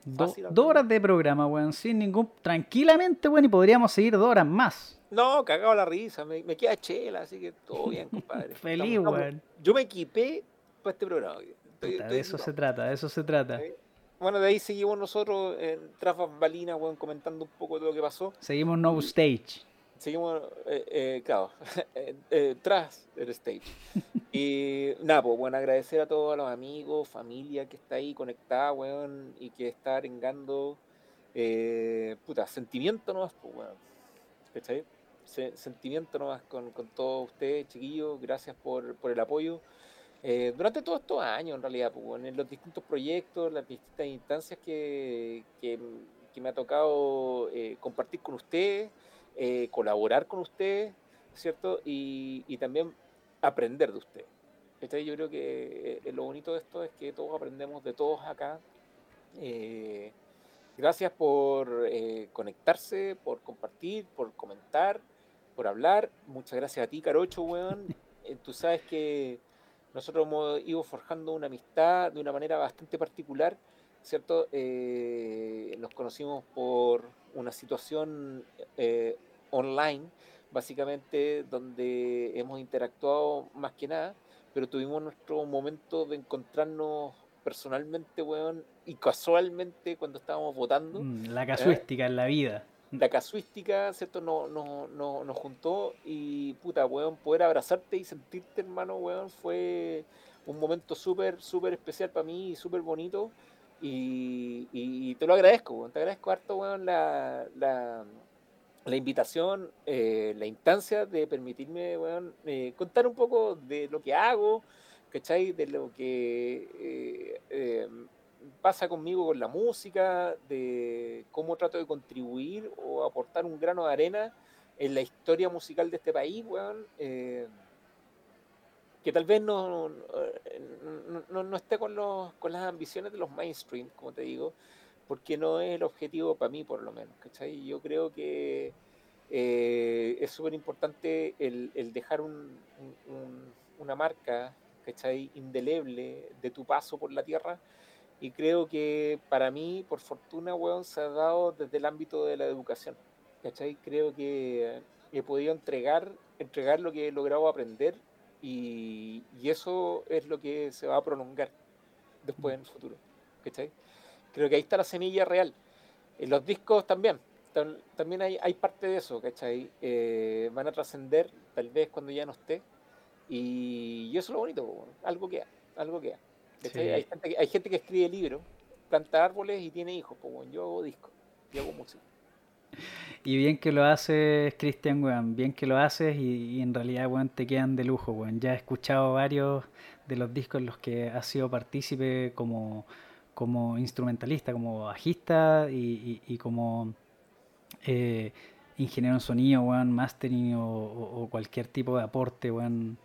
dos horas de programa, weón, sin ningún. Tranquilamente, weón, y podríamos seguir dos horas más. No, cagado la risa, me, queda chela, así que todo bien, compadre. Feliz, weón. Yo me equipé para este programa. de eso se trata, de eso se trata. Bueno, de ahí seguimos nosotros en Tras Balinas, weón, comentando un poco de lo que pasó. Seguimos No Stage seguimos, eh, eh, claro, eh, tras el stage. Y nada, pues bueno, agradecer a todos los amigos, familia que está ahí conectada, weón, y que está arengando, puta, sentimiento nomás, pues, weón. ¿Cachai? sentimiento nomás con, con todos ustedes, chiquillos, gracias por, por el apoyo. durante todos estos años, en realidad, pues, en los distintos proyectos, las distintas instancias que, que, que me ha tocado compartir con ustedes. Eh, colaborar con ustedes, ¿cierto? Y, también aprender de ustedes. yo creo que eh, lo bonito de esto es que todos aprendemos de todos acá. Eh, gracias por conectarse, por compartir, por comentar, por hablar. Muchas gracias a ti, Carocho, weón. tú sabes que nosotros hemos ido forjando una amistad de una manera bastante particular, ¿cierto? nos conocimos por una situación online, básicamente donde hemos interactuado más que nada, pero tuvimos nuestro momento de encontrarnos personalmente, weón, y casualmente cuando estábamos votando. Mm, la casuística en la vida. La casuística, ¿cierto? Nos no, no, nos juntó y, puta, weón, poder abrazarte y sentirte, hermano, weón, fue un momento súper, súper especial para mí y súper bonito. Y, te lo agradezco, weón. Te agradezco harto, weón, la, la la invitación, eh, la instancia de permitirme eh, contar un poco de lo que hago, ¿cachai? De lo que eh, pasa conmigo con la música, de cómo trato de contribuir o aportar un grano de arena en la historia musical de este país, weón. que tal vez no, no, no, esté con, los, con las ambiciones de los mainstream, como te digo, porque no es el objetivo para mí, por lo menos. ¿cachai? Yo creo que eh, es súper importante el, dejar una marca ¿cachai? indeleble de tu paso por la tierra. Y creo que para mí, por fortuna, weón, se ha dado desde el ámbito de la educación. ¿cachai? Creo que he podido entregar, entregar lo que he logrado aprender y, y eso es lo que se va a prolongar después en el futuro. ¿cachai? Creo que ahí está la semilla real. En los discos también, también hay, hay parte de eso, ¿cachai? Eh, van a trascender tal vez cuando ya no esté. Y, eso es lo bonito, algo queda, algo queda. Hay, gente que, hay gente que escribe libros, planta árboles y tiene hijos, pues yo hago discos, yo hago música. Y bien que lo haces, Cristian, weón. Bien que lo haces y, en realidad, weón, te quedan de lujo, weón. Ya he escuchado varios de los discos en los que has sido partícipe como como instrumentalista, como bajista y, como eh, ingeniero en sonido, weón, mastering o, cualquier tipo de aporte, weón.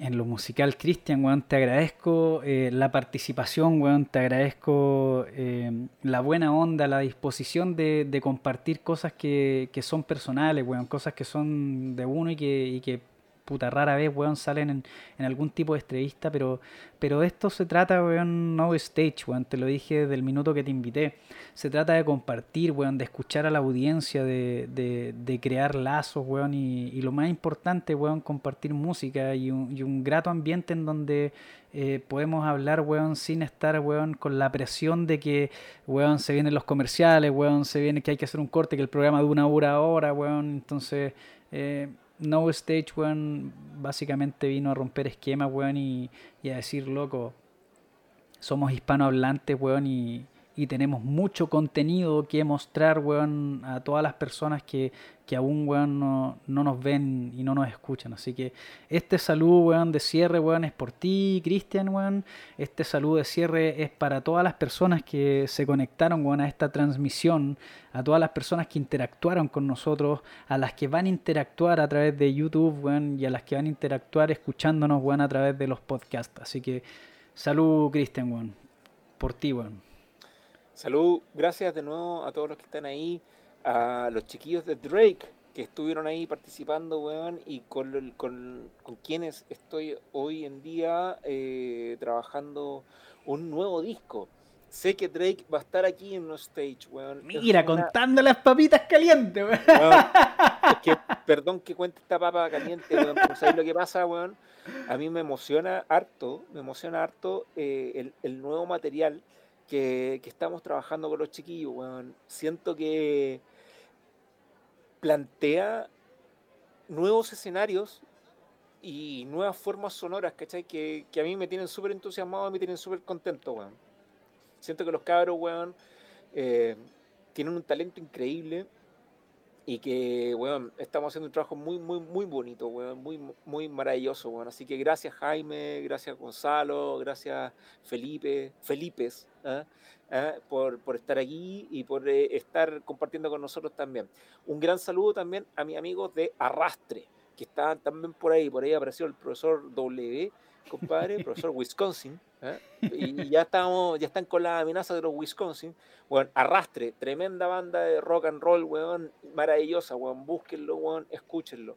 En lo musical, Cristian, weón, te agradezco eh, la participación, weón, te agradezco eh, la buena onda, la disposición de, compartir cosas que, son personales, weón, cosas que son de uno y que, y que puta rara vez, weón, salen en, en, algún tipo de entrevista, pero, pero esto se trata, weón, no stage, weón, te lo dije desde el minuto que te invité. Se trata de compartir, weón, de escuchar a la audiencia, de, de, de crear lazos, weón, y, y, lo más importante, weón, compartir música y un, y un grato ambiente en donde eh, podemos hablar, weón, sin estar, weón, con la presión de que, weón, se vienen los comerciales, weón, se viene que hay que hacer un corte, que el programa de una hora hora, weón, entonces... Eh, no Stage, weón, básicamente vino a romper esquemas, weón, y, y a decir, loco, somos hispanohablantes, weón, y, y tenemos mucho contenido que mostrar, weón, a todas las personas que, que aún, no, no, nos ven y no nos escuchan. Así que este saludo, weón, de cierre, es por ti, Cristian. Este saludo de cierre es para todas las personas que se conectaron, weón, a esta transmisión, a todas las personas que interactuaron con nosotros, a las que van a interactuar a través de YouTube, y a las que van a interactuar escuchándonos, weón, a través de los podcasts. Así que salud, Cristian, weón, por ti, weón. Salud, gracias de nuevo a todos los que están ahí, a los chiquillos de Drake, que estuvieron ahí participando, weón, y con, con, con quienes estoy hoy en día eh, trabajando un nuevo disco. Sé que Drake va a estar aquí en los stage, weón. Mira, contando las papitas calientes, weón. perdón que cuente esta papa caliente, weón, pero ¿sabes lo que pasa, weón? A mí me emociona harto, me emociona harto eh, el, nuevo material que, estamos trabajando con los chiquillos, weón. Siento que plantea nuevos escenarios y nuevas formas sonoras, ¿cachai? Que, que a mí me tienen súper entusiasmado, me tienen súper contento, weón. Siento que los cabros, weón, eh, tienen un talento increíble y que, weón, estamos haciendo un trabajo muy, muy, muy bonito, weón, muy, muy maravilloso, weón. Así que gracias Jaime, gracias Gonzalo, gracias Felipe, Felipes, ¿eh? ¿eh? por, por, estar aquí y por eh, estar compartiendo con nosotros también. Un gran saludo también a mis amigos de Arrastre, que están también por ahí. Por ahí apareció el profesor W, compadre, profesor Wisconsin. ¿eh? Y, ya estamos, ya están con la amenaza de los Wisconsin. Bueno, Arrastre, tremenda banda de rock and roll, weón, maravillosa, weón. Búsquenlo, weón, escúchenlo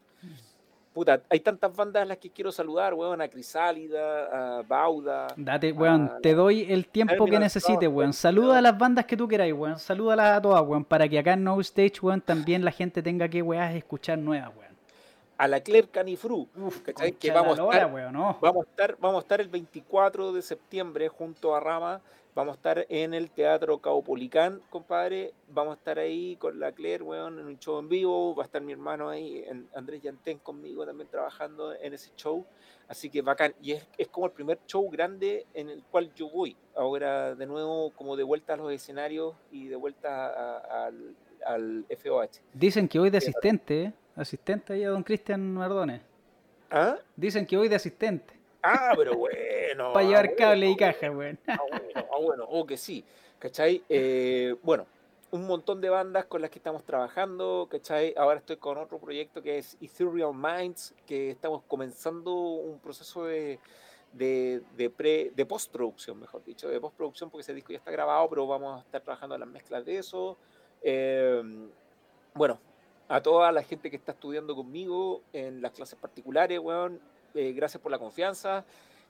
puta, hay tantas bandas a las que quiero saludar, weón, a Crisálida, a Bauda. Date, weón, te doy el tiempo que necesites, weón. Saluda a las bandas que tú queráis, weón. Salúdalas a todas, weón, para que acá en No Stage, weón, también la gente tenga que, weón, escuchar nuevas, weón. A la Claire Canifru, que vamos estar, vamos, a estar, vamos a estar el 24 de septiembre junto a Rama Vamos a estar en el Teatro Caupolicán, compadre. Vamos a estar ahí con la Claire, weón, en un show en vivo. Va a estar mi hermano ahí, Andrés Yantén, conmigo también trabajando en ese show. Así que bacán. Y es, es, como el primer show grande en el cual yo voy. Ahora, de nuevo, como de vuelta a los escenarios y de vuelta al, al FOH. Dicen que hoy de asistente, ¿eh? Asistente ahí a don Cristian Mardones. ¿Ah? Dicen que hoy de asistente. Ah, pero bueno. Para llevar cable y caja, güey. Ah, bueno, ah, bueno, o que sí. ¿Cachai? Eh, bueno, un montón de bandas con las que estamos trabajando, ¿cachai? Ahora estoy con otro proyecto que es Ethereal Minds, que estamos comenzando un proceso de, de, de, pre, de postproducción, mejor dicho, de postproducción, porque ese disco ya está grabado, pero vamos a estar trabajando en las mezclas de eso. Eh, bueno, a toda la gente que está estudiando conmigo en las clases particulares, weón, eh, gracias por la confianza.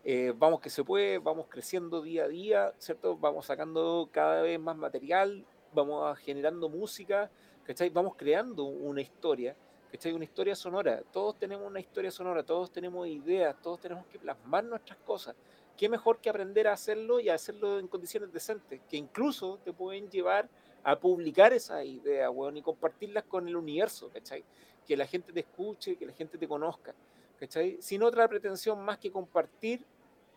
Eh, vamos que se puede, vamos creciendo día a día, ¿cierto? Vamos sacando cada vez más material, vamos generando música, ¿cachai? Vamos creando una historia, ¿cachai? Una historia sonora. Todos tenemos una historia sonora, todos tenemos ideas, todos tenemos que plasmar nuestras cosas. ¿Qué mejor que aprender a hacerlo y a hacerlo en condiciones decentes? Que incluso te pueden llevar a publicar esas ideas, weón, y compartirlas con el universo, ¿cachai? Que la gente te escuche, que la gente te conozca. ¿cachai? Sin otra pretensión más que compartir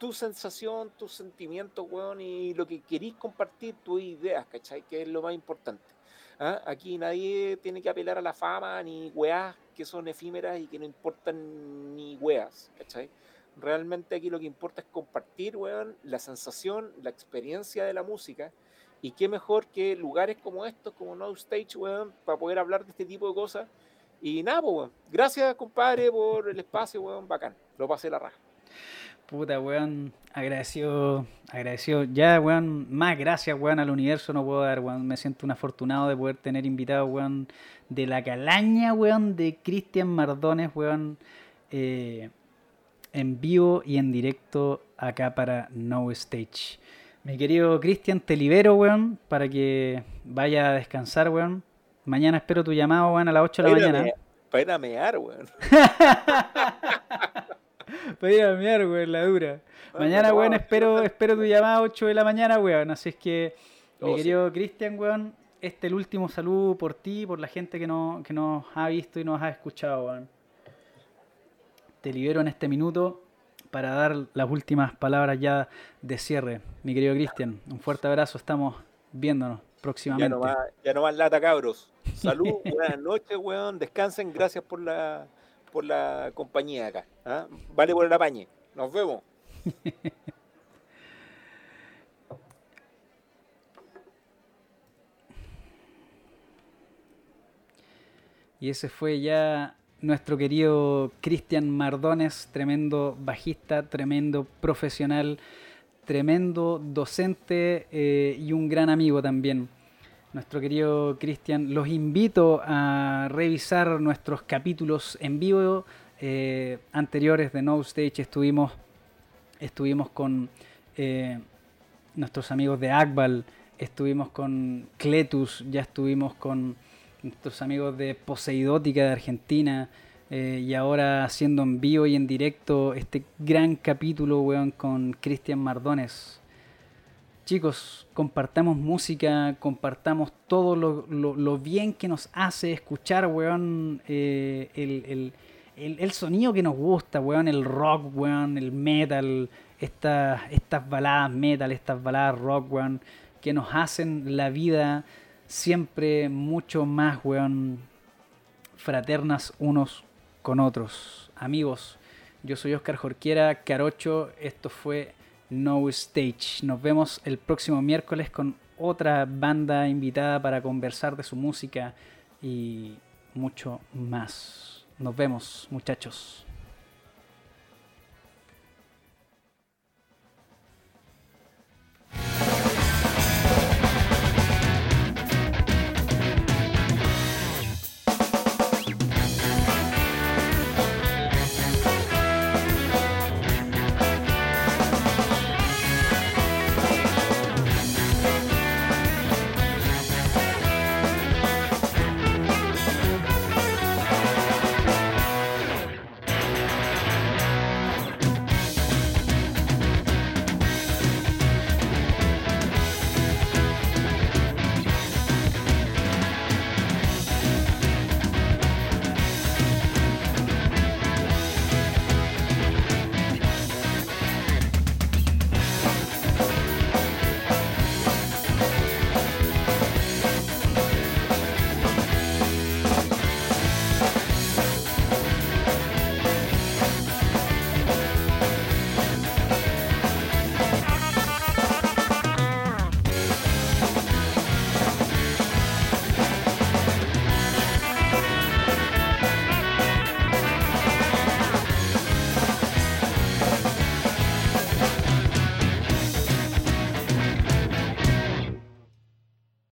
tu sensación, tus sentimientos, weón, y lo que querís compartir, tus ideas, ¿cachai? Que es lo más importante. ¿Ah? Aquí nadie tiene que apelar a la fama, ni weas que son efímeras y que no importan ni weas, ¿cachai? Realmente aquí lo que importa es compartir, weón, la sensación, la experiencia de la música, y qué mejor que lugares como estos, como No Stage, weón, para poder hablar de este tipo de cosas y nada, pues, weón. Gracias, compadre, por el espacio, weón. Bacán. Lo pasé la raja. Puta, weón. Agradecido, agradecido. Ya, weón, más gracias, weón, al universo no puedo dar, weón. Me siento un afortunado de poder tener invitado, weón, de la calaña, weón, de Cristian Mardones, weón, eh, en vivo y en directo acá para No Stage. Mi querido Cristian, te libero, weón, para que vaya a descansar, weón. Mañana espero tu llamado, weón, a las 8 de la mañana. para ir a mear, weón. para ir a mear, weón, la dura. mañana, weón, espero, espero tu llamada a 8 de la mañana, weón. Así es que, mi oh, querido Cristian, weón, este es el último saludo por ti, por la gente que, no, que nos ha visto y nos ha escuchado, weón. Te libero en este minuto para dar las últimas palabras ya de cierre. Mi querido Cristian, un fuerte abrazo, estamos viéndonos próximamente. Ya no más, lata, cabros. Salud, buenas noches, weón. Descansen, gracias por la, por la compañía acá. ¿ah? Vale por el apañe. Nos vemos. y ese fue ya nuestro querido Cristian Mardones, tremendo bajista, tremendo profesional tremendo docente eh, y un gran amigo también. Nuestro querido Cristian. Los invito a revisar nuestros capítulos en vivo eh, anteriores de No Stage. Estuvimos, estuvimos con eh, nuestros amigos de Akbal, estuvimos con Cletus, ya estuvimos con nuestros amigos de Poseidótica de Argentina. Eh, y ahora haciendo en vivo y en directo este gran capítulo, weón, con Cristian Mardones. Chicos, compartamos música, compartamos todo lo, bien que nos hace escuchar, weón, eh, el, sonido que nos gusta, weón, el rock, weón, el metal, estas baladas metal, estas baladas rock, weón, que nos hacen la vida siempre mucho más, weón, fraternas unos con otros. Amigos, yo soy Oscar Jorquiera, Carocho, esto fue no Stage. Nos vemos el próximo miércoles con otra banda invitada para conversar de su música y mucho más. Nos vemos, muchachos.